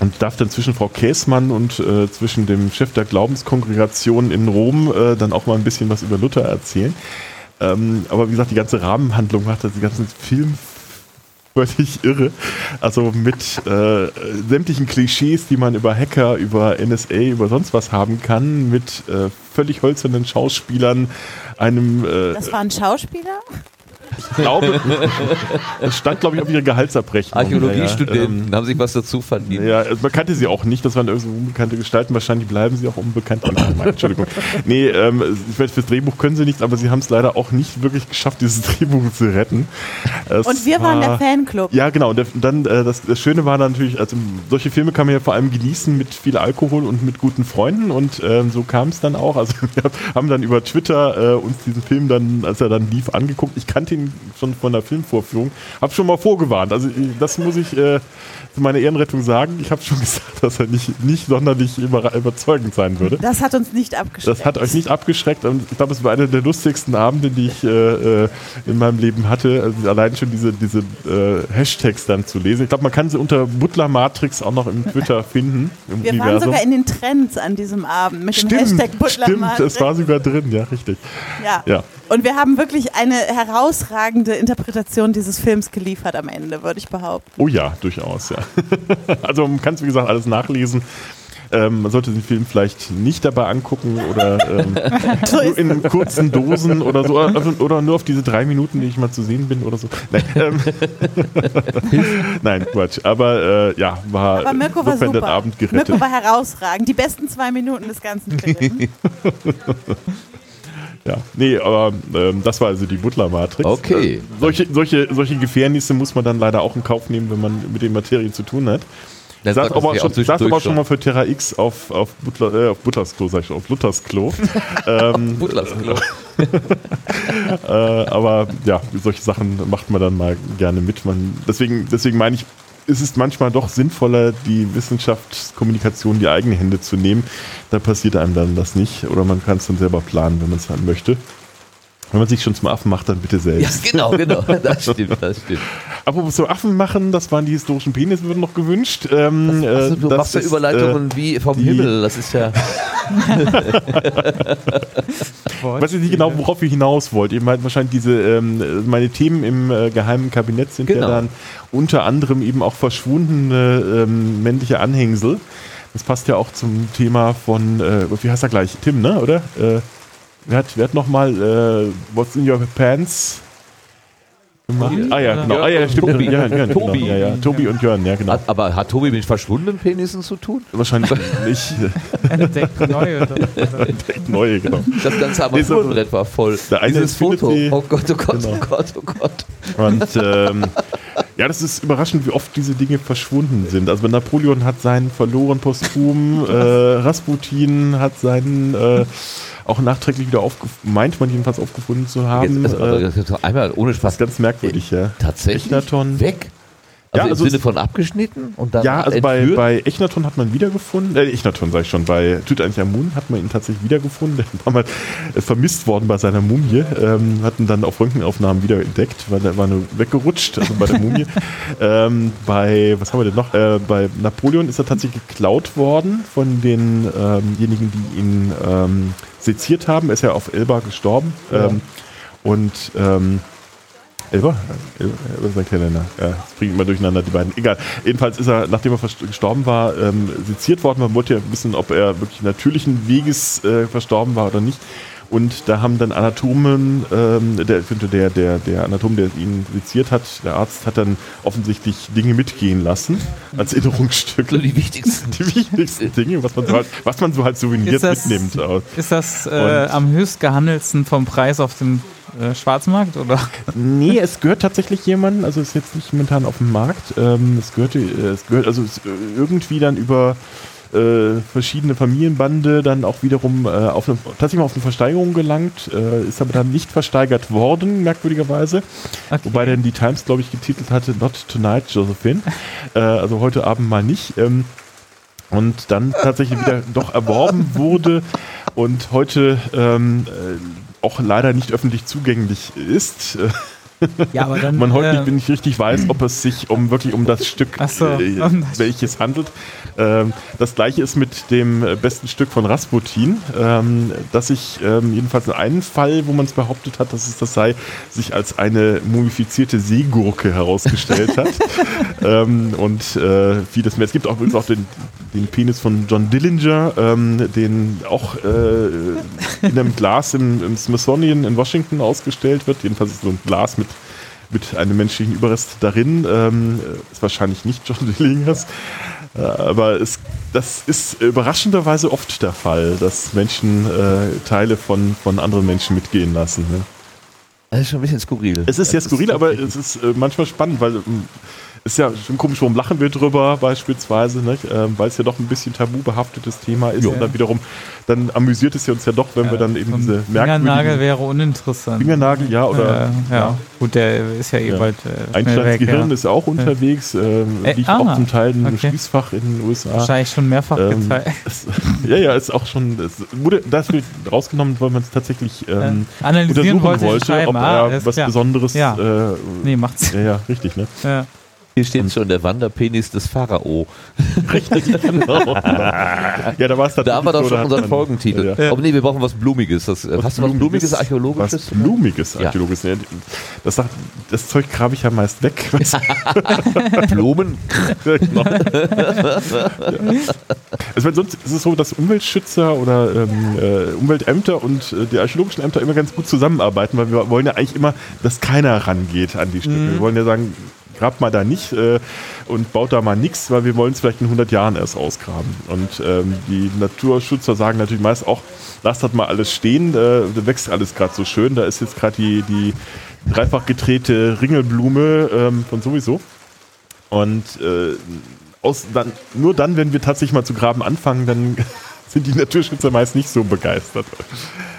und darf dann zwischen Frau Käßmann und äh, zwischen dem Chef der Glaubenskongregation in Rom äh, dann auch mal ein bisschen was über Luther erzählen. Ähm, aber wie gesagt, die ganze Rahmenhandlung macht das den ganzen Film völlig irre. Also mit äh, sämtlichen Klischees, die man über Hacker, über NSA, über sonst was haben kann, mit äh, völlig hölzernen Schauspielern, einem äh, Das war ein Schauspieler? Ich glaube, es stand, glaube ich, auf ihre Gehaltsabrechnung. Archäologiestudenten Ja, haben sich was dazu verdient. ja, also man kannte sie auch nicht, das waren irgendwie unbekannte Gestalten, wahrscheinlich bleiben sie auch unbekannt. Nein, Entschuldigung. Nee, ähm, ich weiß, fürs Drehbuch können sie nichts, aber sie haben es leider auch nicht wirklich geschafft, dieses Drehbuch zu retten. Es Und wir waren der Fanclub. Ja, genau. Und dann äh, das, das Schöne war dann natürlich, also solche Filme kann man ja vor allem genießen mit viel Alkohol und mit guten Freunden und ähm, so kam es dann auch. Also wir haben dann über Twitter äh, uns diesen Film dann, als er dann lief, angeguckt. Ich kannte ihn schon von der Filmvorführung, habe schon mal vorgewarnt. Also ich- das muss ich äh, zu meiner Ehrenrettung sagen. Ich habe schon gesagt, dass er nicht, nicht sonderlich über, überzeugend sein würde. Das hat uns nicht abgeschreckt. Das hat euch nicht abgeschreckt und ich glaube, es war einer der lustigsten Abende, die ich äh, äh, in meinem Leben hatte. Also allein schon diese, diese äh, Hashtags dann zu lesen. Ich glaube, man kann sie unter Butler Matrix auch noch im Twitter finden. Im Wir waren sogar in den Trends an diesem Abend mit dem Hashtag Butler stimmt, Matrix. es war sogar drin, ja, richtig. ja. Ja. Und wir haben wirklich eine herausragende Interpretation dieses Films geliefert am Ende, würde ich behaupten. Oh ja, durchaus, ja. also man kann es, wie gesagt, alles nachlesen. Ähm, man sollte den Film vielleicht nicht dabei angucken oder ähm, nur in kurzen Dosen oder so. Oder, oder nur auf diese drei Minuten, die ich mal zu sehen bin oder so. Nein, ähm, Nein Quatsch. Aber äh, ja, war Aber Mirko war super. Abend gerettet. Mirko war herausragend. Die besten zwei Minuten des ganzen Films. Ja, nee, aber ähm, das war also die Butler-Matrix. Okay. Äh, solche, solche, solche Gefährnisse muss man dann leider auch in Kauf nehmen, wenn man mit den Materien zu tun hat. Das Saß aber, schon, saß aber schon mal für Terra X auf, auf, Butler, äh, auf Butlers Klo, sag ich schon, auf Luthers Klo. ähm, Butlers Klo. äh, aber ja, solche Sachen macht man dann mal gerne mit. Man, deswegen, deswegen meine ich, es ist manchmal doch sinnvoller, die Wissenschaftskommunikation in die eigenen Hände zu nehmen. Da passiert einem dann das nicht. Oder man kann es dann selber planen, wenn man es dann möchte. Wenn man sich schon zum Affen macht, dann bitte Ja, selbst. genau, genau. Das stimmt, das stimmt. Apropos zum Affen machen, das waren die historischen Penisse, würden noch gewünscht. Ähm, Also, äh, du das machst ja Überleitungen wie vom Himmel. Das ist ja. Ich weiß jetzt nicht genau, worauf ihr hinaus wollt. Ihr meint wahrscheinlich diese, ähm, meine Themen im äh, geheimen Kabinett sind Genau. ja dann unter anderem eben auch verschwundene ähm, männliche Anhängsel. Das passt ja auch zum Thema von, äh, wie heißt er gleich? Tim, ne, oder? Äh, wer hat, wer hat nochmal äh, What's in Your Pants gemacht? Tobi, ah ja, genau. Ah ja, stimmt. Tobi. Jörn, Jörn, Tobi. Genau. Ja, ja. Tobi und Jörn, ja, genau. Hat, aber hat Tobi mit verschwundenen Penissen zu tun? Wahrscheinlich nicht. Eine Deck neue. Oder, oder. Neue, genau. Das ganze Armaturenbrett war voll. Der eine Dieses Foto. Oh Gott, oh Gott, Genau. oh Gott, oh Gott. Und ähm, ja, das ist überraschend, wie oft diese Dinge verschwunden sind. Also Napoleon hat seinen verloren posthum, äh, Rasputin hat seinen äh, auch nachträglich wieder aufgefunden, meint man jedenfalls aufgefunden zu haben. Jetzt, also, äh, das ist einmal ohne Spaß. ganz merkwürdig, ja. Tatsächlich Echnaton. weg. Ja, Also, also im Sinne es- von abgeschnitten und dann Ja, also bei, bei Echnaton hat man wiedergefunden, äh, Echnaton sage ich schon, bei Tutanchamun hat man ihn tatsächlich wiedergefunden. Der war mal äh, vermisst worden bei seiner Mumie, ähm, hatten dann auf Röntgenaufnahmen wieder entdeckt, weil der war nur weggerutscht, also bei der Mumie. ähm, bei, was haben wir denn noch? Äh, bei Napoleon ist er tatsächlich geklaut worden von denjenigen, die ihn ähm, seziert haben. Er ist ja auf Elba gestorben. Ja. Ähm, und ähm, Elber? Elber, ist ein Engländer. Ja, das bringt immer durcheinander die beiden. Egal. Jedenfalls ist er, nachdem er gestorben war, ähm, seziert worden. Man wollte ja wissen, ob er wirklich natürlichen Weges äh, verstorben war oder nicht. Und da haben dann Anatomen, ähm, der, der, der, der Anatom, der ihn seziert hat, der Arzt hat dann offensichtlich Dinge mitgehen lassen als Erinnerungsstück. So die wichtigsten. Die wichtigsten Dinge, was man so halt, was man so halt Souvenirs Ist das- mitnimmt. Ist das äh, am höchst gehandelsten vom Preis auf dem äh, Schwarzmarkt? Oder? Nee, es gehört tatsächlich jemandem, also ist jetzt nicht momentan auf dem Markt. Ähm, es gehörte, äh, es gehört also es, äh, irgendwie dann über äh, verschiedene Familienbande dann auch wiederum äh, auf eine, tatsächlich mal auf eine Versteigerung gelangt, äh, ist aber dann nicht versteigert worden, merkwürdigerweise. Okay. Wobei dann die Times, glaube ich, getitelt hatte, Not Tonight, Josephine. äh, also heute Abend mal nicht. Ähm, und dann tatsächlich wieder doch erworben wurde und heute ähm, äh, auch leider nicht öffentlich zugänglich ist. Ja, aber dann. man heute äh, nicht richtig weiß, ob es sich um wirklich um das Stück, so, äh, um das- welches handelt. Ähm, das gleiche ist mit dem äh, besten Stück von Rasputin, ähm, das sich ähm, jedenfalls in einem Fall, wo man es behauptet hat, dass es das sei, sich als eine mumifizierte Seegurke herausgestellt hat. ähm, und äh, vieles mehr. Es gibt auch übrigens auch den, den Penis von John Dillinger, ähm, den auch äh, in einem Glas im, im Smithsonian in Washington ausgestellt wird. Jedenfalls ist so ein Glas mit mit einem menschlichen Überrest darin. Ähm, ist wahrscheinlich nicht John Dillingers. Äh, aber es, das ist überraschenderweise oft der Fall, dass Menschen äh, Teile von, von anderen Menschen mitgehen lassen. Ne? Das ist schon ein bisschen skurril. Es ist sehr skurril, aber es ist äh, manchmal spannend, weil ähm, ist ja schon komisch, warum lachen wir drüber beispielsweise? Ähm, weil es ja doch ein bisschen tabu behaftetes Thema ist und dann wiederum, dann amüsiert es ja uns ja doch, wenn wir dann eben diese Fingernagel merkwürdigen wäre uninteressant. Fingernagel, ja, oder äh, ja. gut, der ist ja eh Ja. bald äh, Einsteins Ja. ist ja auch unterwegs, ähm, Äh, liegt ah, auch zum Teil in einem okay. Schließfach in den USA. Wahrscheinlich schon mehrfach Ähm, gezeigt. es, ja, ja, ist auch schon, es wurde das wird rausgenommen, weil man es tatsächlich ähm, Äh, analysieren untersuchen wollte, wollte, ob Ah, er was klar. Besonderes. Ja. Äh, Nee, macht's. ja, ja, richtig, ne? Ja. Hier steht schon der Wanderpenis des Pharao. Genau. ja, da war es Da haben wir doch schon unseren Folgentitel. Ja. Aber nee, wir brauchen was Blumiges. Das, äh, hast du was Blumiges, Was Archäologisches? Blumiges Ja. Archäologisches. Ja. Das, sagt, das Zeug grabe ich ja meist weg. Blumen? genau. Also weil sonst ist es so, dass Umweltschützer oder ähm, äh, Umweltämter und äh, die archäologischen Ämter immer ganz gut zusammenarbeiten, weil wir wollen ja eigentlich immer, dass keiner rangeht an die Stücke. Mhm. Wir wollen ja sagen, grabt mal da nicht äh, und baut da mal nichts, weil wir wollen es vielleicht in 100 Jahren erst ausgraben. Und ähm, die Naturschützer sagen natürlich meist auch, lasst das mal alles stehen, äh, da wächst alles gerade so schön, da ist jetzt gerade die, die dreifach gedrehte Ringelblume ähm, von sowieso. Und äh, aus, dann, nur dann, wenn wir tatsächlich mal zu graben anfangen, dann sind die Naturschützer meist nicht so begeistert,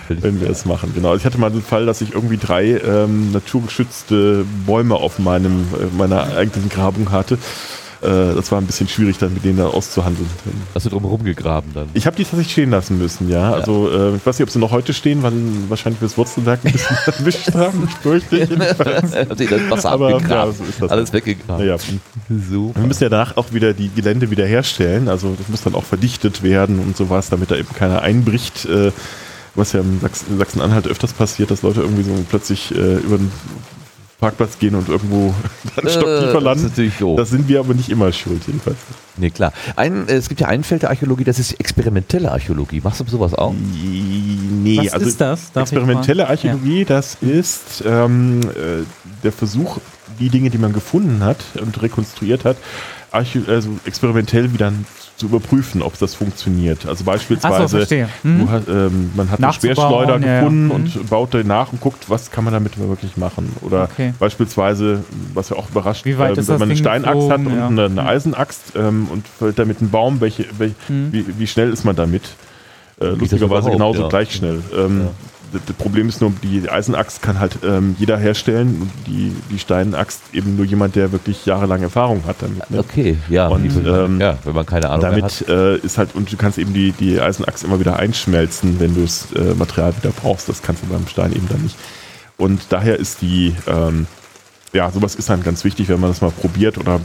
wenn wir es machen. Genau. Also ich hatte mal den Fall, dass ich irgendwie drei ähm, naturgeschützte Bäume auf meinem, äh, meiner eigentlichen Grabung hatte. Äh, das war ein bisschen schwierig, dann mit denen dann auszuhandeln. Hast du drum rumgegraben dann? Ich habe die tatsächlich stehen lassen müssen, ja. Also äh, ich weiß nicht, ob sie noch heute stehen, weil wahrscheinlich wir das Wurzelwerk ein bisschen erwischt haben. Ich fürchte jedenfalls. Das Wasser Aber, abgegraben. ja, so ist das. Alles weggegraben. Naja, Super. wir müssen ja danach auch wieder die Gelände wieder herstellen. Also das muss dann auch verdichtet werden und sowas, damit da eben keiner einbricht. Äh, was ja in Sachsen-Anhalt öfters passiert, dass Leute irgendwie so plötzlich äh, über den Parkplatz gehen und irgendwo dann stocktiefer Äh, das ist landen. natürlich doof. Das sind wir aber nicht immer schuld, jedenfalls. Nee, klar. Ein, äh, es gibt ja ein Feld der Archäologie, das ist experimentelle Archäologie. Machst du sowas auch? Nee, Was ist das? Darf experimentelle Archäologie, das ist ähm, äh, der Versuch, die Dinge, die man gefunden hat und rekonstruiert hat, also experimentell wieder zu überprüfen, ob das funktioniert. Also beispielsweise, so. Mhm. du hast, ähm, man hat einen Nachzubauen, Speerschleuder ja, ja. gefunden Mhm. und baut den nach und guckt, was kann man damit wirklich machen. Oder Okay. beispielsweise, was ja auch überrascht, Wie weit ähm, ist wenn man eine Steinaxt hat und Ja. eine, eine Eisenaxt ähm, und fällt damit einen Baum, welche, welche, Mhm. wie, wie schnell ist man damit? Äh, lustigerweise genauso ja. gleich schnell. Das, Problem ist nur, die Eisenaxt kann halt ähm, jeder herstellen und die, die Steinaxt eben nur jemand, der wirklich jahrelang Erfahrung hat damit. Ne? Okay, ja. Und, ähm, ja, wenn man keine Ahnung mehr hat. Damit äh, ist halt, und du kannst eben die, die Eisenaxt immer wieder einschmelzen, wenn du das äh, Material wieder brauchst. Das kannst du beim Stein eben dann nicht. Und daher ist die, ähm, ja, sowas ist dann ganz wichtig, wenn man das mal probiert. Oder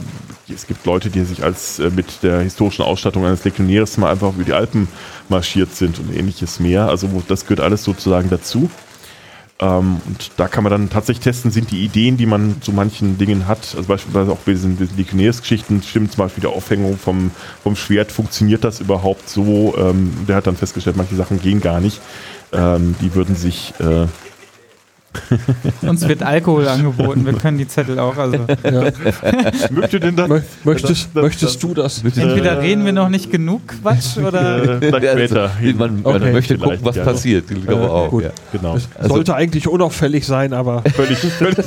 es gibt Leute, die sich als äh, mit der historischen Ausstattung eines Legionärs mal einfach über die Alpen marschiert sind und ähnliches mehr. Also das gehört alles sozusagen dazu. Ähm, und da kann man dann tatsächlich testen, sind die Ideen, die man zu manchen Dingen hat, also beispielsweise auch bei diesen Legionärsgeschichten, stimmt zum Beispiel die Aufhängung vom, vom Schwert, funktioniert das überhaupt so? Ähm, der hat dann festgestellt, manche Sachen gehen gar nicht. Ähm, die würden sich äh, Uns wird Alkohol angeboten, wir können die Zettel auch. Also. Mögt ihr denn das? Mö- Möchtest, Das- das- möchtest du das? Entweder reden wir noch nicht genug Quatsch oder. Äh, vielleicht Ja, später. also, man, man Okay. möchte gucken, was ja. passiert. Ich glaube Äh, auch. gut. Ja. Genau. Also- Sollte eigentlich unauffällig sein, aber Völlig, völlig.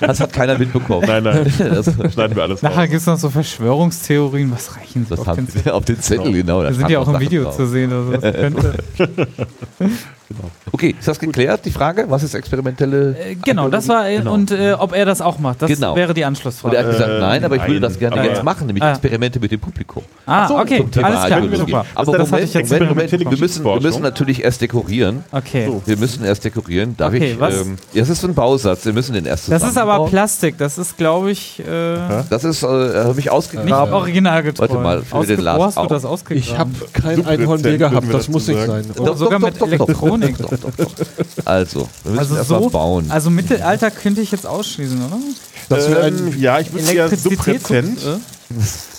Das hat keiner mitbekommen. Nein, nein. Das, Schneiden wir alles Nachher gibt es noch so Verschwörungstheorien. Was reichen so das auf haben den Zettel? wir auf den Zettel, genau. da Da sind ja auch im Video Sachen zu drauf. sehen. Also das könnte. Okay, ist das geklärt, die Frage? Was ist experimentelle? Äh, genau, das war. äh, Genau. Und äh, ob er das auch macht, das Genau. wäre die Und er Anschlussfrage. hat gesagt, Äh, nein, aber ich würde das gerne aber- jetzt machen, nämlich Ah. Experimente mit dem Publikum. Ah, so, okay, Zum Thema alles klar. Super. Aber das hatte Moment, ich jetzt. Moment, wir müssen, wir müssen natürlich erst dekorieren. Okay. So. Wir müssen erst dekorieren. Darf Okay, ich? was? Ähm, ja, das ist so ein Bausatz. Wir müssen den erst Das ist aber. Plastik. Das ist, glaube ich, äh, Das ist, äh, habe ich nicht ausgegraben. originalgetreu. Warte mal, für den Wo hast du das ausgegraben? ich habe kein Subpräzent, Einhorn je würden gehabt. Das muss nicht sagen. sein. Sogar mit Elektronik. Doch, doch, doch. Also, wir müssen Also erst was so, bauen. also Mittelalter könnte ich jetzt ausschließen, oder? Das wäre ein Ähm, ja, ich würde eher subpräzent. äh?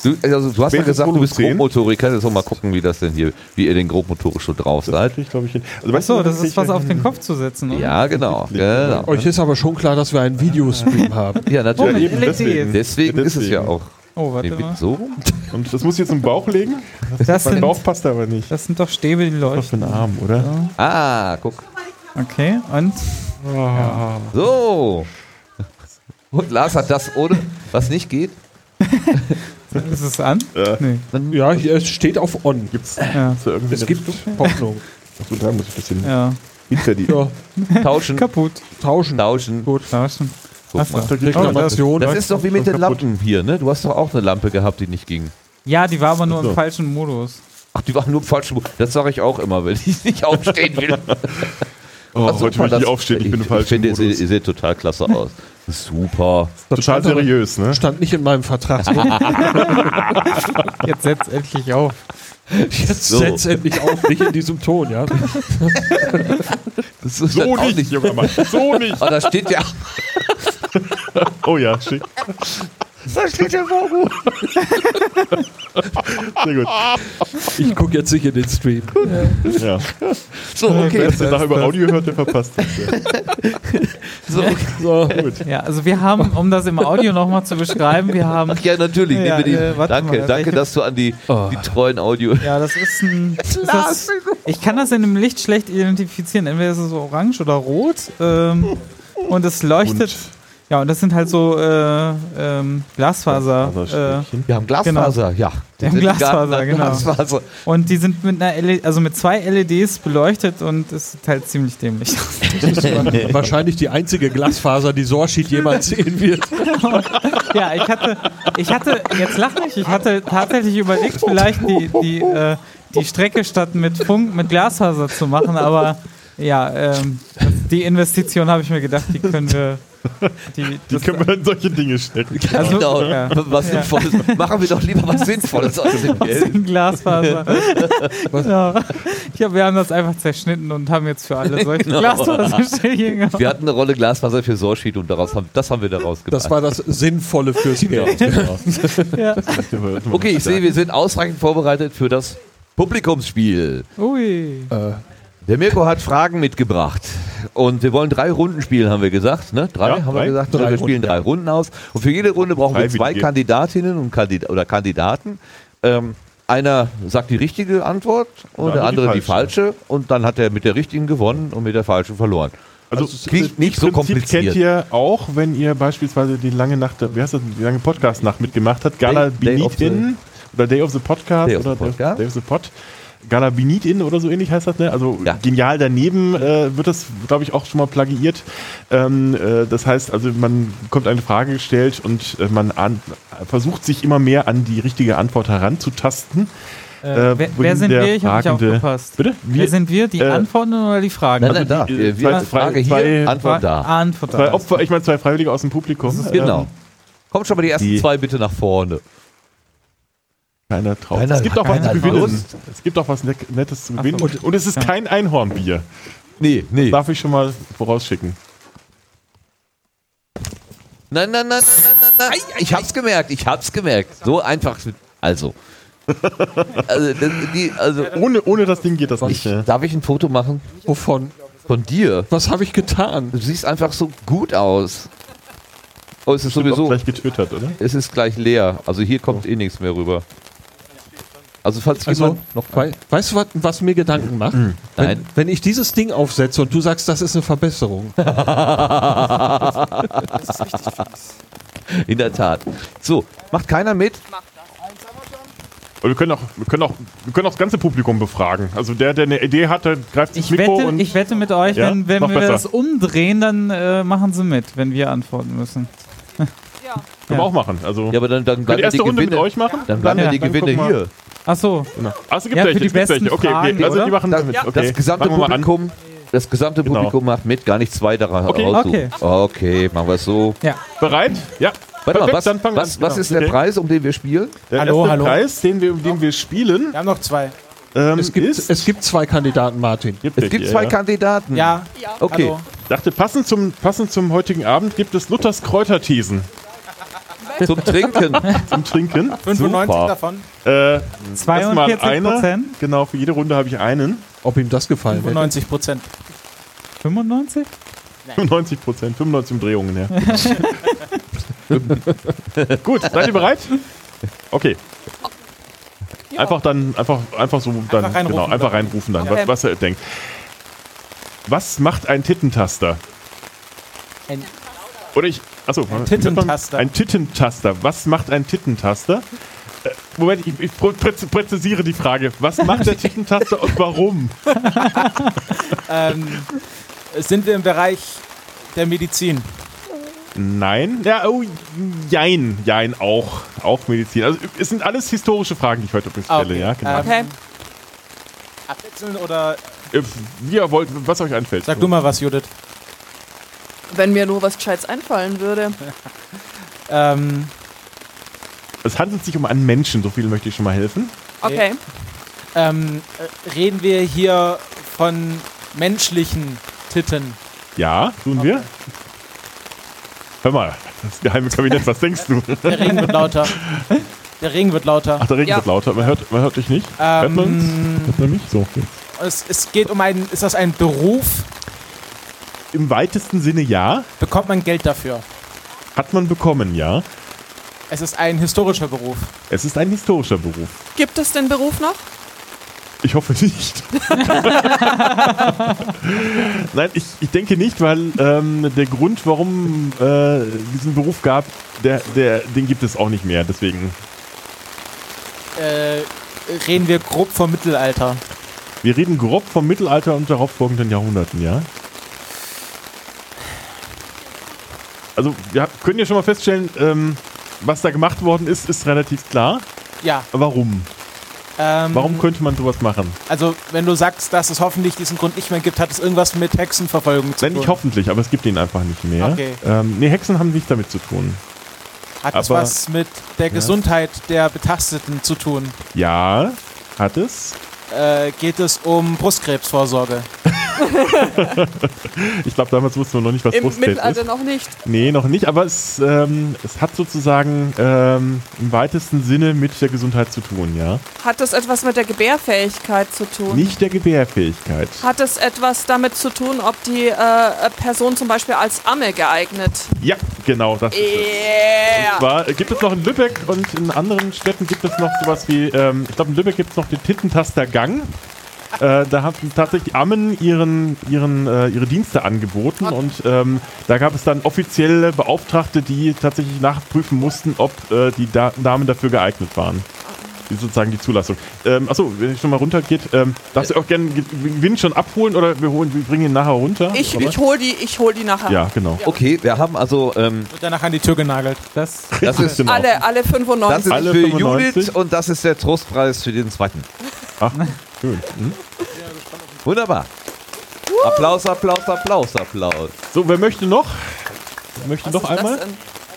Du, also, du hast ja gesagt, du bist? Grobmotoriker. Jetzt mal gucken, wie das denn hier, wie ihr den grobmotorisch so drauf seid. ich, glaube ich. Also, weißt Achso, du, das ist was auf den Kopf zu setzen, oder? Ja, genau. genau. Euch ist aber schon klar, dass wir einen Videostream haben. Ja, Oh, natürlich. mit eben, LEDs. deswegen. Deswegen ist es Deswegen. ja auch. Oh, warte Nee, mal. so rum? Und das muss ich jetzt im Bauch legen? Das Mein sind, Bauch passt aber nicht. das sind doch Stäbe, die Was für leuchten. ein Arm, oder? Ah, guck. Okay, und? So. Und Lars hat das ohne, was nicht geht. Ist es an? Äh, Nee. Ja, hier es steht auf On. Gibt's Ja. so irgendwie Es gibt Hoffnung. Achso, da muss ich ein bisschen ja. hinter die. Ja, Tauschen. Kaputt. tauschen. Tauschen. Gut, tauschen. Guck mal. Das ist doch wie mit den. Lampen hier, ne? Du hast doch auch eine Lampe gehabt, die nicht ging. Ja, die war aber nur im So. falschen Modus. Ach, die war nur im falschen. Mo- Das sage ich auch immer, wenn ich nicht aufstehen will. Oh, Ach, heute super, möchte ich aufstehen, ich bin im Ich falschen finde, ihr, Modus. ihr seht total klasse aus. Super. Das Total seriös, ne? Stand nicht in meinem Vertrag. Jetzt setzt endlich auf. Jetzt So. setz endlich auf, nicht in diesem Ton, ja. Das ist So auch nicht, junger Mann. So nicht. Aber da steht ja. Oh ja, schick. Da steht ja warum. Sehr gut. Ich gucke jetzt nicht in den Stream. Ja. So, Wer okay. es nachher über Audio hört, der verpasst das. Ja. So, okay. So. Gut. Ja, also wir haben, um das im Audio nochmal zu beschreiben, wir haben. Ach ja, natürlich. Ja, nehmen wir die, äh, danke, mal, danke, dass du an die, die treuen Audio. Ja, das ist ein. Ist das, ich kann das in dem Licht schlecht identifizieren. Entweder ist es so orange oder rot. Ähm, und es leuchtet. Und ja, und das sind halt so äh, ähm, Glasfaser. Äh. Wir haben Glasfaser, ja. Wir haben Glasfaser, genau. Glasfaser. und die sind mit einer LED, also mit zwei LEDs beleuchtet und es sieht halt ziemlich dämlich aus. Wahrscheinlich die einzige Glasfaser, die Sorschied jemals sehen wird. ja, ich hatte, ich hatte, jetzt lach nicht, ich hatte tatsächlich überlegt, vielleicht die, die, äh, die Strecke statt mit Funk mit Glasfaser zu machen, aber ja, ähm, die Investition habe ich mir gedacht, die können wir. Die, Die können wir in solche Dinge stecken. also, genau. ja. Was Ja. Sinnvolles. Machen wir doch lieber was Sinnvolles aus dem Geld. in Glasfaser. ja. Ich glaub, wir haben das einfach zerschnitten und haben jetzt für alle solche Genau. Glasfaserstellen gehabt. Wir hatten eine Rolle Glasfaser für Sorsheet und daraus haben, das haben wir daraus gemacht. Das war das Sinnvolle fürs Geld. Ja. okay, ich sehe, wir sind ausreichend vorbereitet für das Publikumsspiel. Ui. Der Mirko hat Fragen mitgebracht. Und wir wollen drei Runden spielen, haben wir gesagt. Ne? Drei, Ja, haben wir drei. gesagt. Drei wir Runden, spielen drei Runden aus. Und für jede Runde brauchen wir zwei. Kandidatinnen und Kandid oder Kandidaten. Ähm, einer sagt die richtige Antwort und Ja, der die andere die falsche. falsche. Und dann hat er mit der richtigen gewonnen und mit der falschen verloren. Also, klingt nicht so kompliziert. kennt ihr auch, wenn ihr beispielsweise die lange Nacht, wie heißt das, die lange Podcast-Nacht mitgemacht habt, Gala Day- Day of Binitin oder Day of the Podcast Day of oder the Podcast. Day of the Pod. Gala Binitin oder so ähnlich heißt das, ne? Also Ja. genial daneben äh, wird das, glaube ich, auch schon mal plagiiert. Ähm, äh, das heißt, also man bekommt eine Frage gestellt und äh, man an, versucht sich immer mehr an die richtige Antwort heranzutasten. Äh, Äh, wer, wer sind wir? Ich habe nicht aufgepasst. Bitte? wer sind wir? Die äh, Antworten oder die Fragen? Nein, nein, da. die- Wir, zwei- wir Frage hier, zwei- Antwort da. Antwort Zwei da. Opfer, ich meine zwei Freiwillige aus dem Publikum. Genau. Ähm, Kommt schon mal die ersten die- zwei bitte nach vorne. Keiner traut. Keiner- es gibt auch was zu gewinnen. Lust. Es gibt auch was Net- Nettes zu so. gewinnen. Und, und es ist Ja. kein Einhornbier. Nee, nee. Darf ich schon mal vorausschicken. Nein, nein, nein, nein, nein, nein. Ich hab's gemerkt, ich hab's gemerkt. So einfach. Also. Also, das, die, also Ohne, ohne das Ding geht das nicht. ich, Ja. darf ich ein Foto machen Wovon? von dir? Was habe ich getan? Du siehst einfach so gut aus. Oh, es ist Sowieso sowieso, gleich getwittert, oder? es ist gleich leer. Also hier kommt eh nichts mehr rüber. Also falls Also, jemand noch wei weißt du, was, was mir Gedanken macht? Wenn, Nein. wenn ich dieses Ding aufsetze und du sagst, das ist eine Verbesserung. in der Tat. So, macht keiner mit? Und wir können auch, wir können auch, wir können auch das ganze Publikum befragen. Also der, der eine Idee hat, der greift ins Ich Mikro wette, und ich wette mit euch, Ja, wenn, wenn wir besser. das umdrehen, dann äh, machen sie mit, wenn wir antworten müssen. können wir Ja. auch machen. Also Ja, aber dann, dann bleiben die erste die Runde mit Gewinne. euch machen? Dann bleiben Ja, ja, die dann Gewinne hier. Ach so. Genau. Achso, gibt Ja, welche, für die es gibt welche. besten Okay, Fragen, okay. also oder? die machen Das, mit. das Okay. gesamte mal an. Publikum, das gesamte Genau. Publikum macht mit, gar nicht zwei daran Okay. aussuchen. Okay, machen wir es so. Ja. Bereit? Ja. Warte mal, Perfekt, was, dann fangen was, an. was Genau. ist der Okay. Preis, um den wir spielen? Der Hallo, erste hallo. Preis, den wir, um den wir spielen, Wir haben noch zwei. ähm, Es gibt, es gibt zwei Kandidaten, Martin. gibt Es gibt hier, zwei ja. Kandidaten. Ja. Okay. Hallo. dachte, passend zum, passend zum heutigen Abend gibt es Luthers Kräuterthesen Zum Trinken. zum Trinken. 95 Super. davon. Äh, erstmal 42 einer. Prozent? Genau, für jede Runde habe ich einen. Ob ihm das gefallen hätte. 95 Prozent. 95? 95 Prozent, 95 Umdrehungen, ja. Gut, seid ihr bereit? Okay. Einfach dann, einfach, einfach so dann, reinrufen genau, einfach dann. reinrufen dann, Okay. was, was er denkt. Was macht ein Tittentaster? Ein- Oder ich, achso. Ein Tittentaster. Ein Tittentaster. Was macht ein Tittentaster? Äh, Moment, ich, ich präz- präzisiere die Frage. Was macht der Tittentaster und warum? Ähm, sind wir im Bereich der Medizin? Nein. Ja, oh, jein, jein, auch. Auch Medizin. Also es sind alles historische Fragen, die ich heute Ah, stelle, okay. ja, genau. Ähm, Okay. Abwechseln oder Äh, Wie ihr wollt, was euch einfällt. sag du mal was, Judith. Wenn mir nur was Gescheites einfallen würde. Ähm, Es handelt sich um einen Menschen, so viel möchte ich schon mal helfen. Okay. ähm, äh, reden wir hier von menschlichen Titten? Ja, tun wir. Hör mal, das geheime Kabinett, was denkst du? Der Regen wird lauter. Der Regen wird lauter. Ach, der Regen Ja. wird lauter, man hört, man hört dich nicht. Hört man uns? Ähm, Hört man mich? So. es, es geht um einen, ist das ein Beruf? Im weitesten Sinne ja. Bekommt man Geld dafür? Hat man bekommen, ja. Es ist ein historischer Beruf. Es ist ein historischer Beruf. Gibt es den Beruf noch? Ich hoffe nicht. Nein, ich, ich denke nicht, weil ähm, der Grund, warum äh, diesen Beruf gab, der, der, den gibt es auch nicht mehr. Deswegen, Äh, reden wir grob vom Mittelalter. wir reden grob vom Mittelalter und darauf folgenden Jahrhunderten, ja. Also wir können ja schon mal feststellen, ähm, was da gemacht worden ist, ist relativ klar. Ja. Warum? Ähm, Warum könnte man sowas machen? Also, wenn du sagst, dass es hoffentlich diesen Grund nicht mehr gibt, hat es irgendwas mit Hexenverfolgung zu Nein, tun? nicht hoffentlich, aber es gibt ihn einfach nicht mehr. Okay. Ähm, nee, Hexen haben nichts damit zu tun. Hat es aber- was mit der Gesundheit der Betasteten zu tun? Ja, hat es. Äh, geht es um Brustkrebsvorsorge? Ich glaube, damals wussten wir noch nicht, was Im Brustkrebs Mittelalter ist. noch nicht. Nee, noch nicht, aber es, ähm, es hat sozusagen ähm, im weitesten Sinne mit der Gesundheit zu tun, ja. Hat es etwas mit der Gebärfähigkeit zu tun? Nicht der Gebärfähigkeit. Hat es etwas damit zu tun, ob die äh, Person zum Beispiel als Amme geeignet? Ja, genau, das ist es. Yeah. Zwar gibt es noch in Lübeck und in anderen Städten gibt es noch sowas wie, ähm, ich glaube in Lübeck gibt es noch den Tittentaster-Gang. Äh, da haben tatsächlich Ammen ihren, ihren, äh, ihre Dienste angeboten und ähm, da gab es dann offizielle Beauftragte, die tatsächlich nachprüfen mussten, ob äh, die da Damen dafür geeignet waren. Die sozusagen die Zulassung. Ähm, achso, wenn ich schon mal runtergeht, ähm, darfst du auch gerne Ge- Gewinn schon abholen oder wir, holen, wir bringen ihn nachher runter? Ich, Oder? ich hol die, ich hol die nachher. Ja, genau. Okay, wir haben also, ähm, Wird danach an die Tür genagelt. Das, das ist, Genau. Alle, alle das 95. ist Alle für 95. Judith und das ist der Trostpreis für den zweiten. Ach, schön. Hm? Wunderbar. Applaus, Applaus, Applaus, Applaus. So, wer möchte noch? Wer möchte Was noch einmal?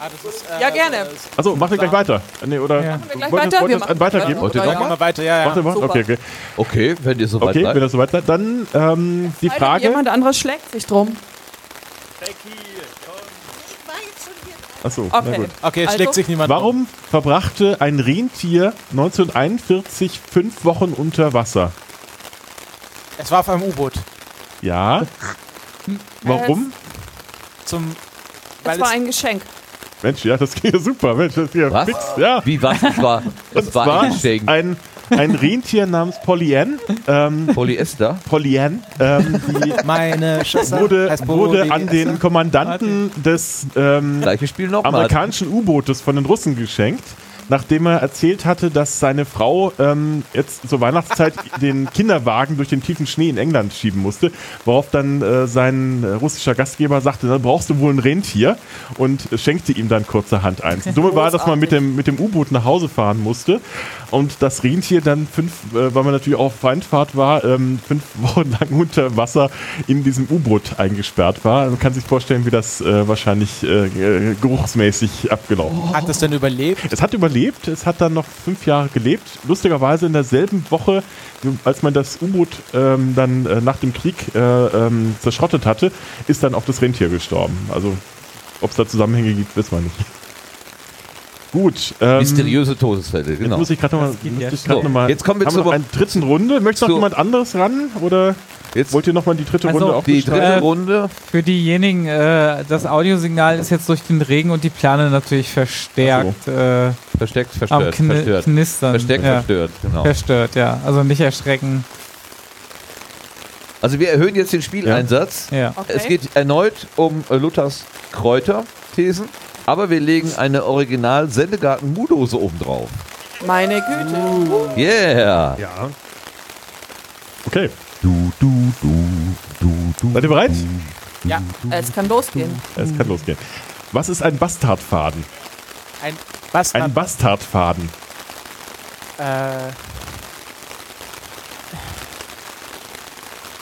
Ah, ist, äh, Ja, gerne. äh, Achso, macht ihr gleich weiter? Nee, oder Ja. Machen wir gleich wollt ihr- weiter? Wir ihr machen weitergeben? Wollt ihr Machen noch wir weiter, ja, ja. Macht ihr. Okay, okay. Okay, wenn ihr soweit Okay, seid. wenn das soweit seid, dann ähm, die Frage. Jemand anderes schlägt sich drum. Achso, na Okay. gut. Okay, es Also- schlägt sich niemand. um. Warum verbrachte ein Rentier 1941 fünf Wochen unter Wasser? Es war auf einem U-Boot. Ja. Warum? Zum. Das Weil war es, ein Geschenk. Mensch, ja, das ging ja super. Mensch, das ging ja Was? fix. Ja. Wie was? Das war, das Und war ein Geschenk. ein, ein Rentier namens Pollyann, ähm, Polyester. Pollyann, ähm, die meine Schwester wurde, wurde an den Kommandanten des ähm, Gleiches Spiel nochmal. amerikanischen U-Bootes von den Russen geschenkt, nachdem er erzählt hatte, dass seine Frau ähm, jetzt zur Weihnachtszeit den Kinderwagen durch den tiefen Schnee in England schieben musste, worauf dann äh, sein äh, russischer Gastgeber sagte, dann brauchst du wohl ein Rentier und äh, schenkte ihm dann kurzerhand eins. Das Dumme war, dass man mit dem, mit dem U-Boot nach Hause fahren musste und das Rentier dann fünf, äh, weil man natürlich auch auf Feindfahrt war, ähm, fünf Wochen lang unter Wasser in diesem U-Boot eingesperrt war. Man kann sich vorstellen, wie das äh, wahrscheinlich äh, äh, geruchsmäßig abgelaufen ist. Hat es denn überlebt? Es hat überlebt, es hat dann noch fünf Jahre gelebt. Lustigerweise in derselben Woche, als man das U-Boot ähm, dann äh, nach dem Krieg äh, ähm, zerschrottet hatte, ist dann auch das Rentier gestorben. Also, ob es da Zusammenhänge gibt, wissen wir nicht. Gut. Ähm, Mysteriöse Todesfälle, Jetzt genau. muss ich gerade nochmal. jetzt. So, jetzt kommen wir zur- noch dritten Runde. Möchte noch jemand anderes ran? Oder Jetzt wollt ihr nochmal die dritte Also, Runde die aufgestalten? dritte Äh, Runde. Für diejenigen, äh, das Audiosignal ist jetzt durch den Regen und die Plane natürlich verstärkt äh, Versteckt, am verstört, Kni verstört. Knistern. Versteckt, ja. verstört, genau. Verstört, ja. Also nicht erschrecken. Also wir erhöhen jetzt den Spieleinsatz. Ja. Okay. Es geht erneut um äh, Luthers Kräuterthesen, aber wir legen eine Original-Sendegarten-Mudose obendrauf. Meine Güte. Yeah! Ja. Okay. Du, du, du, du, du. Seid ihr bereit? Ja. Es kann losgehen. Es kann losgehen. Was ist ein Bastardfaden? Ein Bastard. Ein Bastardfaden. äh,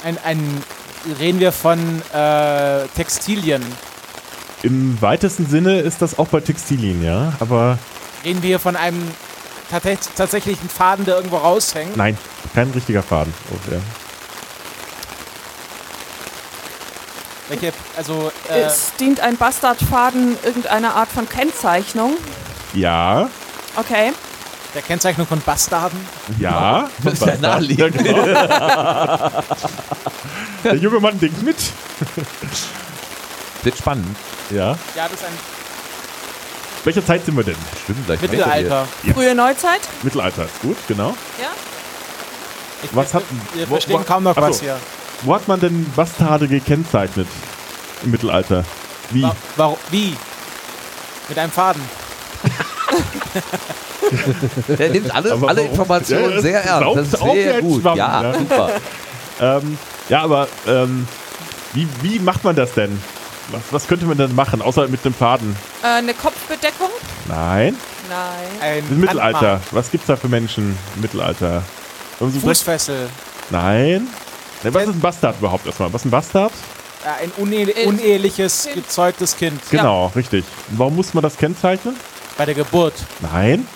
ein, ein. Reden wir von äh, Textilien? Im weitesten Sinne ist das auch bei Textilien, ja. Aber Reden wir von einem tatsächlichen Faden, der irgendwo raushängt? nein, kein richtiger Faden. Oh, ja. Welche, also, äh, Es dient ein Bastardfaden irgendeiner Art von Kennzeichnung. Ja, Okay. der Kennzeichnung von Bastarden? ja. Das ist ja naheliegend. Ja, genau. Der junge Mann denkt mit. Wird spannend. Ja. Ja, das ist ein Welche Zeit sind wir denn? Stimmt, gleich Mittelalter. Ja. Frühe Neuzeit. Mittelalter ist gut, genau. Ja. Ich, Was hat- wir wo- verstehen wo- kaum noch Ach so. was hier. Wo hat man denn Bastarde gekennzeichnet im Mittelalter? Wie? Wa warum, wie? Mit einem Faden. Der nimmt alle, Aber alle warum? Informationen Ja, sehr ernst. Das ist sehr gut. Schwamm, ja, ja. super. Ähm, ja, aber ähm, wie, wie macht man das denn? Was, was könnte man denn machen, außer mit dem Faden? Äh, eine Kopfbedeckung. Nein, Nein. Ein im Mittelalter. Handmark, Was gibt's da für Menschen im Mittelalter? Direkt- Fußfessel. Nein. Ne, was ist ein Bastard überhaupt erstmal? Was ist ein Bastard? Äh, ein unehe uneheliches, Kind. gezeugtes Kind. Genau, richtig. Und warum muss man das kennzeichnen? Bei der Geburt. Nein.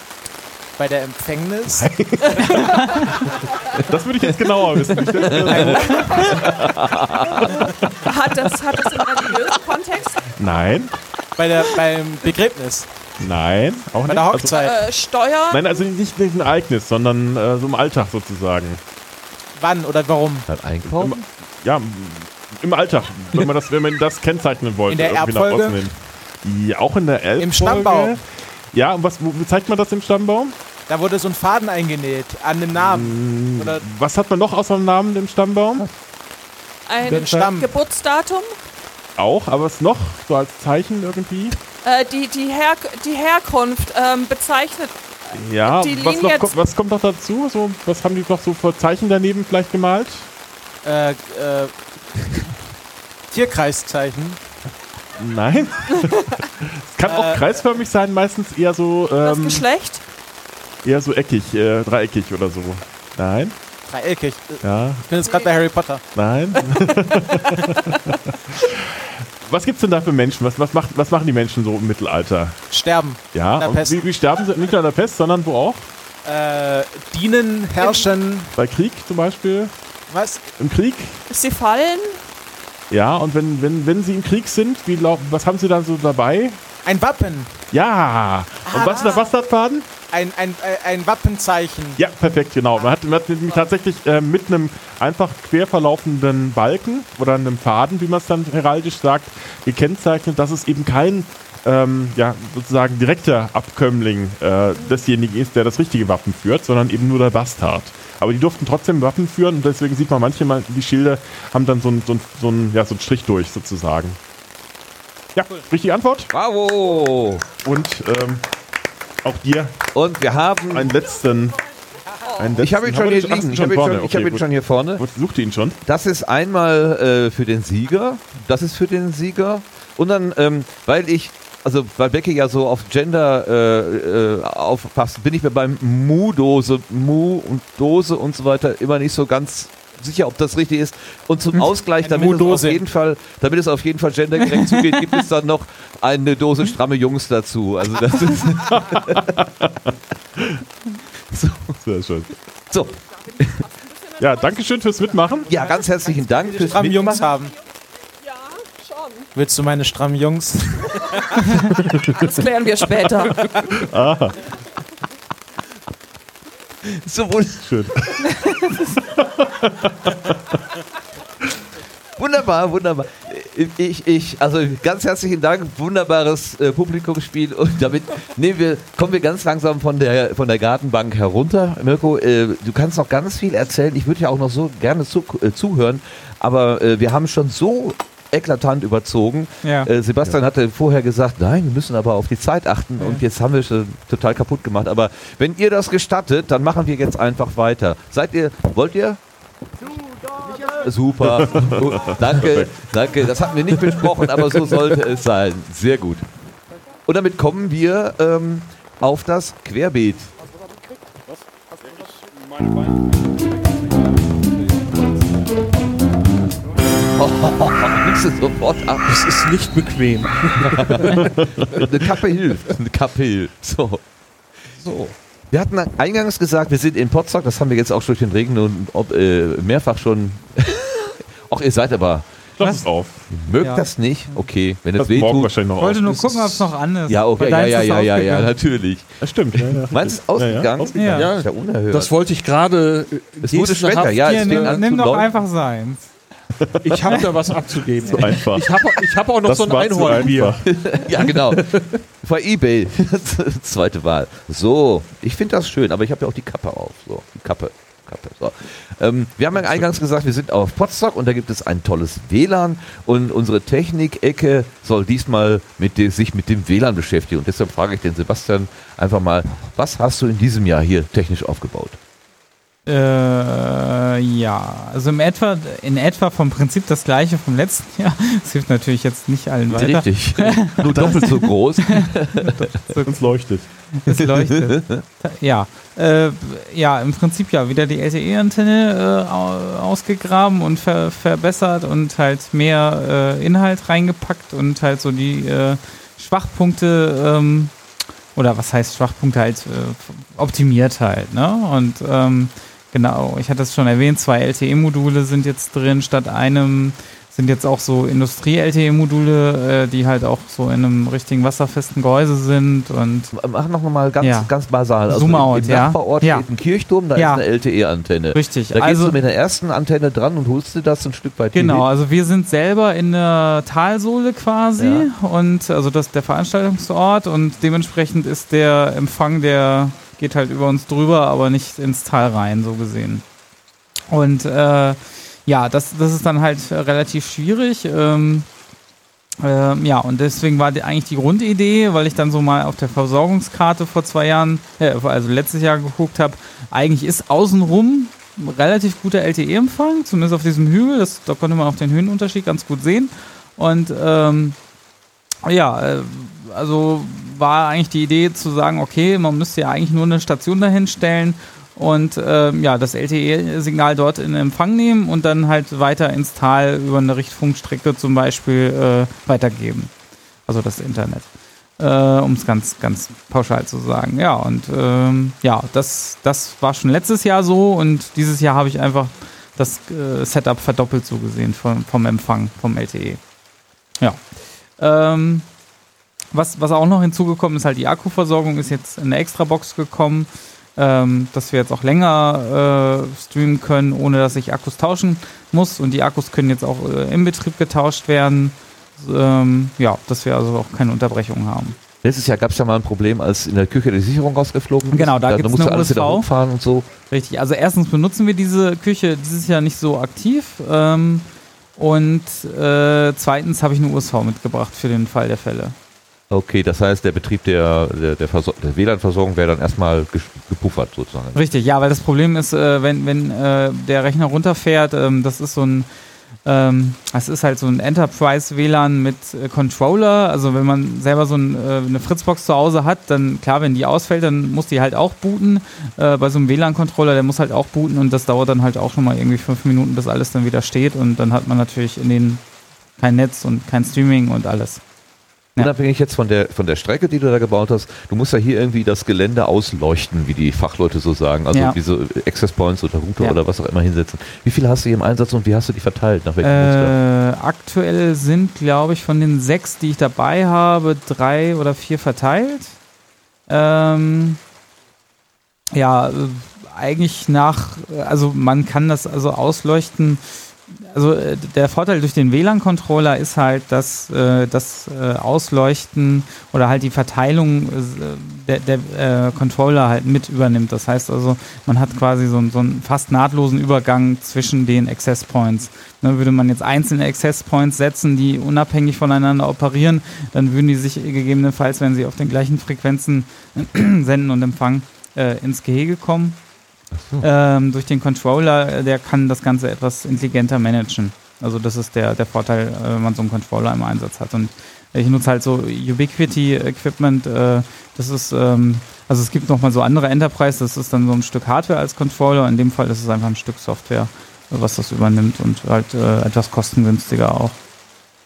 Bei der Empfängnis. Das würde ich jetzt genauer wissen. Ich denke, Hat das, hat das religiösen Kontext? Nein. bei der, beim Begräbnis. Nein. Auch Bei nicht. der Also, Hochzeit. Äh, Steuer. nein, also nicht ein Ereignis, sondern äh, so im Alltag sozusagen. Wann oder warum? Dann einkaufen? Ja, m- im Alltag, wenn man das, wenn man das kennzeichnen wollte. In der Erbfolge? Ja, auch in der Erbfolge. Im Stammbaum. Ja, und was, wo wo zeigt man das im Stammbaum? Da wurde so ein Faden eingenäht an den Namen. Oder Was hat man noch außer dem Namen im Stammbaum? Ein Stamm. Geburtsdatum. Auch, aber was noch? So als Zeichen irgendwie? Äh, die, die, Her die Herkunft ähm, bezeichnet. Ja, Die was, noch, Linie- kommt- was kommt noch dazu? So, was haben die noch so für Zeichen daneben vielleicht gemalt? äh, äh, Tierkreiszeichen. Nein. es kann auch Äh, kreisförmig sein, meistens eher so, Das ähm, Geschlecht. eher so eckig, äh, dreieckig oder so. Nein, Dreieckig. Ich ja, bin jetzt gerade bei Harry Potter. nein. Was gibt's denn da für Menschen? Was, was, macht, was machen die Menschen so im Mittelalter? Sterben. Ja, Der und Pest. wie, wie sterben sie? Nicht nur an der Pest, sondern wo auch? Äh, dienen, herrschen. Bei Krieg zum Beispiel? Was? Im Krieg? Sie fallen? Ja, und wenn, wenn, wenn sie im Krieg sind, wie, was haben sie dann so dabei? Ein Wappen. Ja! Und was ist der Bastardfaden? Ein, ein, ein Wappenzeichen. Ja, perfekt, genau. Man hat, man hat nämlich tatsächlich äh, mit einem einfach quer verlaufenden Balken oder einem Faden, wie man es dann heraldisch sagt, gekennzeichnet, dass es eben kein ähm, ja, sozusagen direkter Abkömmling äh, desjenigen ist, der das richtige Wappen führt, sondern eben nur der Bastard. Aber die durften trotzdem Wappen führen und deswegen sieht man manchmal, die Schilde haben dann so einen so ein, so ein, ja, so einen Strich durch sozusagen. Ja, richtige Antwort. Bravo! Und ähm, auch dir Und wir haben. einen letzten. Einen letzten Ich habe ihn schon hier liegen. Ich habe ihn, schon, Okay, hab ihn schon hier vorne. Gut, Sucht ihr ihn schon? Das ist einmal äh, für den Sieger. Das ist für den Sieger. Und dann, ähm, weil ich, also weil Becky ja so auf Gender äh, äh, aufpasst, bin ich mir beim Mu-Dose, Mu und Dose und so weiter immer nicht so ganz sicher, ob das richtig ist. Und zum Ausgleich, Eine damit es, auf jeden Fall, damit es auf jeden Fall gendergerecht zugeht, gibt es dann noch eine Dose stramme Jungs dazu. Also das ist Sehr schön. so. Ja, danke schön fürs Mitmachen. Ja, ganz herzlichen Dank fürs Strammen Jungs Mitmachen. haben. Ja, schon. Willst du meine strammen Jungs? Das klären wir später. So wun- Schön. Wunderbar, wunderbar. Ich, ich, also ganz herzlichen Dank, wunderbares äh, Publikumsspiel und damit nehmen wir, kommen wir ganz langsam von der, von der Gartenbank herunter. Mirko, äh, du kannst noch ganz viel erzählen. Ich würde ja auch noch so gerne zu, äh, zuhören, aber äh, wir haben schon so eklatant überzogen. Ja. Äh, Sebastian hatte vorher gesagt, nein, wir müssen aber auf die Zeit achten und jetzt haben wir schon total kaputt gemacht. Aber wenn ihr das gestattet, dann machen wir jetzt einfach weiter. Seid ihr, wollt ihr? Super. Danke, danke. Das hatten wir nicht besprochen, aber so sollte es sein. Sehr gut. Und damit kommen wir ähm, auf das Querbeet. Oh, nimmst du sofort ab. Es ist nicht bequem. Eine Kappe hilft. Eine Kappe hilft. So. So. Wir hatten eingangs gesagt, wir sind in Potsdam. Das haben wir jetzt auch durch den Regen und ob, äh, mehrfach schon. Ach, ihr seid aber. Lass es auf. Mögt Ja. das nicht? Okay, wenn es weh morgen tut. wahrscheinlich noch Ich wollte nur gucken, ob es noch an ist. Ja, okay, ja, ja, ist ja, ja, ja, natürlich. Das stimmt. Ja, ja. Meinst du, ist ausgegangen? ausgegangen. Ja. Das ist ja unerhört. Das wollte ich gerade. äh, es wurde schwächer, ja, es nimm, nimm doch einfach seins. Ich habe da was abzugeben. So einfach. Ich habe ich hab auch noch Das so ein Einhornbier. Ja, genau. Bei Ebay. Zweite Wahl. So, ich finde das schön, aber ich habe ja auch die Kappe auf. So, die Kappe. Kappe. So. Ähm, wir haben ja eingangs gesagt, wir sind auf Potsdok und da gibt es ein tolles WLAN und unsere Technik-Ecke soll diesmal mit de, sich mit dem WLAN beschäftigen. Und deshalb frage ich den Sebastian einfach mal, was hast du in diesem Jahr hier technisch aufgebaut? Äh, ja, also im etwa, in etwa vom Prinzip das gleiche vom letzten Jahr. Das hilft natürlich jetzt nicht allen weiter. Richtig. Nur doppelt so groß. Uns leuchtet. Es leuchtet. ja. Äh, ja, im Prinzip ja wieder die LTE-Antenne äh, au- ausgegraben und ver verbessert und halt mehr äh, Inhalt reingepackt und halt so die Schwachpunkte ähm, oder was heißt Schwachpunkte halt optimiert halt, ne? Und ähm, genau, ich hatte es schon erwähnt, zwei LTE-Module sind jetzt drin statt einem sind jetzt auch so Industrie-LTE-Module, äh, die halt auch so in einem richtigen wasserfesten Gehäuse sind und Mach noch mal ganz, Ja. ganz basal. Also Zoom im- out, Im ja. Nachbarort Ja. steht ein Kirchturm, da Ja. ist eine LTE-Antenne. richtig. Da gehst also du mit der ersten Antenne dran und holst dir das ein Stück weit Genau, hier also wir sind selber in der Talsohle quasi und also das ist der Veranstaltungsort und dementsprechend ist der Empfang, der geht halt über uns drüber, aber nicht ins Tal rein, so gesehen. Und äh, ja, das, das ist dann halt relativ schwierig. Ähm, ähm, ja, und deswegen war die, eigentlich die Grundidee, weil ich dann so mal auf der Versorgungskarte vor zwei Jahren, äh, also letztes Jahr geguckt habe, eigentlich ist außenrum relativ guter LTE-Empfang, zumindest auf diesem Hügel. Das, da konnte man auch den Höhenunterschied ganz gut sehen. Und ähm, ja, äh, also war eigentlich die Idee zu sagen, okay, man müsste ja eigentlich nur eine Station dahin stellen und ähm, ja, das LTE-Signal dort in Empfang nehmen und dann halt weiter ins Tal über eine Richtfunkstrecke zum Beispiel äh, weitergeben. Also das Internet. Äh, um es ganz, ganz pauschal zu sagen. Ja, und ähm, ja, das, das war schon letztes Jahr so und dieses Jahr habe ich einfach das äh, Setup verdoppelt so gesehen vom, vom Empfang, vom LTE. Ja. Ähm, was, was auch noch hinzugekommen ist, halt die Akkuversorgung ist jetzt in eine Extra-Box gekommen, ähm, dass wir jetzt auch länger äh, streamen können, ohne dass ich Akkus tauschen muss. Und die Akkus können jetzt auch äh, im Betrieb getauscht werden. Ähm, ja, dass wir also auch keine Unterbrechungen haben. Letztes Jahr gab es ja mal ein Problem, als in der Küche die Sicherung rausgeflogen ist. Genau, da da gibt's musste eine alles wieder USV. hochfahren und so. Richtig, also erstens benutzen wir diese Küche dieses Jahr nicht so aktiv. Ähm, und äh, zweitens habe ich eine USV mitgebracht für den Fall der Fälle. Okay, das heißt, der Betrieb der, der, der, der WLAN-Versorgung wäre dann erstmal gepuffert sozusagen. Richtig, ja, weil das Problem ist, äh, wenn, wenn äh, der Rechner runterfährt, ähm, das ist so ein, ähm, das ist halt so ein Enterprise-WLAN mit äh, Controller. Also wenn man selber so ein, äh, eine Fritzbox zu Hause hat, dann klar, wenn die ausfällt, dann muss die halt auch booten. Äh, bei so einem WLAN-Controller, der muss halt auch booten und das dauert dann halt auch schon mal irgendwie fünf Minuten, bis alles dann wieder steht und dann hat man natürlich in den kein Netz und kein Streaming und alles. Ja. Unabhängig jetzt von der, von der Strecke, die du da gebaut hast, du musst ja hier irgendwie das Gelände ausleuchten, wie die Fachleute so sagen. Also Ja. diese Access Points oder Router Ja. oder was auch immer hinsetzen. Wie viele hast du hier im Einsatz und wie hast du die verteilt? Nach welchem Muster? Äh, aktuell sind, glaube ich, von den sechs, die ich dabei habe, drei oder vier verteilt. Ähm, ja, äh, eigentlich nach, also man kann das also ausleuchten. Also äh, der Vorteil durch den WLAN-Controller ist halt, dass äh, das äh, Ausleuchten oder halt die Verteilung äh, der, der äh, Controller halt mit übernimmt. Das heißt also, man hat quasi so, einen- so einen fast nahtlosen Übergang zwischen den Access Points. Ne, würde man jetzt einzelne Access Points setzen, die unabhängig voneinander operieren, dann würden die sich gegebenenfalls, wenn sie auf den gleichen Frequenzen senden und empfangen, äh, ins Gehege kommen. Ähm, durch den Controller, äh, der kann das Ganze etwas intelligenter managen. Also das ist der, der Vorteil, äh, wenn man so einen Controller im Einsatz hat. Und ich nutze halt so Ubiquity-Equipment. Äh, das ist, ähm, also es gibt nochmal so andere Enterprise, das ist dann so ein Stück Hardware als Controller. In dem Fall ist es einfach ein Stück Software, was das übernimmt und halt äh, etwas kostengünstiger auch.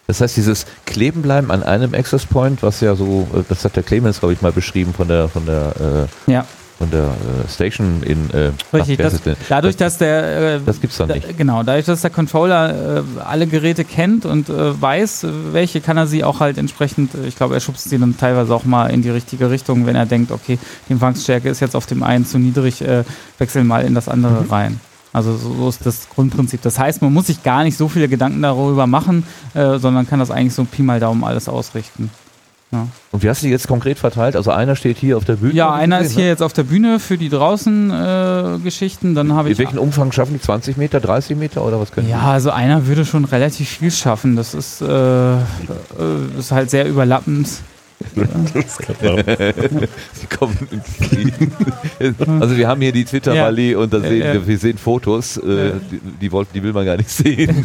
Das heißt, dieses Klebenbleiben an einem Access Point, was ja so, äh, das hat der Clemens, glaube ich, mal beschrieben von der, von der, äh, Ja, von der äh, Station in, äh, richtig. Das, denn? dadurch, dass der äh, Das gibt's doch Da, nicht. genau, dadurch, dass der Controller äh, alle Geräte kennt und äh, weiß, welche, kann er sie auch halt entsprechend, äh, ich glaube, er schubst sie dann teilweise auch mal in die richtige Richtung, wenn er denkt, okay, die Empfangsstärke ist jetzt auf dem einen zu niedrig, äh, wechsel mal in das andere Mhm. rein. Also so, so ist das Grundprinzip. Das heißt, man muss sich gar nicht so viele Gedanken darüber machen, äh, sondern kann das eigentlich so Pi mal Daumen alles ausrichten. Und wie hast du die jetzt konkret verteilt? Also einer steht hier auf der Bühne. Ja, einer ist gesehen, hier jetzt auf der Bühne für die draußen äh, Geschichten. Dann habe ne? ich In welchen Umfang schaffen die? 20 Meter, 30 Meter oder was können Ja, also einer würde schon relativ viel schaffen. Das ist, äh, äh, ist halt sehr überlappend. Also wir haben hier die Twitter-Rallye und da Ja, sehen ja. wir, wir sehen Fotos, äh, Ja. die, die, die will man gar nicht sehen.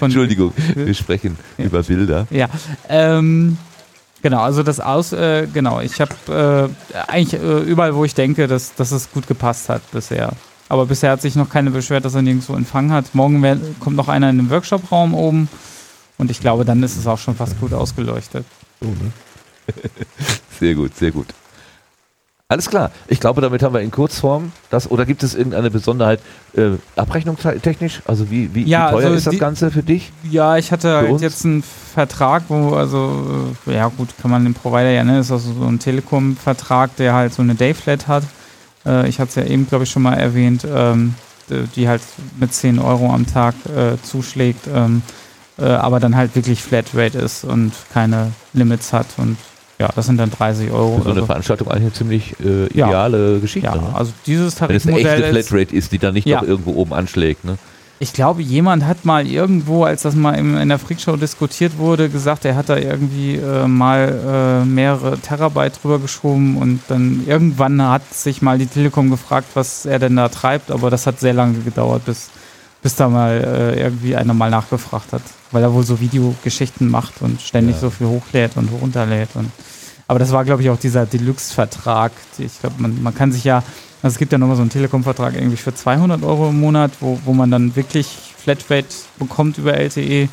Entschuldigung, wir sprechen Ja. über Bilder. Ja, ähm, genau, also das Aus, äh, genau, ich habe äh, eigentlich äh, überall, wo ich denke, dass, dass es gut gepasst hat bisher. Aber bisher hat sich noch keine beschwert, dass er nirgendwo empfangen hat. Morgen wär, kommt noch einer in den Workshop-Raum oben und ich glaube, dann ist es auch schon fast gut ausgeleuchtet. Sehr gut, sehr gut. Alles klar. Ich glaube, damit haben wir in Kurzform das, oder gibt es irgendeine Besonderheit äh, abrechnungstechnisch? Also wie, wie, Ja, wie teuer also ist das die- Ganze für dich? Ja, ich hatte halt jetzt einen Vertrag, wo, also, äh, ja gut, kann man den Provider ja nennen, das ist also so ein Telekom-Vertrag, der halt so eine Dayflat hat. Äh, ich hatte es ja eben, glaube ich, schon mal erwähnt, ähm, die halt mit 10 Euro am Tag äh, zuschlägt, ähm, äh, aber dann halt wirklich Flatrate ist und keine Limits hat und ja, das sind dann 30 Euro. Für so eine so. Veranstaltung eigentlich eine ziemlich äh, Ja. ideale Geschichte. Ja, ne? also dieses Wenn es eine Tarifmodell echte Flatrate ist, die dann nicht Ja. noch irgendwo oben anschlägt. Ne? Ich glaube, jemand hat mal irgendwo, als das mal in der Freakshow diskutiert wurde, gesagt, er hat da irgendwie äh, mal äh, mehrere Terabyte drüber geschoben und dann irgendwann hat sich mal die Telekom gefragt, was er denn da treibt, aber das hat sehr lange gedauert, bis, bis da mal äh, irgendwie einer mal nachgefragt hat, weil er wohl so Videogeschichten macht und ständig Ja. so viel hochlädt und runterlädt und Aber das war, glaube ich, auch dieser Deluxe-Vertrag. Ich glaube, man, man kann sich ja, also es gibt ja nochmal so einen Telekom-Vertrag irgendwie für 200 Euro im Monat, wo, wo man dann wirklich Flatrate bekommt über LTE.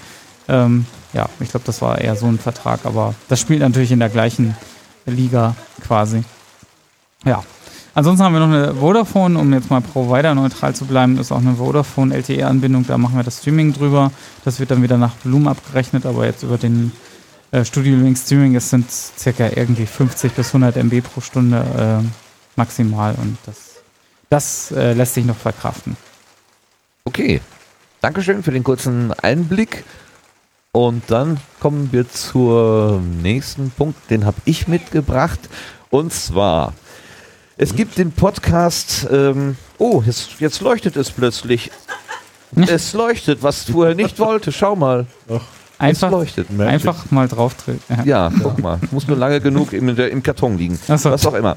Ähm, ja, ich glaube, das war eher so ein Vertrag, aber das spielt natürlich in der gleichen Liga quasi. Ja. Ansonsten haben wir noch eine Vodafone, um jetzt mal provider-neutral zu bleiben, ist auch eine Vodafone LTE-Anbindung, da machen wir das Streaming drüber. Das wird dann wieder nach Volumen abgerechnet, aber jetzt über den äh, Studio Link Streaming, es sind circa irgendwie 50 bis 100 MB pro Stunde äh, maximal und das, das äh, lässt sich noch verkraften. Okay. Dankeschön für den kurzen Einblick. Und dann kommen wir zum nächsten Punkt, den habe ich mitgebracht. Und zwar, es gibt den Podcast, ähm, oh, jetzt, jetzt leuchtet es plötzlich. Es leuchtet, was vorher nicht wollte. Schau mal. Es Einfach, leuchtet. einfach mal drauf. Ja. Ja, guck mal. Muss nur lange genug im, im Karton liegen. Ach so. Was auch immer.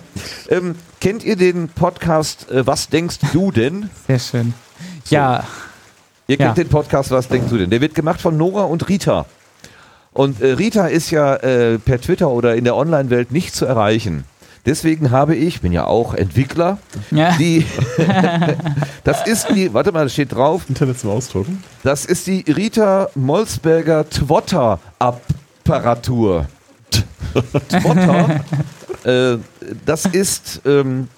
Ähm, kennt ihr den Podcast äh, Was denkst du denn? Sehr schön. Ja, Ihr kennt Ja. den Podcast Was denkst du denn? Der wird gemacht von Nora und Rita. Und äh, Rita ist ja äh, per Twitter oder in der Online-Welt nicht zu erreichen. Deswegen habe ich, bin ja auch Entwickler, ja. die, das ist die, warte mal, das steht drauf, Internet zum Ausdrucken. das ist die Rita Molsberger Twotter-Apparatur. Twotter, äh, das ist, ähm,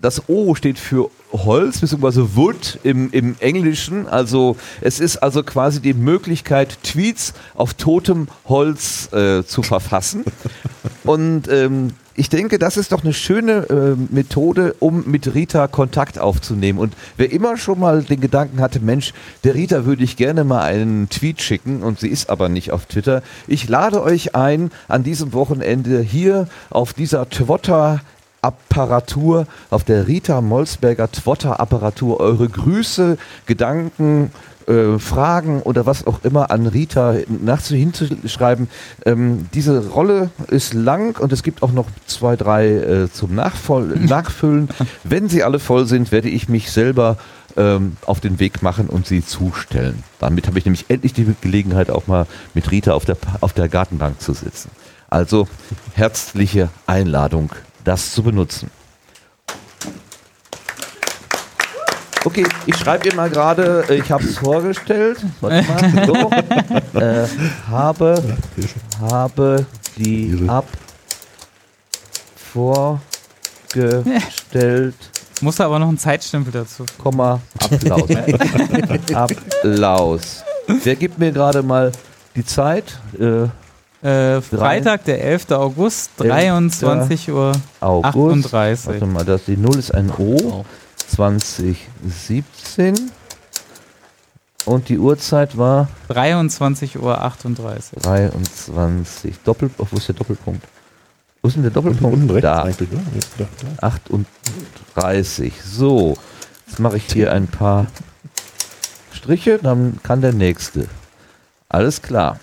das O steht für Holz bzw. Wood im, im Englischen. Also es ist also quasi die Möglichkeit, Tweets auf totem Holz äh, zu verfassen. Und ähm, ich denke, das ist doch eine schöne äh, Methode, um mit Rita Kontakt aufzunehmen. Und wer immer schon mal den Gedanken hatte, Mensch, der Rita würde ich gerne mal einen Tweet schicken und sie ist aber nicht auf Twitter. Ich lade euch ein, an diesem Wochenende hier auf dieser Twitter Apparatur, auf der Rita Molsberger Twotter-Apparatur eure Grüße, Gedanken, äh, Fragen oder was auch immer an Rita nach hinzuschreiben. Ähm, diese Rolle ist lang und es gibt auch noch zwei, drei äh, zum Nachvoll Nachfüllen. Wenn sie alle voll sind, werde ich mich selber ähm, auf den Weg machen und sie zustellen. Damit habe ich nämlich endlich die Gelegenheit, auch mal mit Rita auf der, auf der Gartenbank zu sitzen. Also herzliche Einladung, das zu benutzen. Okay, ich schreibe ihr mal gerade, äh, ich habe es vorgestellt. Warte mal. So. Äh, habe, habe die App vorgestellt, Muss aber noch ein Zeitstempel dazu. Komma, Applaus. Applaus. Wer gibt mir gerade mal die Zeit? Äh, Äh, Freitag, der 11. August, 23 Uhr August. 38. Warte mal, das, die 0 ist ein O. 2017. Und die Uhrzeit war 23 Uhr 38. 23. Doppel, oh, wo ist der Doppelpunkt? Wo ist denn der Doppelpunkt? Unten rechts da. eigentlich, ne? Jetzt da, da. 38. So, jetzt mache ich hier ein paar Striche, dann kann der nächste. Alles klar.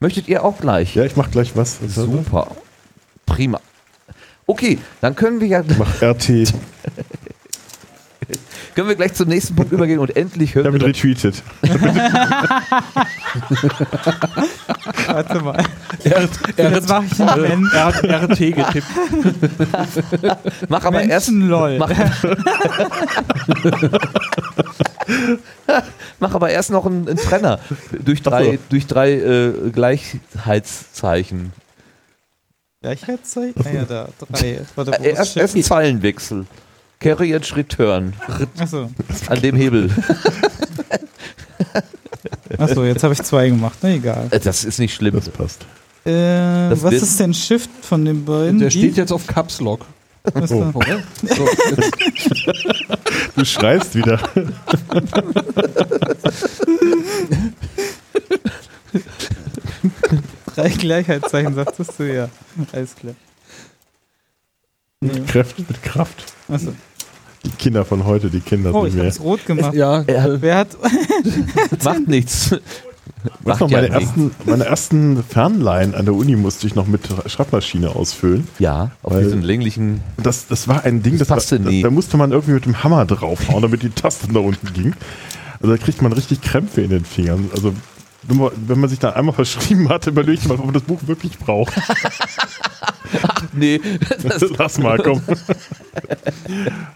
Möchtet ihr auch gleich? Ja, ich mach gleich was. Super. Prima. Okay, dann können wir ja Mach RT. können wir gleich zum nächsten Punkt übergehen und endlich hören Damit wir retweetet. Warte mal. Er, er, Jetzt mache ich einen er hat RT getippt. Mach aber erst lol. mach, mach aber erst noch einen, einen Trenner durch drei, so. durch drei äh, Gleichheitszeichen. Gleichheitszeichen? Ah ja, da. Drei. Warte, Äh, ist erst, erst einen Shift? Carriage Return Achso. an dem Hebel. Achso, jetzt habe ich zwei gemacht. Na egal. Äh, Das ist nicht schlimm. Das passt. Äh, Das was ist denn Shift von den beiden? Der steht jetzt auf Caps Lock. Da? So, Du schreist wieder. Drei Gleichheitszeichen, sagtest du ja. Alles klar. Mit Kraft, mit Kraft. Achso. Die Kinder von heute, die Kinder Oh, sind ich mehr. hab's rot gemacht. ja, Er hat- Wer hat. Macht nichts. Was Macht noch, ja meine, nichts. ersten, meine ersten Fernleihen an der Uni musste ich noch mit Schreibmaschine ausfüllen. Ja, auf diesen länglichen. Das, das war ein Ding, Das das, nie. Da, da musste man irgendwie mit dem Hammer draufhauen, damit die Taste nach unten ging. Also da kriegt man richtig Krämpfe in den Fingern. Also wenn man, sich da einmal verschrieben hat, überlegt man, ob man das Buch wirklich braucht. Nee, das, Lass mal, komm.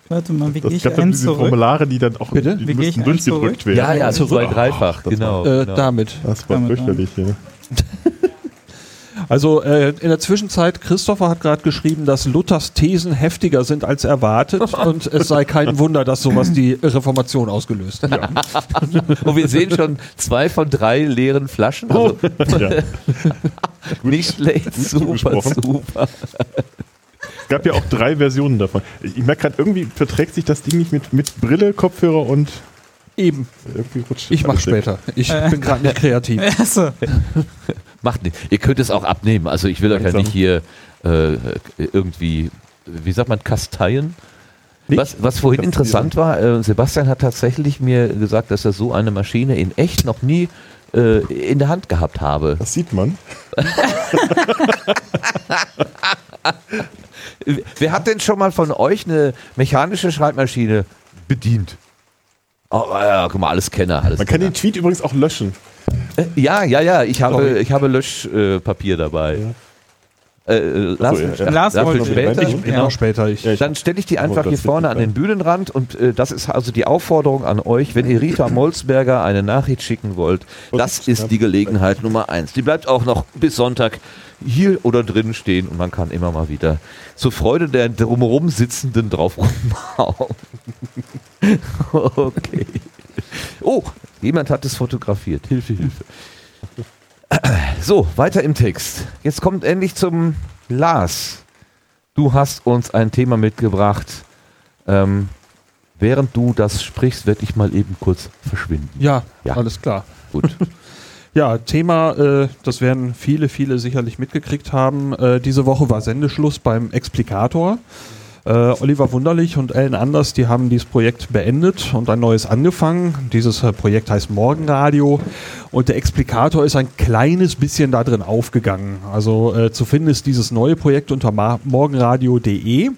Warte mal, wie gehe Das ich gab dann ein diese zurück? Formulare, die dann auch Bitte? die Wie ein durchgedrückt zurück? werden. ja, ja, zurück. zwei, dreifach, das genau. Äh, genau. Damit. Das war Damit, fürchterlich. Ja. Also äh, in der Zwischenzeit, Christopher hat gerade geschrieben, dass Luthers Thesen heftiger sind als erwartet und es sei kein Wunder, dass sowas die Reformation ausgelöst hat. Und wir sehen schon zwei von drei leeren Flaschen. Also Ja. nicht schlecht, super, super. Es gab ja auch drei Versionen davon. Ich merke gerade, irgendwie verträgt sich das Ding nicht mit, mit Brille, Kopfhörer und Eben, irgendwie rutscht ich mach später. Ich bin gerade nicht kreativ. Achso. Macht nicht. Ihr könnt es auch abnehmen. Also ich will euch ja nicht hier äh, irgendwie, wie sagt man, kasteien. Was, was vorhin interessant war, äh, Sebastian hat tatsächlich mir gesagt, dass er so eine Maschine in echt noch nie äh, in der Hand gehabt habe. Das sieht man. Wer hat denn schon mal von euch eine mechanische Schreibmaschine bedient? Oh, ja, guck mal, alles Kenner. Alles Man kann Kenner. den Tweet übrigens auch löschen. Äh, Ja, ja, ja, ich habe, Sorry. ich habe Löschpapier äh, dabei. Äh, äh, Lars, ja, ja. Lars dafür wollte- später. Ich- Ja, genau. später. Ich, Ja, Dann stelle ich die einfach das hier vorne an den Bühnenrand und äh, das ist also die Aufforderung an euch, wenn ihr Rita Molzberger eine Nachricht schicken wollt, das ist die Gelegenheit Nummer eins. Die bleibt auch noch bis Sonntag hier oder drin stehen und man kann immer mal wieder zur Freude der drumherum Sitzenden drauf rumhauen. okay. Oh, jemand hat es fotografiert. Hilfe, Hilfe. So, weiter im Text. Jetzt kommt endlich zum Lars. Du hast uns ein Thema mitgebracht. Ähm, während du das sprichst, werde ich mal eben kurz verschwinden. ja, Ja. alles klar. Gut. Ja, Thema, äh, das werden viele, viele sicherlich mitgekriegt haben. Äh, diese Woche war Sendeschluss beim Explikator. Äh, Oliver Wunderlich und Ellen Anders, die haben dieses Projekt beendet und ein neues angefangen. Dieses äh, Projekt heißt Morgenradio und der Explikator ist ein kleines bisschen da drin aufgegangen. Also äh, zu finden ist dieses neue Projekt unter morgenradio.de.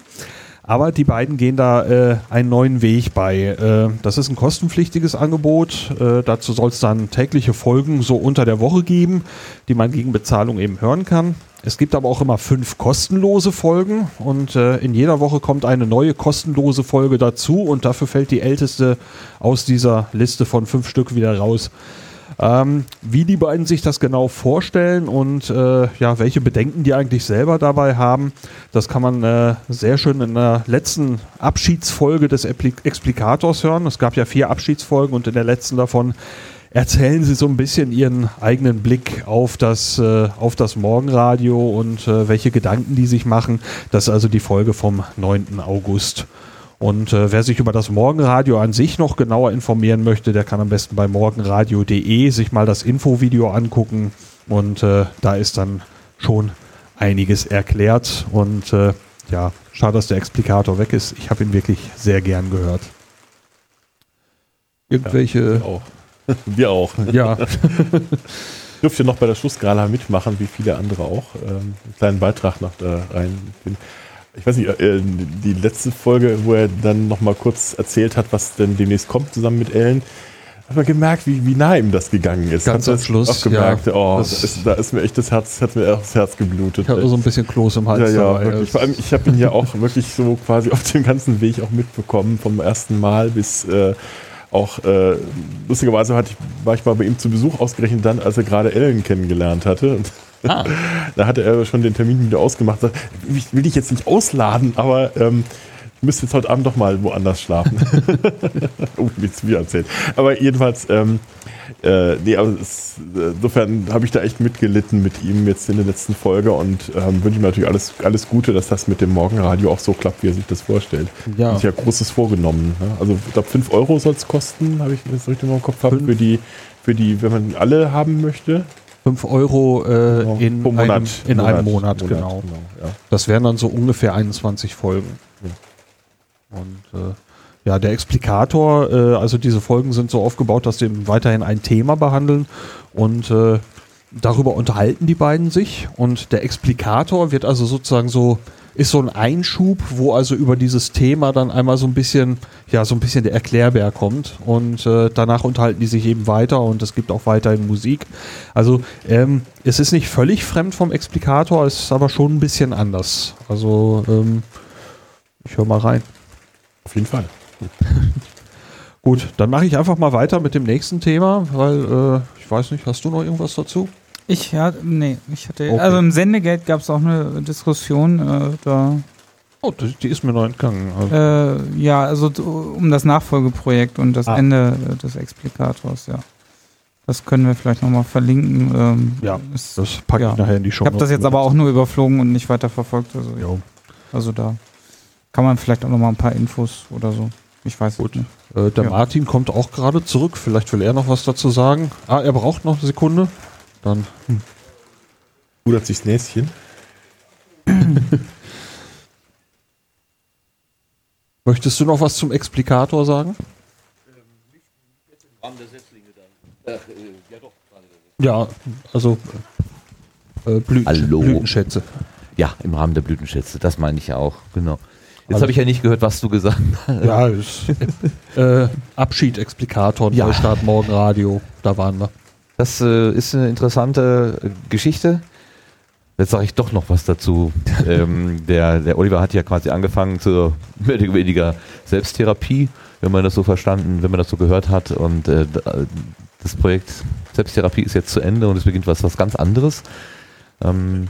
Aber die beiden gehen da äh, einen neuen Weg bei. Äh, das ist ein kostenpflichtiges Angebot. Äh, dazu soll es dann tägliche Folgen so unter der Woche geben, die man gegen Bezahlung eben hören kann. Es gibt aber auch immer fünf kostenlose Folgen und äh, in jeder Woche kommt eine neue kostenlose Folge dazu und dafür fällt die älteste aus dieser Liste von fünf Stück wieder raus. Ähm, wie die beiden sich das genau vorstellen und äh, ja, welche Bedenken die eigentlich selber dabei haben, das kann man äh, sehr schön in der letzten Abschiedsfolge des Explikators hören. Es gab ja vier Abschiedsfolgen und in der letzten davon erzählen sie so ein bisschen ihren eigenen Blick auf das, äh, auf das Morgenradio und äh, welche Gedanken die sich machen. Das ist also die Folge vom 9. August. Und äh, wer sich über das Morgenradio an sich noch genauer informieren möchte, der kann am besten bei morgenradio.de sich mal das Infovideo angucken. Und äh, da ist dann schon einiges erklärt. Und äh, ja, schade, dass der Explikator weg ist. Ich habe ihn wirklich sehr gern gehört. Irgendwelche, Auch. Wir auch. ja, dürfte noch bei der Schlussgala mitmachen, wie viele andere auch. Ähm, einen kleinen Beitrag noch da rein. Ich weiß nicht, äh, die letzte Folge, wo er dann noch mal kurz erzählt hat, was denn demnächst kommt, zusammen mit Ellen, hat man gemerkt, wie, wie nah ihm das gegangen ist. Ganz Hat am Schluss, Auch gemerkt, ja. oh, Das- ist, da ist mir echt das Herz, hat mir auch das Herz geblutet. ich habe so ein bisschen Kloß im ja, Hals ja, dabei. wirklich. Vor allem, ich habe ihn ja auch wirklich so quasi auf dem ganzen Weg auch mitbekommen, vom ersten Mal bis äh, auch, äh, lustigerweise hatte ich, war ich mal bei ihm zu Besuch ausgerechnet dann, als er gerade Ellen kennengelernt hatte. Und Ah. da hatte er schon den Termin wieder ausgemacht. Ich will dich jetzt nicht ausladen, aber ähm, ich müsste jetzt heute Abend doch mal woanders schlafen. oh, nichts mir erzählt. Aber jedenfalls, ähm, äh, nee, aber es, äh, insofern habe ich da echt mitgelitten mit ihm jetzt in der letzten Folge und ähm, wünsche ihm natürlich alles, alles Gute, dass das mit dem Morgenradio auch so klappt, wie er sich das vorstellt. Ja. Sich ja Großes vorgenommen. Ne? Also ich glaube 5 Euro soll es kosten, habe ich das richtig im Kopf Fünf. für die, für die, wenn man alle haben möchte. 5 Euro äh, Genau. in, einem, in einem Monat, genau. ja. Das wären dann so ungefähr 21 Folgen. Und äh, ja, der Explikator, äh, also diese Folgen sind so aufgebaut, dass sie eben weiterhin ein Thema behandeln und äh, darüber unterhalten die beiden sich. Und der Explikator wird also sozusagen so ist so ein Einschub, wo also über dieses Thema dann einmal so ein bisschen, ja, so ein bisschen der Erklärbär kommt und äh, danach unterhalten die sich eben weiter und es gibt auch weiterhin Musik. Also ähm, es ist nicht völlig fremd vom Explikator, es ist aber schon ein bisschen anders. Also ähm, ich höre mal rein. Auf jeden Fall. Gut, dann mache ich einfach mal weiter mit dem nächsten Thema, weil äh, ich weiß nicht, hast du noch irgendwas dazu? Ich ja, nee, ich hatte. Okay. Also im Sendegate gab es auch eine Diskussion äh, da. Oh, die, die ist mir noch entgangen. Also, Äh, ja, also um das Nachfolgeprojekt und das Ah. Ende äh, des Explikators, ja. Das können wir vielleicht nochmal verlinken. Ähm, Ja, es- das packe ja. ich nachher in die Show. ich habe das jetzt aber auch nur überflogen und nicht weiter verfolgt. Also, Jo. also da kann man vielleicht auch nochmal ein paar Infos oder so. Ich weiß Gut. nicht. Äh, der Ja. Martin kommt auch gerade zurück. Vielleicht will er noch was dazu sagen. Ah, er braucht noch eine Sekunde. Dann Rudert sich's Näschen. möchtest du noch was zum Explikator sagen? Ja, also äh, Blüten, Hallo. Blütenschätze. Ja, im Rahmen der Blütenschätze, das meine ich ja auch, genau. Jetzt Also- habe ich ja nicht gehört, was du gesagt hast. Ja, ist, äh, Abschied, Explikator, Ja. Neustart, Morgenradio. Da waren wir. Das äh, ist eine interessante äh, Geschichte. Jetzt sage ich doch noch was dazu. ähm, der, der Oliver hat ja quasi angefangen zur mehr oder weniger Selbsttherapie, wenn man das so verstanden, wenn man das so gehört hat. Und äh, da- das Projekt Selbsttherapie ist jetzt zu Ende und es beginnt was, was ganz anderes. Ähm,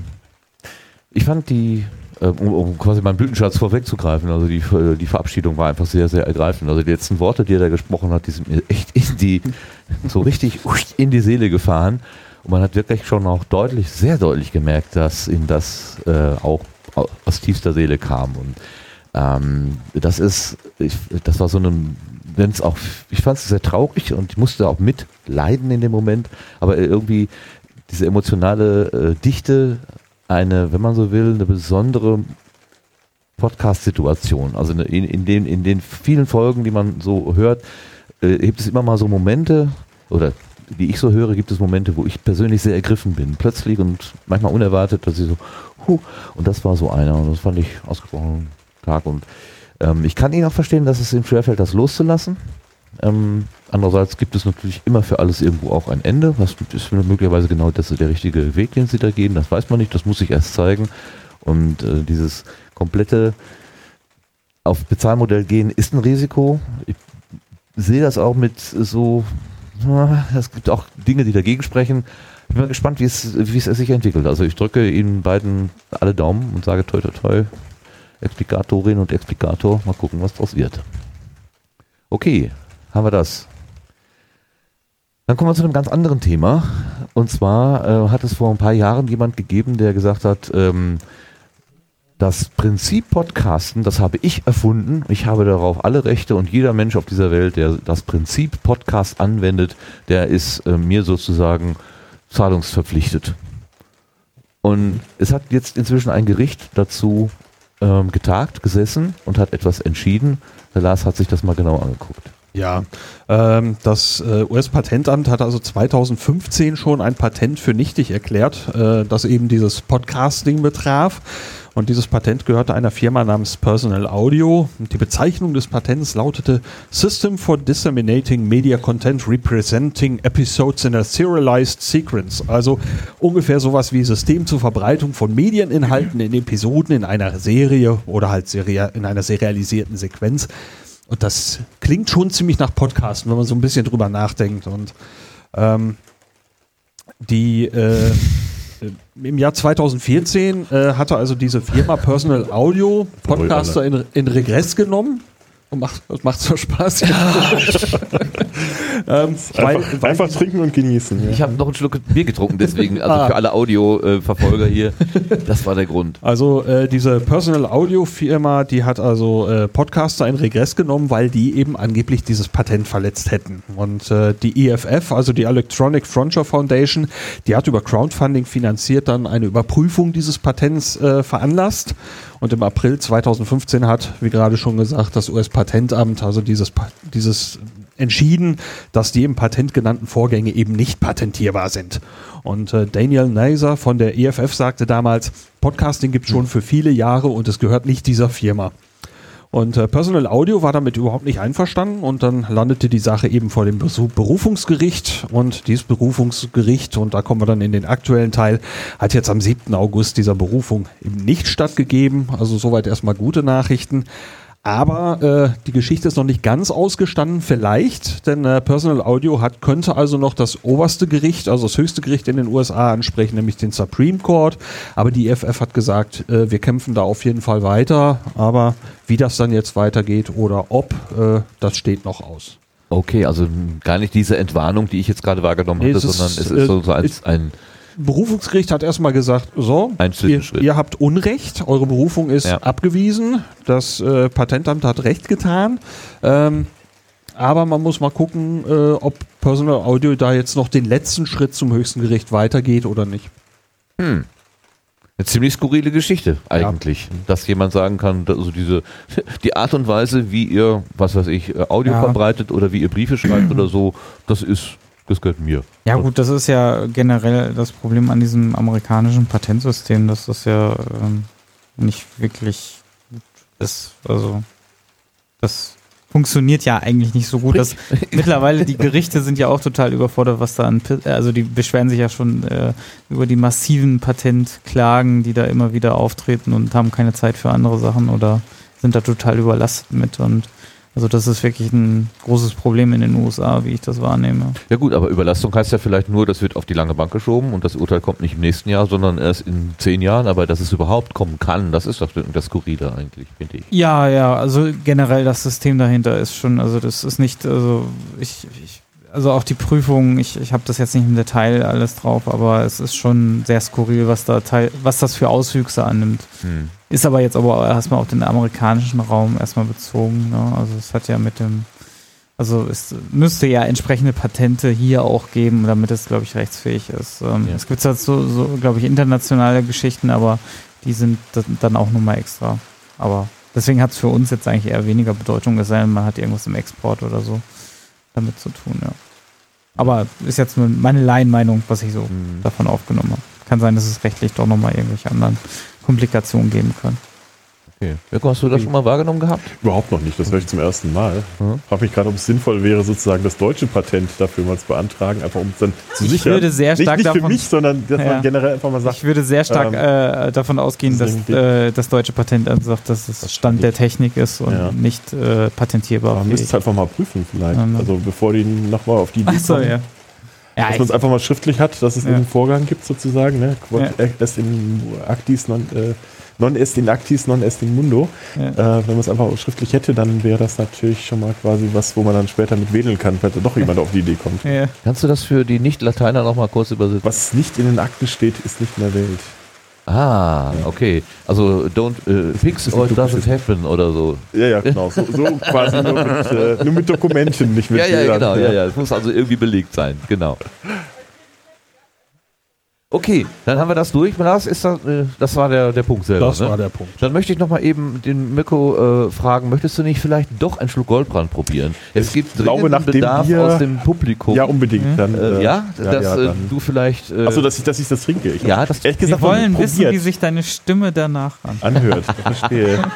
ich fand die, um, um quasi meinen Blütenschatz vorwegzugreifen, also die, äh, die Verabschiedung war einfach sehr, sehr ergreifend. Also die letzten Worte, die er da gesprochen hat, die sind mir echt in die, so richtig in die Seele gefahren. Und man hat wirklich schon auch deutlich, sehr deutlich gemerkt, dass ihm das äh, auch au- aus tiefster Seele kam. Und ähm, das ist, ich, das war so ein, wenn es auch, ich fand es sehr traurig und ich musste auch mitleiden in dem Moment, aber irgendwie diese emotionale äh, Dichte, eine, wenn man so will, eine besondere Podcast-Situation. Also in, in, den, in den vielen Folgen, die man so hört, äh, gibt es immer mal so Momente, oder die ich so höre, gibt es Momente, wo ich persönlich sehr ergriffen bin. Plötzlich und manchmal unerwartet, dass ich so, huh, und das war so einer und das fand ich ausgesprochen stark. Und ähm, ich kann ihn auch verstehen, dass es ihm schwerfällt, das loszulassen. Ähm, andererseits gibt es natürlich immer für alles irgendwo auch ein Ende. Was ist möglicherweise genau das der richtige Weg, den sie da gehen? Das weiß man nicht, das muss sich erst zeigen. Und äh, dieses komplette auf Bezahlmodell gehen ist ein Risiko. Ich sehe das auch mit so, es gibt auch Dinge, die dagegen sprechen. Ich bin mal gespannt, wie es, wie es sich entwickelt. Also ich drücke Ihnen beiden alle Daumen und sage toi toi toi, Explikatorin und Explikator, mal gucken, was draus wird. Okay, haben wir das. Dann kommen wir zu einem ganz anderen Thema. Und zwar äh, hat es vor ein paar Jahren jemand gegeben, der gesagt hat, ähm, das Prinzip Podcasten, das habe ich erfunden. Ich habe darauf alle Rechte und jeder Mensch auf dieser Welt, der das Prinzip Podcast anwendet, der ist äh, mir sozusagen zahlungsverpflichtet. Und es hat jetzt inzwischen ein Gericht dazu ähm, getagt, gesessen und hat etwas entschieden. Der Lars hat sich das mal genau angeguckt. Ja, ähm, das äh, US-Patentamt hat also 2015 schon ein Patent für nichtig erklärt, äh, das eben dieses Podcasting betraf. Und dieses Patent gehörte einer Firma namens Personal Audio. Und die Bezeichnung des Patents lautete System for Disseminating Media Content Representing Episodes in a Serialized Sequence. Also ungefähr sowas wie System zur Verbreitung von Medieninhalten in Episoden in einer Serie oder halt in einer serialisierten Sequenz. Und das klingt schon ziemlich nach Podcasten, wenn man so ein bisschen drüber nachdenkt. Und ähm, die äh, im Jahr 2014 äh, hatte also diese Firma Personal Audio Podcaster in, in Regress genommen. Und macht, das macht so Spaß. ähm, weil, Einfach, weil, einfach trinken und genießen. Ja. Ich habe noch einen Schluck Bier getrunken, deswegen, also Ah. für alle Audio-Verfolger hier, das war der Grund. Also äh, diese Personal Audio Firma, die hat also äh, Podcaster in Regress genommen, weil die eben angeblich dieses Patent verletzt hätten. Und äh, die EFF, also die Electronic Frontier Foundation, die hat über Crowdfunding finanziert dann eine Überprüfung dieses Patents äh, veranlasst. Und im April 2015 hat, wie gerade schon gesagt, das US-Patentamt, also dieses, dieses entschieden, dass die im Patent genannten Vorgänge eben nicht patentierbar sind. Und äh, Daniel Naser von der EFF sagte damals, Podcasting gibt schon für viele Jahre und es gehört nicht dieser Firma. Und äh, Personal Audio war damit überhaupt nicht einverstanden und dann landete die Sache eben vor dem Berufungsgericht und dieses Berufungsgericht, und da kommen wir dann in den aktuellen Teil, hat jetzt am 7. August dieser Berufung eben nicht stattgegeben. Also soweit erstmal gute Nachrichten. Aber äh, die Geschichte ist noch nicht ganz ausgestanden, vielleicht, denn äh, Personal Audio hat, könnte also noch das oberste Gericht, also das höchste Gericht in den USA ansprechen, nämlich den Supreme Court. Aber die EFF hat gesagt, äh, wir kämpfen da auf jeden Fall weiter, aber wie das dann jetzt weitergeht oder ob, äh, das steht noch aus. Okay, also gar nicht diese Entwarnung, die ich jetzt gerade wahrgenommen Nee, hatte, es ist, sondern es äh, ist so, so als ist- ein Berufungsgericht hat erstmal gesagt, so, ihr, ihr habt Unrecht, eure Berufung ist Ja. abgewiesen, das äh, Patentamt hat Recht getan. Ähm, aber man muss mal gucken, äh, ob Personal Audio da jetzt noch den letzten Schritt zum höchsten Gericht weitergeht oder nicht. Eine ziemlich skurrile Geschichte eigentlich, dass jemand sagen kann, dass also diese die Art und Weise, wie ihr, was weiß ich, äh, Audio Ja. verbreitet oder wie ihr Briefe schreibt oder so, das ist, das gehört mir. Ja gut, das ist ja generell das Problem an diesem amerikanischen Patentsystem, dass das ja ähm, nicht wirklich gut ist. Also das funktioniert ja eigentlich nicht so gut. Dass mittlerweile die Gerichte sind ja auch total überfordert, was da an, also die beschweren sich ja schon äh, über die massiven Patentklagen, die da immer wieder auftreten und haben keine Zeit für andere Sachen oder sind da total überlastet mit und also das ist wirklich ein großes Problem in den USA, wie ich das wahrnehme. Ja gut, aber Überlastung heißt ja vielleicht nur, das wird auf die lange Bank geschoben und das Urteil kommt nicht im nächsten Jahr, sondern erst in zehn Jahren, aber dass es überhaupt kommen kann, das ist doch das Skurrile eigentlich, finde ich. Ja, ja, also generell das System dahinter ist schon, also das ist nicht, also ich, ich also auch die Prüfung, ich, ich habe das jetzt nicht im Detail alles drauf, aber es ist schon sehr skurril, was da teil, was das für Auswüchse annimmt. Hm. Ist aber jetzt aber erstmal auf den amerikanischen Raum erstmal bezogen. Ne? Also es hat ja mit dem, also es müsste ja entsprechende Patente hier auch geben, damit es, glaube ich, rechtsfähig ist. Ähm, Ja. Es gibt halt so, so glaube ich, internationale Geschichten, aber die sind dann- auch nochmal extra. Aber deswegen hat es für uns jetzt eigentlich eher weniger Bedeutung, es sei denn, man hat irgendwas im Export oder so damit zu tun, ja. Aber ist jetzt nur meine Laienmeinung, was ich so Hm. davon aufgenommen habe. Kann sein, dass es rechtlich doch nochmal irgendwelche anderen Komplikationen geben kann. Okay. Mirko, hast du das schon mal wahrgenommen gehabt? Überhaupt noch nicht, das höre ich zum ersten Mal. Mhm. Frage mich gerade, ob es sinnvoll wäre, sozusagen das deutsche Patent dafür mal zu beantragen, einfach um es dann zu Ich sichern. würde sehr stark nicht, nicht für davon- mich, sondern dass Ja. man generell einfach mal sagt, Ich würde sehr stark Ähm, äh, davon ausgehen, dass äh, das deutsche Patent also sagt, dass es Stand der Technik ist und Ja. nicht äh, patentierbar. man müsste es einfach mal prüfen vielleicht. Ne. Also bevor die nochmal auf die Idee Achso, kommen, ja. Ja, dass man es einfach mal schriftlich hat, dass es Ja. einen Vorgang gibt sozusagen. Ne? Quod Ja. est in actis non, äh, non est in actis, non est in mundo. ja. Äh, wenn man es einfach auch schriftlich hätte, dann wäre das natürlich schon mal quasi was, wo man dann später mit wedeln kann, falls da doch jemand auf die Idee kommt. Ja. Kannst du das für die Nicht-Lateiner noch mal kurz übersetzen? Was nicht in den Akten steht, ist nicht in der Welt. Ah, okay. Also don't äh, fix or it doesn't happen oder so. Ja, ja, genau. So, so quasi nur mit, äh, nur mit Dokumenten, nicht mit Ja, ja, Bildern. genau, ja, ja. Es muss also irgendwie belegt sein, genau. Okay, dann haben wir das durch. Lars, ist das, äh, das war der, der Punkt selber. Das ne? war der Punkt. Dann möchte ich noch mal eben den Mirko äh, fragen, möchtest du nicht vielleicht doch einen Schluck Goldbrand probieren? Es gibt glaube, dringenden Bedarf wir- aus dem Publikum. Ja, unbedingt. Dann, äh, äh, ja, dass ja, äh, du vielleicht äh, Achso, dass ich, dass ich das trinke. Ich Ja, das- ehrlich Wir gesagt noch wollen wissen, wie sich deine Stimme danach an. anhört. Ich verstehe.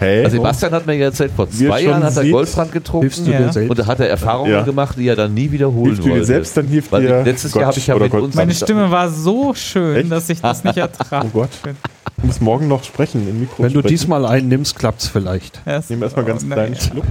Okay. also Sebastian hat mir ja erzählt, vor zwei Jahren hat er seht, Goldbrand getrunken du Ja. und da hat er Erfahrungen Ja. gemacht, die er dann nie wiederholen hilft du dir wollte. selbst, dann hilft Weil dir letztes Gott Jahr habe ich ja mit Gott. uns Meine Stimme war so schön, Echt? dass ich das nicht ertrage. Oh Gott. Ich muss morgen noch sprechen, im Mikro Wenn du sprechen. diesmal einen nimmst, klappt's vielleicht. Ich nehme erstmal ganz Oh, kleinen. Schluck.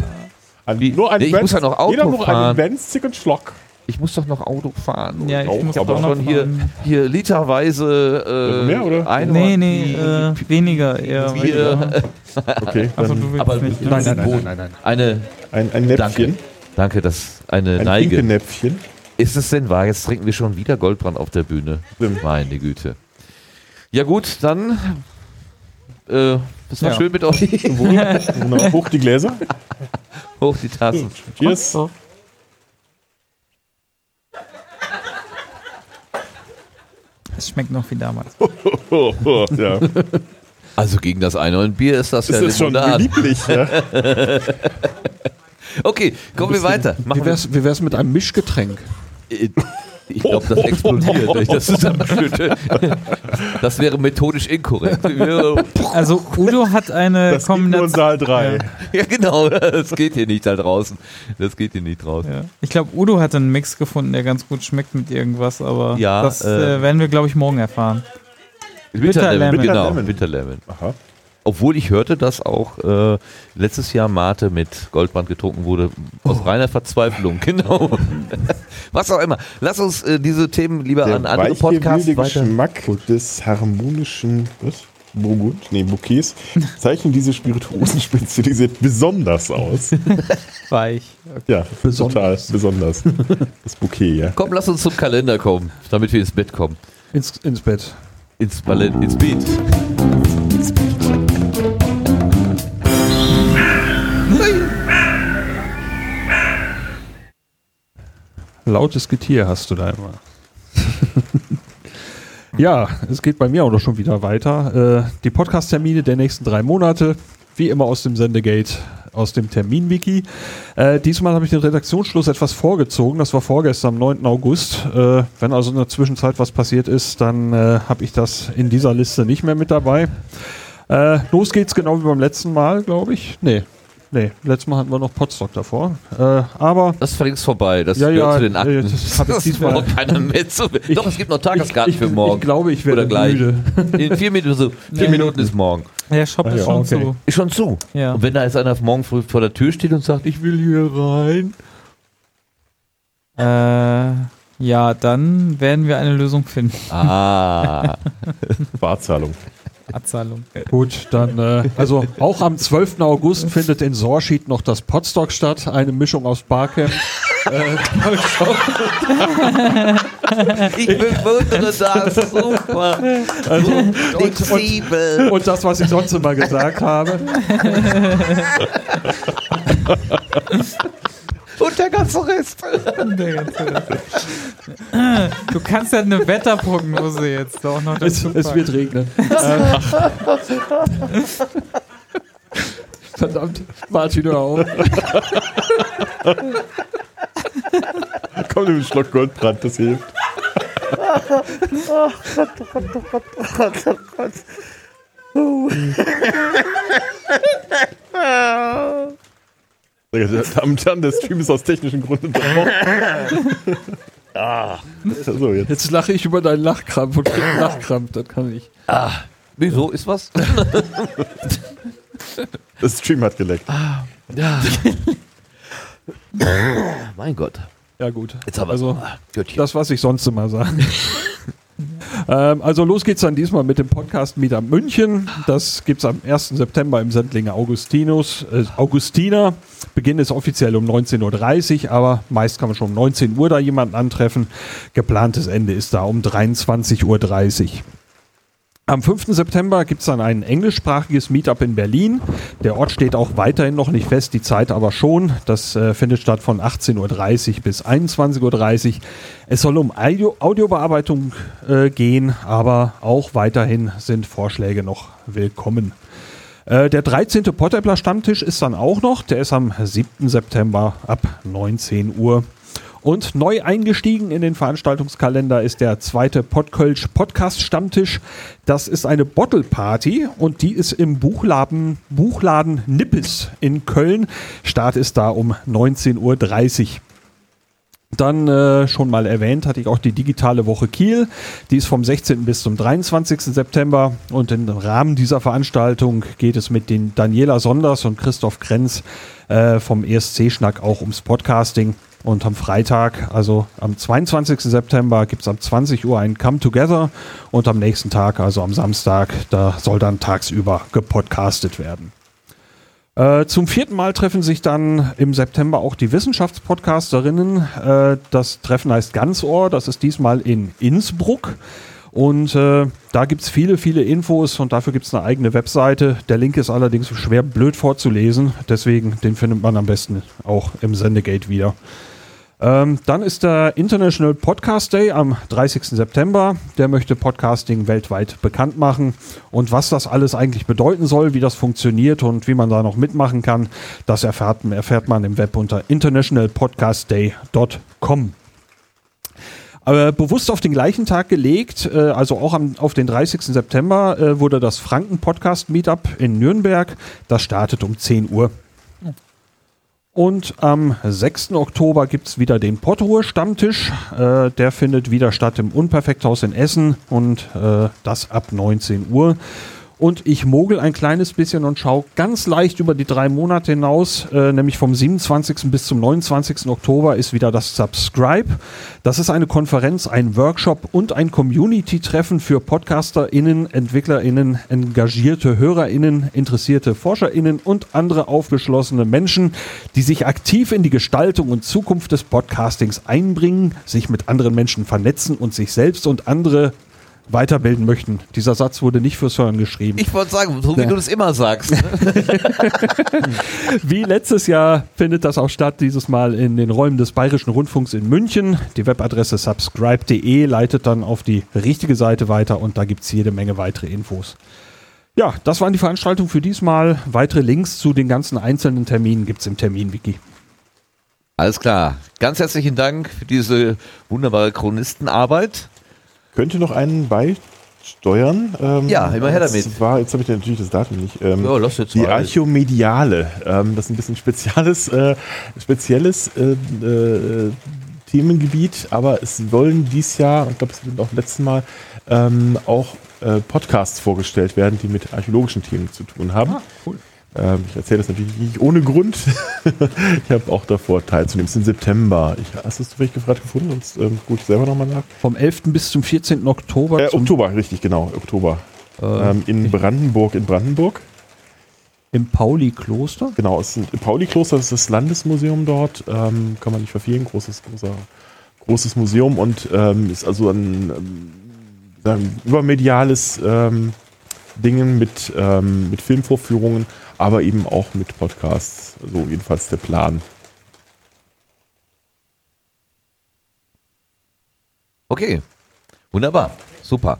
Nur einen Nee, ich muss ja noch Auto Jeder nur fahren. einen winzigen Schluck. Ich muss doch noch Auto fahren. Ja, ich Auch, muss aber auch noch schon hier, hier literweise äh, Also mehr, oder? Einhorn- Nee, nee, äh, weniger eher. Hier, Okay, willst aber Nein, nein, nein, nein, nein, nein. eine, ein, ein Näpfchen. danke, das eine Ein Neige. Pinkelnäpfchen. Ist es denn wahr? Jetzt trinken wir schon wieder Goldbrand auf der Bühne. Stimmt. Meine Güte. Ja gut, dann äh, es war Ja. schön mit euch. Genau. Hoch die Gläser. Hoch die Tassen. Cheers. Es schmeckt noch wie damals. Ja. Also gegen das Einhornbier ist das Das ja ist schon lieblich. Ja. Okay, kommen wir weiter. Machen Wie wär's, wie wär's mit einem Mischgetränk? Ich glaube, das explodiert. wenn ich das zusammenschütte. Das wäre methodisch inkorrekt. Also Udo hat eine Das ging nur in Kombination. Saal 3. Ja, genau. Das geht hier nicht da draußen. Das geht hier nicht draußen. Ja. Ich glaube, Udo hat einen Mix gefunden, der ganz gut schmeckt mit irgendwas, aber Ja, das äh, äh, werden wir, glaube ich, morgen erfahren. Winterlemon. Winterlemon. Genau, Winterlemon. Winterlemon. Aha. Obwohl ich hörte, dass auch äh, letztes Jahr Mate mit Goldbrand getrunken wurde. Aus reiner Verzweiflung, genau. Was auch immer. Lass uns äh, diese Themen lieber Der an andere Podcasts weiter. Geschmack des harmonischen was? Burgund, nee, Bouquets zeichnen diese Spirituosenspitze, die sieht besonders aus. Weich. Ja, Besonders. total besonders. Das Bouquet, ja. Komm, lass uns zum Kalender kommen, damit wir ins Bett kommen. Ins, ins Bett. Ins, Ballett, ins Beet. Lautes Getier hast du da immer. ja, es geht bei mir auch noch schon wieder weiter. Äh, die Podcast-Termine der nächsten drei Monate, wie immer aus dem Sendegate, aus dem Termin-Wiki. Äh, diesmal habe ich den Redaktionsschluss etwas vorgezogen. Das war vorgestern, am 9. August. Äh, wenn also in der Zwischenzeit was passiert ist, dann äh, habe ich das in dieser Liste nicht mehr mit dabei. Äh, los geht's genau wie beim letzten Mal, glaube ich. Nee. Nee, letztes Mal hatten wir noch Podstock davor. Äh, aber Das ist längst vorbei. Das Ja, gehört ja, zu den Akten. das hab ich diesmal- braucht keiner mehr zu. Doch, es gibt noch Tageskarten ich, für morgen. Ich glaube, ich werde Oder gleich. müde. In vier Minuten, so, vier Ja. Minuten ist morgen. Der Shop Ah, ist ja, schon okay. zu. Ist schon zu. Ja. Und wenn da jetzt einer morgen früh vor der Tür steht und sagt, ich will hier rein. Äh, ja, dann werden wir eine Lösung finden. Ah. Barzahlung. Abzahlung. Gut, dann, äh, also auch am 12. August findet in Sorschied noch das Podstock statt, eine Mischung aus Barcamp. Ich bewundere das. Super. Also, und, und, Flexibel. und das, was ich sonst immer gesagt habe. Und der ganze Rest. Du kannst ja eine Wetterprognose jetzt auch noch Es, es wird regnen. Ähm, Verdammt, Martin, hör auf. Komm, nimm einen Schluck Goldbrand, das hilft. Meine Damen und Herren, der Stream ist aus technischen Gründen ah. So, jetzt. Jetzt lache ich über deinen Lachkrampf und krieg Lachkrampf, das kann ich. Wieso? Ist was? Das Stream hat geleckt. Ja. mein Gott. Ja, gut. Jetzt aber Also, Göttchen. Das, was ich sonst immer sage. ähm, also los geht's dann diesmal mit dem Podcast Meetup München. Das gibt's am 1. September im Sendlinger Augustinus, äh, Augustiner. Beginn ist offiziell um 19.30 Uhr, aber meist kann man schon um 19 Uhr da jemanden antreffen. Geplantes Ende ist da um 23.30 Uhr. Am 5. September gibt es dann ein englischsprachiges Meetup in Berlin. Der Ort steht auch weiterhin noch nicht fest, die Zeit aber schon. Das äh, findet statt von 18.30 Uhr bis 21.30 Uhr. Es soll um Audio Audiobearbeitung äh, gehen, aber auch weiterhin sind Vorschläge noch willkommen. Äh, der 13. Potteppler Stammtisch ist dann auch noch. Der ist am 7. September ab 19 Uhr. Und neu eingestiegen in den Veranstaltungskalender ist der zweite Podkölsch Podcast Stammtisch. Das ist eine Bottle Party und die ist im Buchladen, Buchladen Nippes in Köln. Start ist da um 19.30 Uhr. Dann äh, schon mal erwähnt hatte ich auch die digitale Woche Kiel. Die ist vom 16. bis zum 23. September und im Rahmen dieser Veranstaltung geht es mit den Daniela Sonders und Christoph Krenz äh, vom ESC-Schnack auch ums Podcasting. Und am Freitag, also am 22. September, gibt es ab 20 Uhr ein Come Together und am nächsten Tag, also am Samstag, da soll dann tagsüber gepodcastet werden. Äh, zum vierten Mal treffen sich dann im September auch die Wissenschaftspodcasterinnen. Äh, das Treffen heißt Ganzohr, das ist diesmal in Innsbruck. Und äh, da gibt es viele, viele Infos und dafür gibt es eine eigene Webseite. Der Link ist allerdings schwer blöd vorzulesen, deswegen den findet man am besten auch im Sendegate wieder. Ähm, dann ist der International Podcast Day am 30. September. Der möchte Podcasting weltweit bekannt machen. Und was das alles eigentlich bedeuten soll, wie das funktioniert und wie man da noch mitmachen kann, das erfährt, erfährt man im Web unter internationalpodcastday.com. Aber bewusst auf den gleichen Tag gelegt, äh, also auch am, auf den 30. September, äh, wurde das Franken Podcast Meetup in Nürnberg. Das startet um 10 Uhr. Und am 6. Oktober gibt es wieder den Pottruhe Stammtisch. Äh, der findet wieder statt im Unperfekthaus in Essen und äh, das ab 19 Uhr. Und ich mogel ein kleines bisschen und schaue ganz leicht über die drei Monate hinaus, äh, nämlich vom 27. bis zum 29. Oktober ist wieder das Subscribe. Das ist eine Konferenz, ein Workshop und ein Community-Treffen für PodcasterInnen, EntwicklerInnen, engagierte HörerInnen, interessierte ForscherInnen und andere aufgeschlossene Menschen, die sich aktiv in die Gestaltung und Zukunft des Podcastings einbringen, sich mit anderen Menschen vernetzen und sich selbst und andere weiterbilden möchten. Dieser Satz wurde nicht fürs Hören geschrieben. Ich wollte sagen, so wie Ja. du das immer sagst. ne? Wie letztes Jahr findet das auch statt, dieses Mal in den Räumen des Bayerischen Rundfunks in München. Die Webadresse subscribe.de leitet dann auf die richtige Seite weiter und da gibt es jede Menge weitere Infos. Ja, das waren die Veranstaltungen für diesmal. Weitere Links zu den ganzen einzelnen Terminen gibt es im Terminwiki. Alles klar. Ganz herzlichen Dank für diese wunderbare Chronistenarbeit. Könnte noch einen beisteuern. Ähm, Ja, immer her damit. Das war, jetzt habe ich natürlich das Datum nicht. Ähm, Ja, lass jetzt die mal. Archomediale. Ähm, das ist ein bisschen spezielles, äh, spezielles äh, äh, Themengebiet, aber es sollen dies Jahr, ich glaube, es wird auch letzten Mal, ähm, auch äh, Podcasts vorgestellt werden, die mit archäologischen Themen zu tun haben. Ähm, ich erzähle das natürlich nicht ohne Grund. ich habe auch davor teilzunehmen. Es ist im September. Ich, hast du es zufällig gefragt gefunden? Sonst ähm, gucke ich selber nochmal nach. Vom 11. bis zum 14. Oktober. Äh, Oktober, richtig, genau. Oktober. ähm, in Brandenburg, in Brandenburg. Im Pauli-Kloster. Genau, es ist ein Pauli-Kloster, das ist das Landesmuseum dort. Ähm, kann man nicht verfehlen, großes, großer, großes Museum und ähm, ist also ein ähm, sagen, übermediales ähm, Dingen mit, ähm, mit Filmvorführungen, aber eben auch mit Podcasts. So jedenfalls der Plan. Okay. Wunderbar. Super.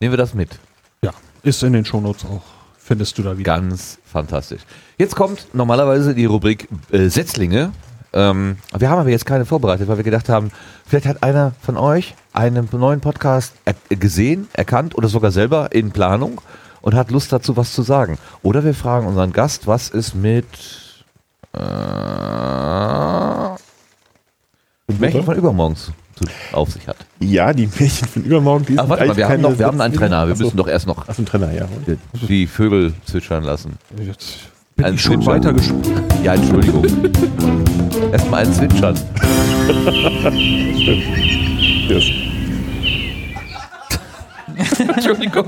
Nehmen wir das mit. Ja, ist in den Shownotes auch. Findest du da wieder. Ganz fantastisch. Jetzt kommt normalerweise die Rubrik äh, Setzlinge. Ähm, wir haben aber jetzt keine vorbereitet, weil wir gedacht haben, vielleicht hat einer von euch einen neuen Podcast er gesehen, erkannt oder sogar selber in Planung und hat Lust dazu, was zu sagen. Oder wir fragen unseren Gast, was ist mit äh, Märchen von übermorgen zu, zu, auf sich hat. Ja, die Märchen von übermorgen. Die Ach, warte mal, wir haben, noch, wir haben einen. Trainer. Wir Achso. müssen doch erst noch Achso, ein Trainer, ja. die Vögel zwitschern lassen. Jetzt bin Ein ich schon weitergesprungen. Ja, Entschuldigung. Erstmal ein Zwitschern. Yes. Entschuldigung.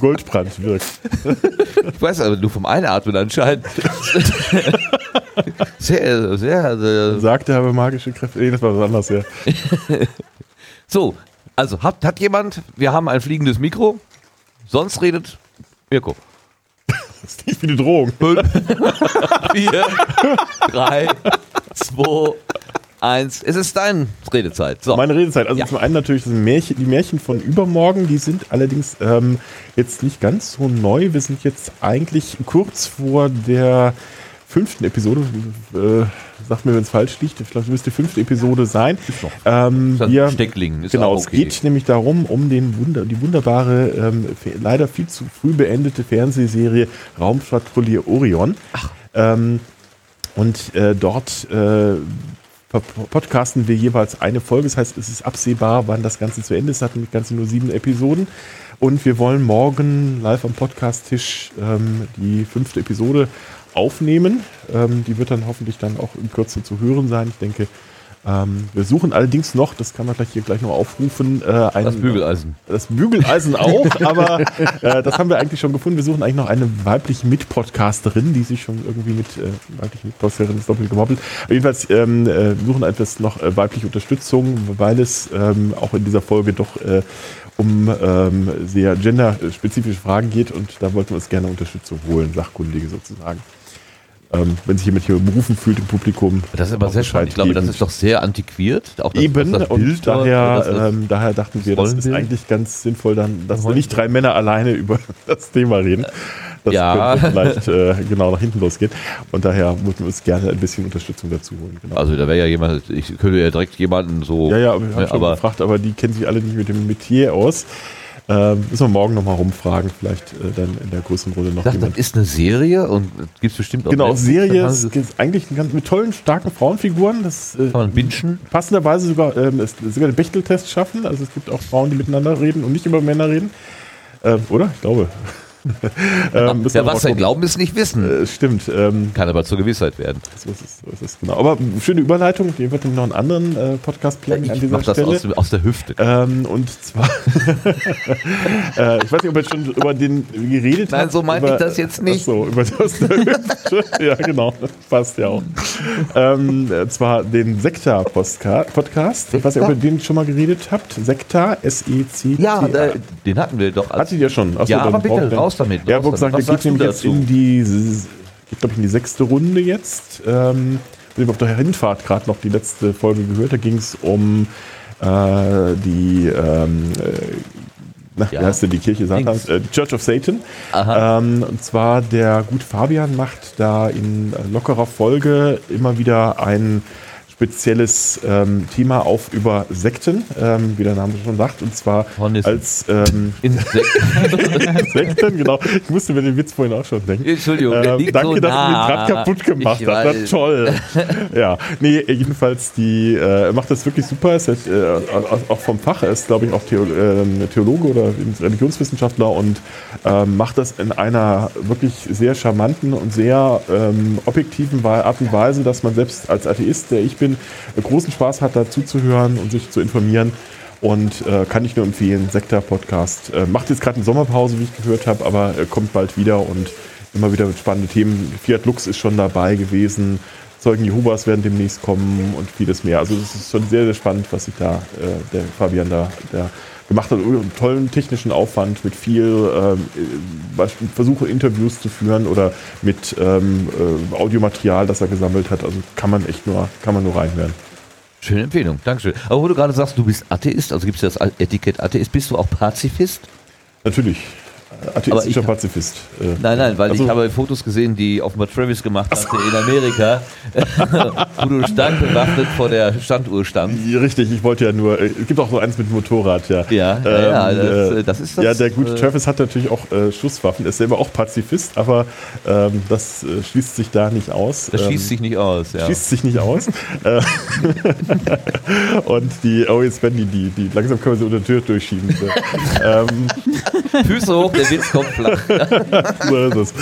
Goldbrand wirkt. Ich weiß aber nur vom Einatmen anscheinend. sehr, sehr, sehr. Sagt er aber magische Kräfte. Nee, das war was anderes, ja. So, also hat, hat jemand, wir haben ein fliegendes Mikro, sonst redet Mirko. Das ist nicht wie eine Drohung. Vier, drei, zwei, eins. Es ist deine Redezeit. So. Meine Redezeit. Also Ja. zum einen natürlich Märchen, die Märchen von übermorgen, die sind allerdings ähm, jetzt nicht ganz so neu. Wir sind jetzt eigentlich kurz vor der fünften Episode. Äh, sagt mir, wenn es falsch liegt. Ich glaube, es müsste die fünfte Episode sein. Ähm, Ist ein wir, Steckling. Ist genau, auch es okay. geht nämlich darum, um den Wunder, die wunderbare, ähm, leider viel zu früh beendete Fernsehserie Raumschwadronier Orion. Ähm, und äh, dort äh, podcasten wir jeweils eine Folge. Das heißt, es ist absehbar, wann das Ganze zu Ende ist. Es hat nämlich Ganze nur sieben Episoden. Und wir wollen morgen live am Podcast-Tisch ähm, die fünfte Episode aufnehmen. Ähm, die wird dann hoffentlich dann auch in Kürze zu hören sein. Ich denke, Ähm, wir suchen allerdings noch, das kann man gleich hier gleich noch aufrufen, äh, ein, Das Bügeleisen. das Bügeleisen auch, aber äh, das haben wir eigentlich schon gefunden. Wir suchen eigentlich noch eine weibliche Mitpodcasterin, die sich schon irgendwie mit äh, weibliche Mitpodcasterin ist doppelt gemoppelt. Aber jedenfalls ähm, äh, wir suchen etwas noch äh, weibliche Unterstützung, weil es ähm, auch in dieser Folge doch äh, um ähm, sehr genderspezifische Fragen geht und da wollten wir uns gerne Unterstützung holen, Sachkundige sozusagen. Ähm, wenn sich jemand hier berufen fühlt im Publikum. Das ist aber sehr. Bescheid Ich glaube, das ist doch sehr antiquiert. Das, Eben, das und Bild dort, daher, das- ähm, daher dachten wir, das ist eigentlich ganz sinnvoll, dann, dass nicht drei Männer alleine über das Thema reden. Das Ja. könnte vielleicht äh, genau nach hinten losgehen. Und daher wollten wir uns gerne ein bisschen Unterstützung dazu holen. Genau. also da wäre ja jemand, ich könnte ja direkt jemanden so. ja, ja, aber wir haben ne, schon aber gefragt, aber die kennen sich alle nicht mit dem Metier aus. Ähm, müssen wir morgen nochmal rumfragen, vielleicht äh, dann in der größeren Runde noch ich dachte, das ist eine Serie und gibt es bestimmt auch. Genau, Netflix, Serie ist, ist eigentlich ganz, mit tollen, starken Frauenfiguren. Das äh, Kann man bingen? passenderweise sogar, ähm, es, sogar den Bechteltest schaffen. Also es gibt auch Frauen, die miteinander reden und nicht über Männer reden. Ähm, oder? Ich glaube. ähm, wir Ja, was sein. Glauben ist nicht wissen. Äh, stimmt. Ähm, Kann aber zur Gewissheit werden. so ist es, so ist es, genau. Aber schöne Überleitung. Die wird noch einen anderen äh, Podcast planen an Ich dieser mach das Stelle. aus, aus der Hüfte. Ähm, und zwar, äh, ich weiß nicht, ob wir schon über den geredet Nein, haben. so meinte ich das jetzt nicht. Ach so, über das der Hüfte. ja, genau, das passt ja auch. ähm, äh, zwar den Sekta-Podcast. Ich weiß nicht, ob ihr den schon mal geredet habt. Sekta, S-E-C. Ja, da, den hatten wir doch. Hattet ihr schon? Achso, Ja, aber bitte, wir- raus damit, Ja, raus damit. gesagt, Was geht nämlich jetzt in die, geht glaube ich in die sechste Runde jetzt. Ähm, ich habe auf der Hinfahrt gerade noch die letzte Folge gehört. Da ging es um äh, die, ähm, äh, na, Ja. wie heißt denn die Kirche Satans? Äh, Church of Satan. Ähm, und zwar der gut Fabian macht da in lockerer Folge immer wieder ein spezielles ähm, Thema auf über Sekten, ähm, wie der Name schon sagt, und zwar Hornissen. als ähm, Insekt- Sekten, genau. Ich musste mir den Witz vorhin auch schon denken. Entschuldigung, Ähm, danke, so dass nah. du den gerade kaputt gemacht Ich hast. Na, toll. ja, nee, jedenfalls, die äh, macht das wirklich super. Ist halt, äh, auch- vom Fach. Er ist, glaube ich, auch Theo ähm, Theologe oder Religionswissenschaftler und ähm, macht das in einer wirklich sehr charmanten und sehr ähm, objektiven Art und Weise, dass man selbst als Atheist, der ich bin, äh, großen Spaß hat, dazu zu hören und sich zu informieren. Und äh, kann ich nur empfehlen, Sektor-Podcast. Äh, macht jetzt gerade eine Sommerpause, wie ich gehört habe, aber äh, kommt bald wieder und immer wieder mit spannenden Themen. Fiat Lux ist schon dabei gewesen. Zeugen Jehovas werden demnächst kommen und vieles mehr. Also das ist schon sehr, sehr spannend, was sich da äh, der Fabian da der gemacht hat. Einen tollen technischen Aufwand mit viel ähm, äh, Versuche, Interviews zu führen oder mit ähm, äh, Audiomaterial, das er gesammelt hat. Also kann man echt nur, kann man nur reinhören. Schöne Empfehlung, Dankeschön. Aber wo du gerade sagst, du bist Atheist, also gibt es das Etikett Atheist, bist du auch Pazifist? Natürlich. Atheistischer ich- Pazifist. Äh, Nein, nein, weil Also- ich habe Fotos gesehen, die offenbar Travis gemacht hatte in Amerika, wo du stark bewaffnet vor der Standuhr standst. Ja, Richtig, ich wollte ja nur, äh, es gibt auch so eins mit Motorrad, ja. Ja, ja, ja, Ähm, das, äh, äh, das ist das. Ja, der gute äh, Travis hat natürlich auch äh, Schusswaffen, ist selber auch Pazifist, aber ähm, das äh, schließt sich da nicht aus. Das Ähm, schießt sich nicht aus, ja. Schließt sich nicht aus. Und die, oh, jetzt werden die, die, die, langsam können wir sie unter der Tür durchschieben. So. ähm, Füße hoch, der Witz kommt flach. so ist es.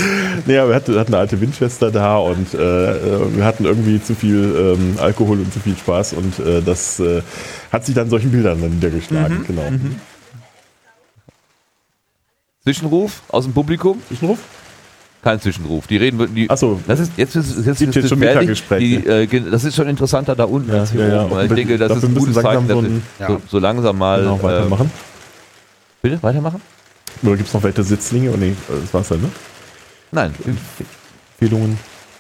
Aber wir hatten, hatten eine alte Windschwester da und äh, äh, wir hatten irgendwie zu viel ähm, Alkohol und zu viel Spaß und äh, das äh, hat sich dann solchen Bildern dann niedergeschlagen. Mhm. Genau. Zwischenruf aus dem Publikum? Zwischenruf? Kein Zwischenruf. Die reden, die, Achso, das ist jetzt jetzt, Gibt jetzt ist schon fertig. Mittaggespräch, Die, äh, Das ist schon interessanter da unten Ja, als hier ja, ja. oben. weil Und Ich denke, das ist ein gutes Zeichen, so dass ein- wir so, so langsam mal genau, äh, weitermachen. bitte weitermachen. Oder gibt es noch weitere Sitzlinge? Oh nee, das war's dann, ne? Nein. Empfehlungen.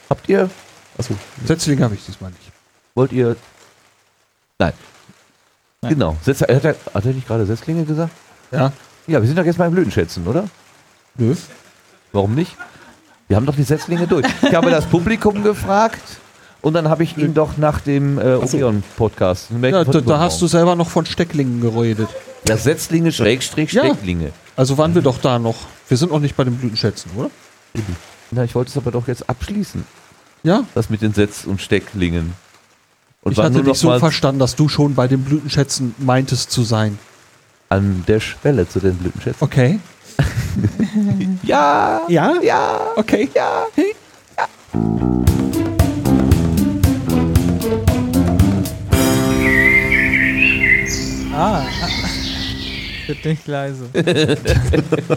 Habt ihr Achso, Setzlinge habe ich diesmal nicht. wollt ihr Nein. Nein. Genau. Setz, hat, er, hat er nicht gerade Setzlinge gesagt? Ja. Ja, wir sind doch jetzt beim Blütenschätzen, oder? Nö. Warum nicht? Wir haben doch die Setzlinge durch. Ich habe das Publikum gefragt und dann habe ich ihn doch nach dem äh. Odeon-Podcast. Ja, da, da hast du selber noch von Stecklingen geredet. Das Setzlinge Schrägstrich Ja. Stecklinge. Also waren wir doch da noch. Wir sind noch nicht bei den Blütenschätzen, oder? Na, ich wollte es aber doch jetzt abschließen. Ja. Das mit den Setz- und Stecklingen. Und ich hatte dich so verstanden, dass du schon bei den Blütenschätzen meintest zu sein. an der Schwelle zu den Blütenschätzen. Okay. Ja! Ja? Ja! Okay. Ja! Ah. Bitte nicht leise.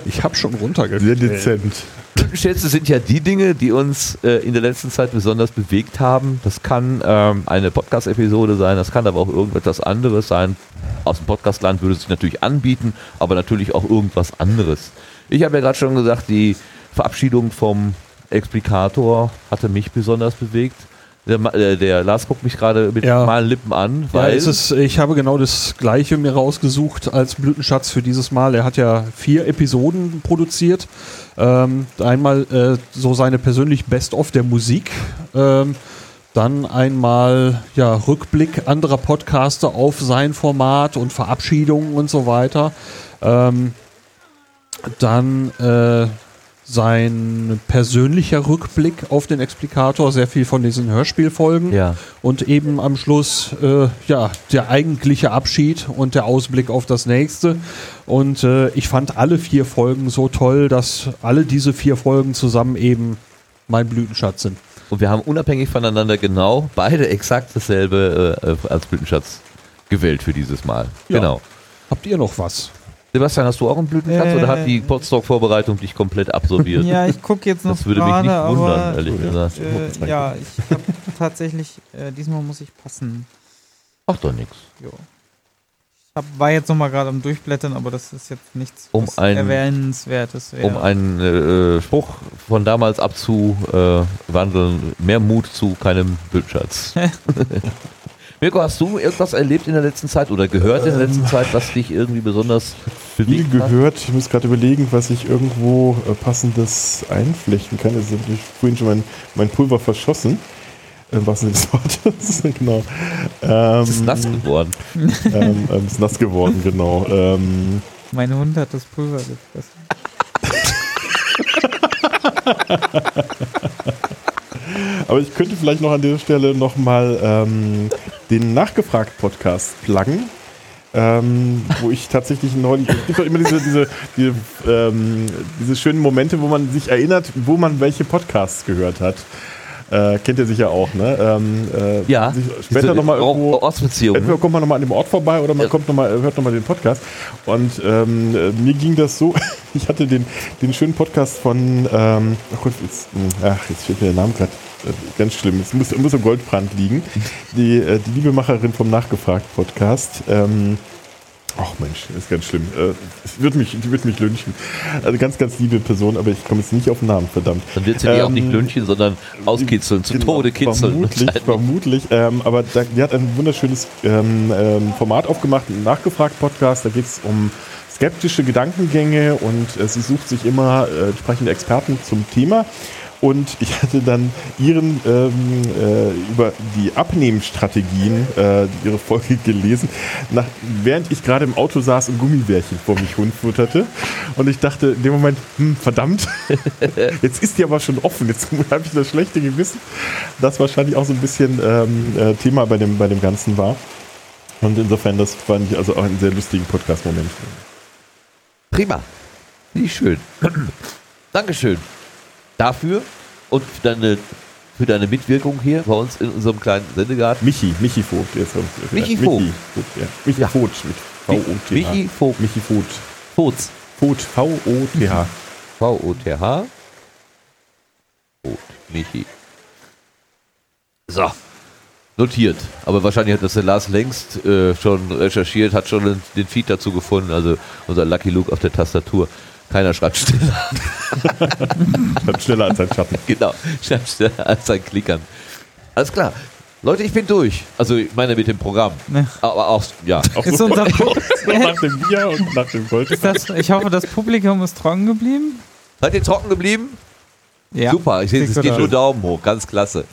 Ich habe schon Sehr runtergestellt. dezent. Blütenschätze sind ja die Dinge, die uns äh, in der letzten Zeit besonders bewegt haben. Das kann ähm, eine Podcast-Episode sein, das kann aber auch irgendetwas anderes sein. Aus dem Podcastland würde es sich natürlich anbieten, aber natürlich auch irgendwas anderes. Ich habe ja gerade schon gesagt, die Verabschiedung vom Explikator hatte mich besonders bewegt. Der, äh, der Lars guckt mich gerade mit Ja. normalen Lippen an, Ja, weil es ist, ich habe genau das gleiche mir rausgesucht als Blütenschatz für dieses Mal. Er hat ja vier Episoden produziert. Ähm, einmal äh, so seine persönlich Best-of der Musik. Ähm, dann einmal ja, Rückblick anderer Podcaster auf sein Format und Verabschiedungen und so weiter. Ähm, dann äh, sein persönlicher Rückblick auf den Explikator, sehr viel von diesen Hörspielfolgen. ja. Und eben am Schluss, äh, ja, der eigentliche Abschied und der Ausblick auf das nächste. Und äh, ich fand alle vier Folgen so toll, dass alle diese vier Folgen zusammen eben mein Blütenschatz sind. Und wir haben unabhängig voneinander genau beide exakt dasselbe äh, äh, als Blütenschatz gewählt für dieses Mal. Ja. Genau. Habt ihr noch was? Sebastian, hast du auch einen Blütenschatz Äh, oder hat die Podstock-Vorbereitung dich komplett absolviert? Ja, ich gucke jetzt noch Das würde mich gerade, nicht wundern, aber ehrlich gesagt. äh, ja, ich habe tatsächlich, äh, diesmal muss ich passen. Macht doch nichts. Jo. Ich hab, war jetzt nochmal gerade am Durchblättern, aber das ist jetzt nichts Um ein- Erwähnenswertes. wäre. Um einen äh, Spruch von damals abzuwandeln, mehr Mut zu keinem Blütenschatz. Mirko, hast du irgendwas erlebt in der letzten Zeit oder gehört in der letzten Zeit, was dich irgendwie besonders Viel bewegt hat? gehört. Ich muss gerade überlegen, was ich irgendwo äh, passendes einflechten kann. Es ist natürlich vorhin schon mein, mein Pulver verschossen. Äh, was sind das Wort? genau. Ähm, Es ist nass geworden. ähm, ähm, ist nass geworden, genau. Ähm, mein Hund hat das Pulver gefressen. aber ich könnte vielleicht noch an dieser Stelle nochmal ähm, den Nachgefragt-Podcast pluggen. Ähm, wo ich tatsächlich neulich, es gibt doch immer diese, diese, diese, ähm, diese schönen Momente, wo man sich erinnert, wo man welche Podcasts gehört hat. Äh, kennt ihr sicher auch, ne? Ähm, äh, Ja. später nochmal irgendwo. Ortsbeziehungen. Entweder kommt man nochmal an dem Ort vorbei oder man Ja. kommt noch mal, hört nochmal den Podcast. Und ähm, äh, mir ging das so, ich hatte den, den schönen Podcast von, ähm, ach Gott, jetzt, mh, ach, jetzt fehlt mir der Name gerade. Ganz schlimm, es muss, muss im Goldbrand liegen. Die, äh, die Liebemacherin vom Nachgefragt-Podcast. Ähm, Ach Mensch, das ist ganz schlimm. Äh, wird mich, die wird mich lynchen. Also ganz, ganz liebe Person, aber ich komme jetzt nicht auf den Namen, verdammt. Dann wird sie die auch Ähm, nicht lünchen, sondern auskitzeln, zu Genau, Tode kitzeln. Vermutlich, vermutlich. Ähm, aber da, die hat ein wunderschönes ähm, ähm, Format aufgemacht, einen Nachgefragt-Podcast. Da geht es um skeptische Gedankengänge und äh, sie sucht sich immer äh, entsprechende Experten zum Thema. Und ich hatte dann ihren ähm, äh, über die Abnehmstrategien äh, ihre Folge gelesen, nach, während ich gerade im Auto saß und Gummibärchen vor mich hundfutterte. Und ich dachte in dem Moment, hm, verdammt, jetzt ist die aber schon offen, jetzt habe ich das schlechte Gewissen, das wahrscheinlich auch so ein bisschen ähm, äh, Thema bei dem, bei dem Ganzen war. Und insofern, das fand ich also auch einen sehr lustigen Podcast-Moment. Prima. Ich schön. Dankeschön dafür und für deine, für deine Mitwirkung hier bei uns in unserem kleinen Sendegarten. Michi, Michi Vogt. Jetzt, Michi Vogt. Michi Vogt, ja. Michi Ja. Vogt mit V-O-T-H. Michi Vogt. Michi Vogt. Vogt. Vogt, V-O-T-H. V-O-T-H. Vogt. Michi. So. Notiert. Aber wahrscheinlich hat das der Lars längst äh, schon recherchiert, hat schon den, den Feed dazu gefunden. Also unser Lucky Luke auf der Tastatur. Keiner schreibt schneller. Dann schneller als ein Schatten. genau. Schreibt schneller als ein Klickern. Alles klar. Leute, ich bin durch. Also ich meine mit dem Programm. Ne. Aber auch, ja. Ist unser nach dem Bier und nach dem Gold. das, ich hoffe, das Publikum ist trocken geblieben. Seid ihr trocken geblieben? Ja. Super. Ich sehe, es geht nur Daumen hoch. Ganz klasse.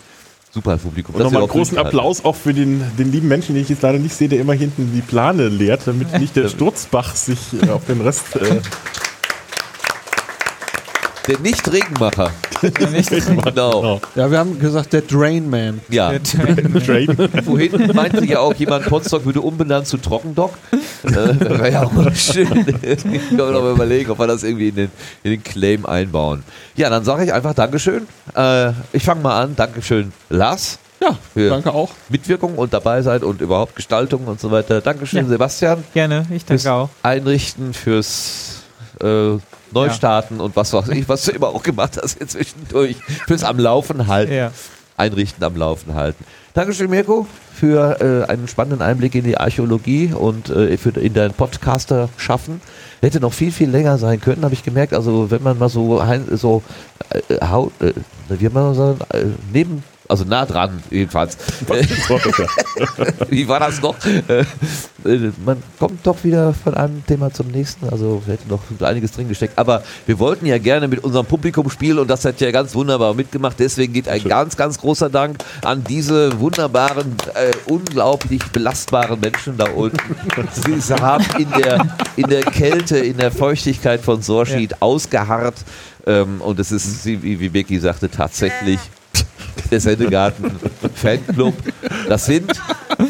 Super Publikum. Und nochmal einen großen Applaus auch für den, den lieben Menschen, den ich jetzt leider nicht sehe, der immer hinten die Plane leert, damit nicht der Sturzbach sich äh, auf den Rest. Äh, habt. Der Nicht-Regenmacher. Nicht genau. Ja, wir haben gesagt, der Drain Man. Ja. Train. Vorhin meinte ja auch jemand, Potsdok würde umbenannt zu Trockendock. äh, Wäre ja auch mal schön. ich kann mir noch mal überlegen, ob wir das irgendwie in den, in den Claim einbauen. Ja, dann sage ich einfach Dankeschön. Äh, ich fange mal an. Dankeschön, Lars. Ja, Für- danke auch. Mitwirkung und dabei sein und überhaupt Gestaltung und so weiter. Dankeschön, Ja. Sebastian. Gerne, ich Fürs danke auch. Einrichten, fürs äh, Neustarten und was weiß ich, was du immer auch gemacht hast hier zwischendurch. Fürs am Laufen halten. Ja. Einrichten, am Laufen halten. Dankeschön, Mirko, für äh, einen spannenden Einblick in die Archäologie und äh, für in dein Podcaster schaffen. Hätte noch viel, viel länger sein können, habe ich gemerkt. Also wenn man mal so, so äh, haut, äh, wie man sagen, äh, neben, also nah dran jedenfalls. Wie war das noch? Äh, man kommt doch wieder von einem Thema zum nächsten. Also wir hätten noch einiges drin gesteckt. Aber wir wollten ja gerne mit unserem Publikum spielen und das hat ja ganz wunderbar mitgemacht. Deswegen geht ein ganz, ganz großer Dank an diese wunderbaren, äh, unglaublich belastbaren Menschen da unten. Sie haben in der, in der Kälte, in der Feuchtigkeit von Sorschied ausgeharrt. Ähm, und es ist, wie, wie Becky sagte, tatsächlich der Sendegarten Fanclub. Das sind,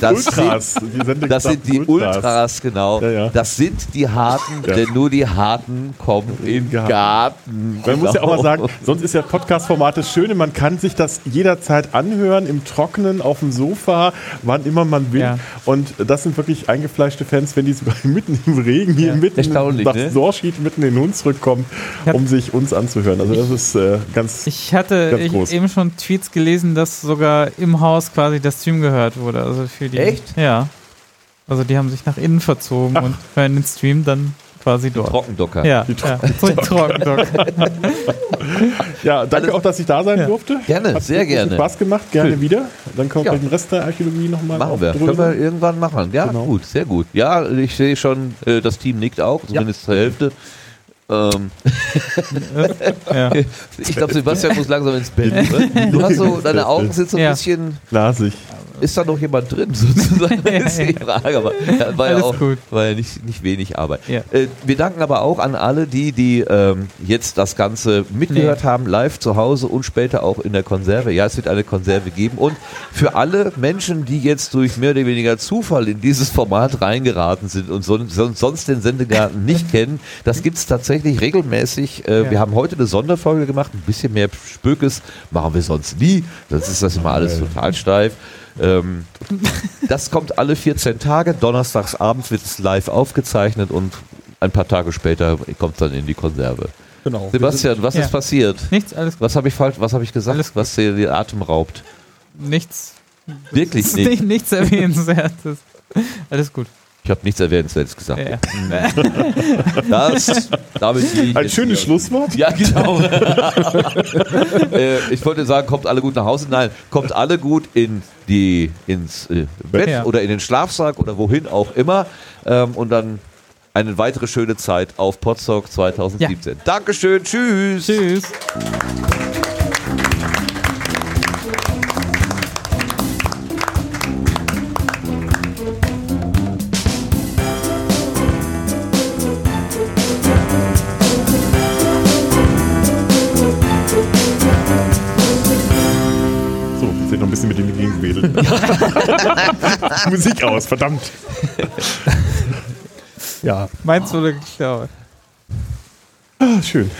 das Ultras. sind, Die das sind die Ultras, genau. Ja, ja. Das sind die Harten, Ja. denn nur die Harten kommen in den Garten. Man muss ja auch mal Genau. sagen, sonst ist ja Podcast-Format das Schöne, man kann sich das jederzeit anhören, im Trockenen, auf dem Sofa, wann immer man will. Und das sind wirklich eingefleischte Fans, wenn die sogar mitten im Regen hier mitten nach ne? Sorschied mitten in den Hunsrück kommen, Ja. um sich uns anzuhören. Also das ist äh, ganz... Ich hatte Ganz ich groß. eben schon Tweets gelesen, dass sogar im Haus quasi der Stream gehört wurde. Also für die, Echt? Ja. Also die haben sich nach innen verzogen und hören den Stream dann quasi dort. Trockendocker. Ja, Die ja. So ein Trockendock. Ja, danke Alles- auch, dass ich da sein Ja. durfte. Gerne, Hat sehr gerne. Spaß gemacht, gerne Schön. wieder. Dann können wir Ja. den Rest der Archäologie nochmal Machen wir. Können wir irgendwann machen. Ja, Genau. gut, sehr gut. Ja, ich sehe schon, äh, das Team nickt auch, zumindest zur Hälfte. Ähm, ja. ich glaube, Sebastian muss langsam ins Bett. Oder? Du hast so, deine Augen sind so ein Ja. bisschen. Glasig. Ist da noch jemand drin, sozusagen? ist die Frage. Aber ja, war ja auch gut. war ja nicht, nicht wenig Arbeit. Ja. Äh, wir danken aber auch an alle, die, die ähm, jetzt das Ganze mitgehört haben, live zu Hause und später auch in der Konserve. Ja, es wird eine Konserve geben. Und für alle Menschen, die jetzt durch mehr oder weniger Zufall in dieses Format reingeraten sind und son sonst den Sendegarten nicht kennen, das gibt es tatsächlich regelmäßig. Äh, Ja. Wir haben heute eine Sonderfolge gemacht, ein bisschen mehr Spökes machen wir sonst nie. Das ist das immer alles total steif. Ähm, das kommt alle 14 Tage. Donnerstags abends wird es live aufgezeichnet und ein paar Tage später kommt es dann in die Konserve. Genau. Sebastian, was Ja. ist passiert? Nichts, alles gut. Was habe ich falsch, was habe ich gesagt, Alles was dir den Atem raubt? Nichts. Wirklich ist nicht. nicht. Nichts Erwähnenswertes. Alles gut. Ich habe nichts Erwähnenswertes gesagt. Ja. Das, damit Ein schönes hier. Schlusswort. Ja, genau. äh, ich wollte sagen, kommt alle gut nach Hause. Nein, kommt alle gut in die, ins äh, Bett Ja. oder in den Schlafsack oder wohin auch immer. Ähm, und dann eine weitere schöne Zeit auf Potsdok 2017. Dankeschön, tschüss. Tschüss. Gegengewedelt. Musik aus, verdammt. Ja. Meins wurde geklaut. Ah, schön.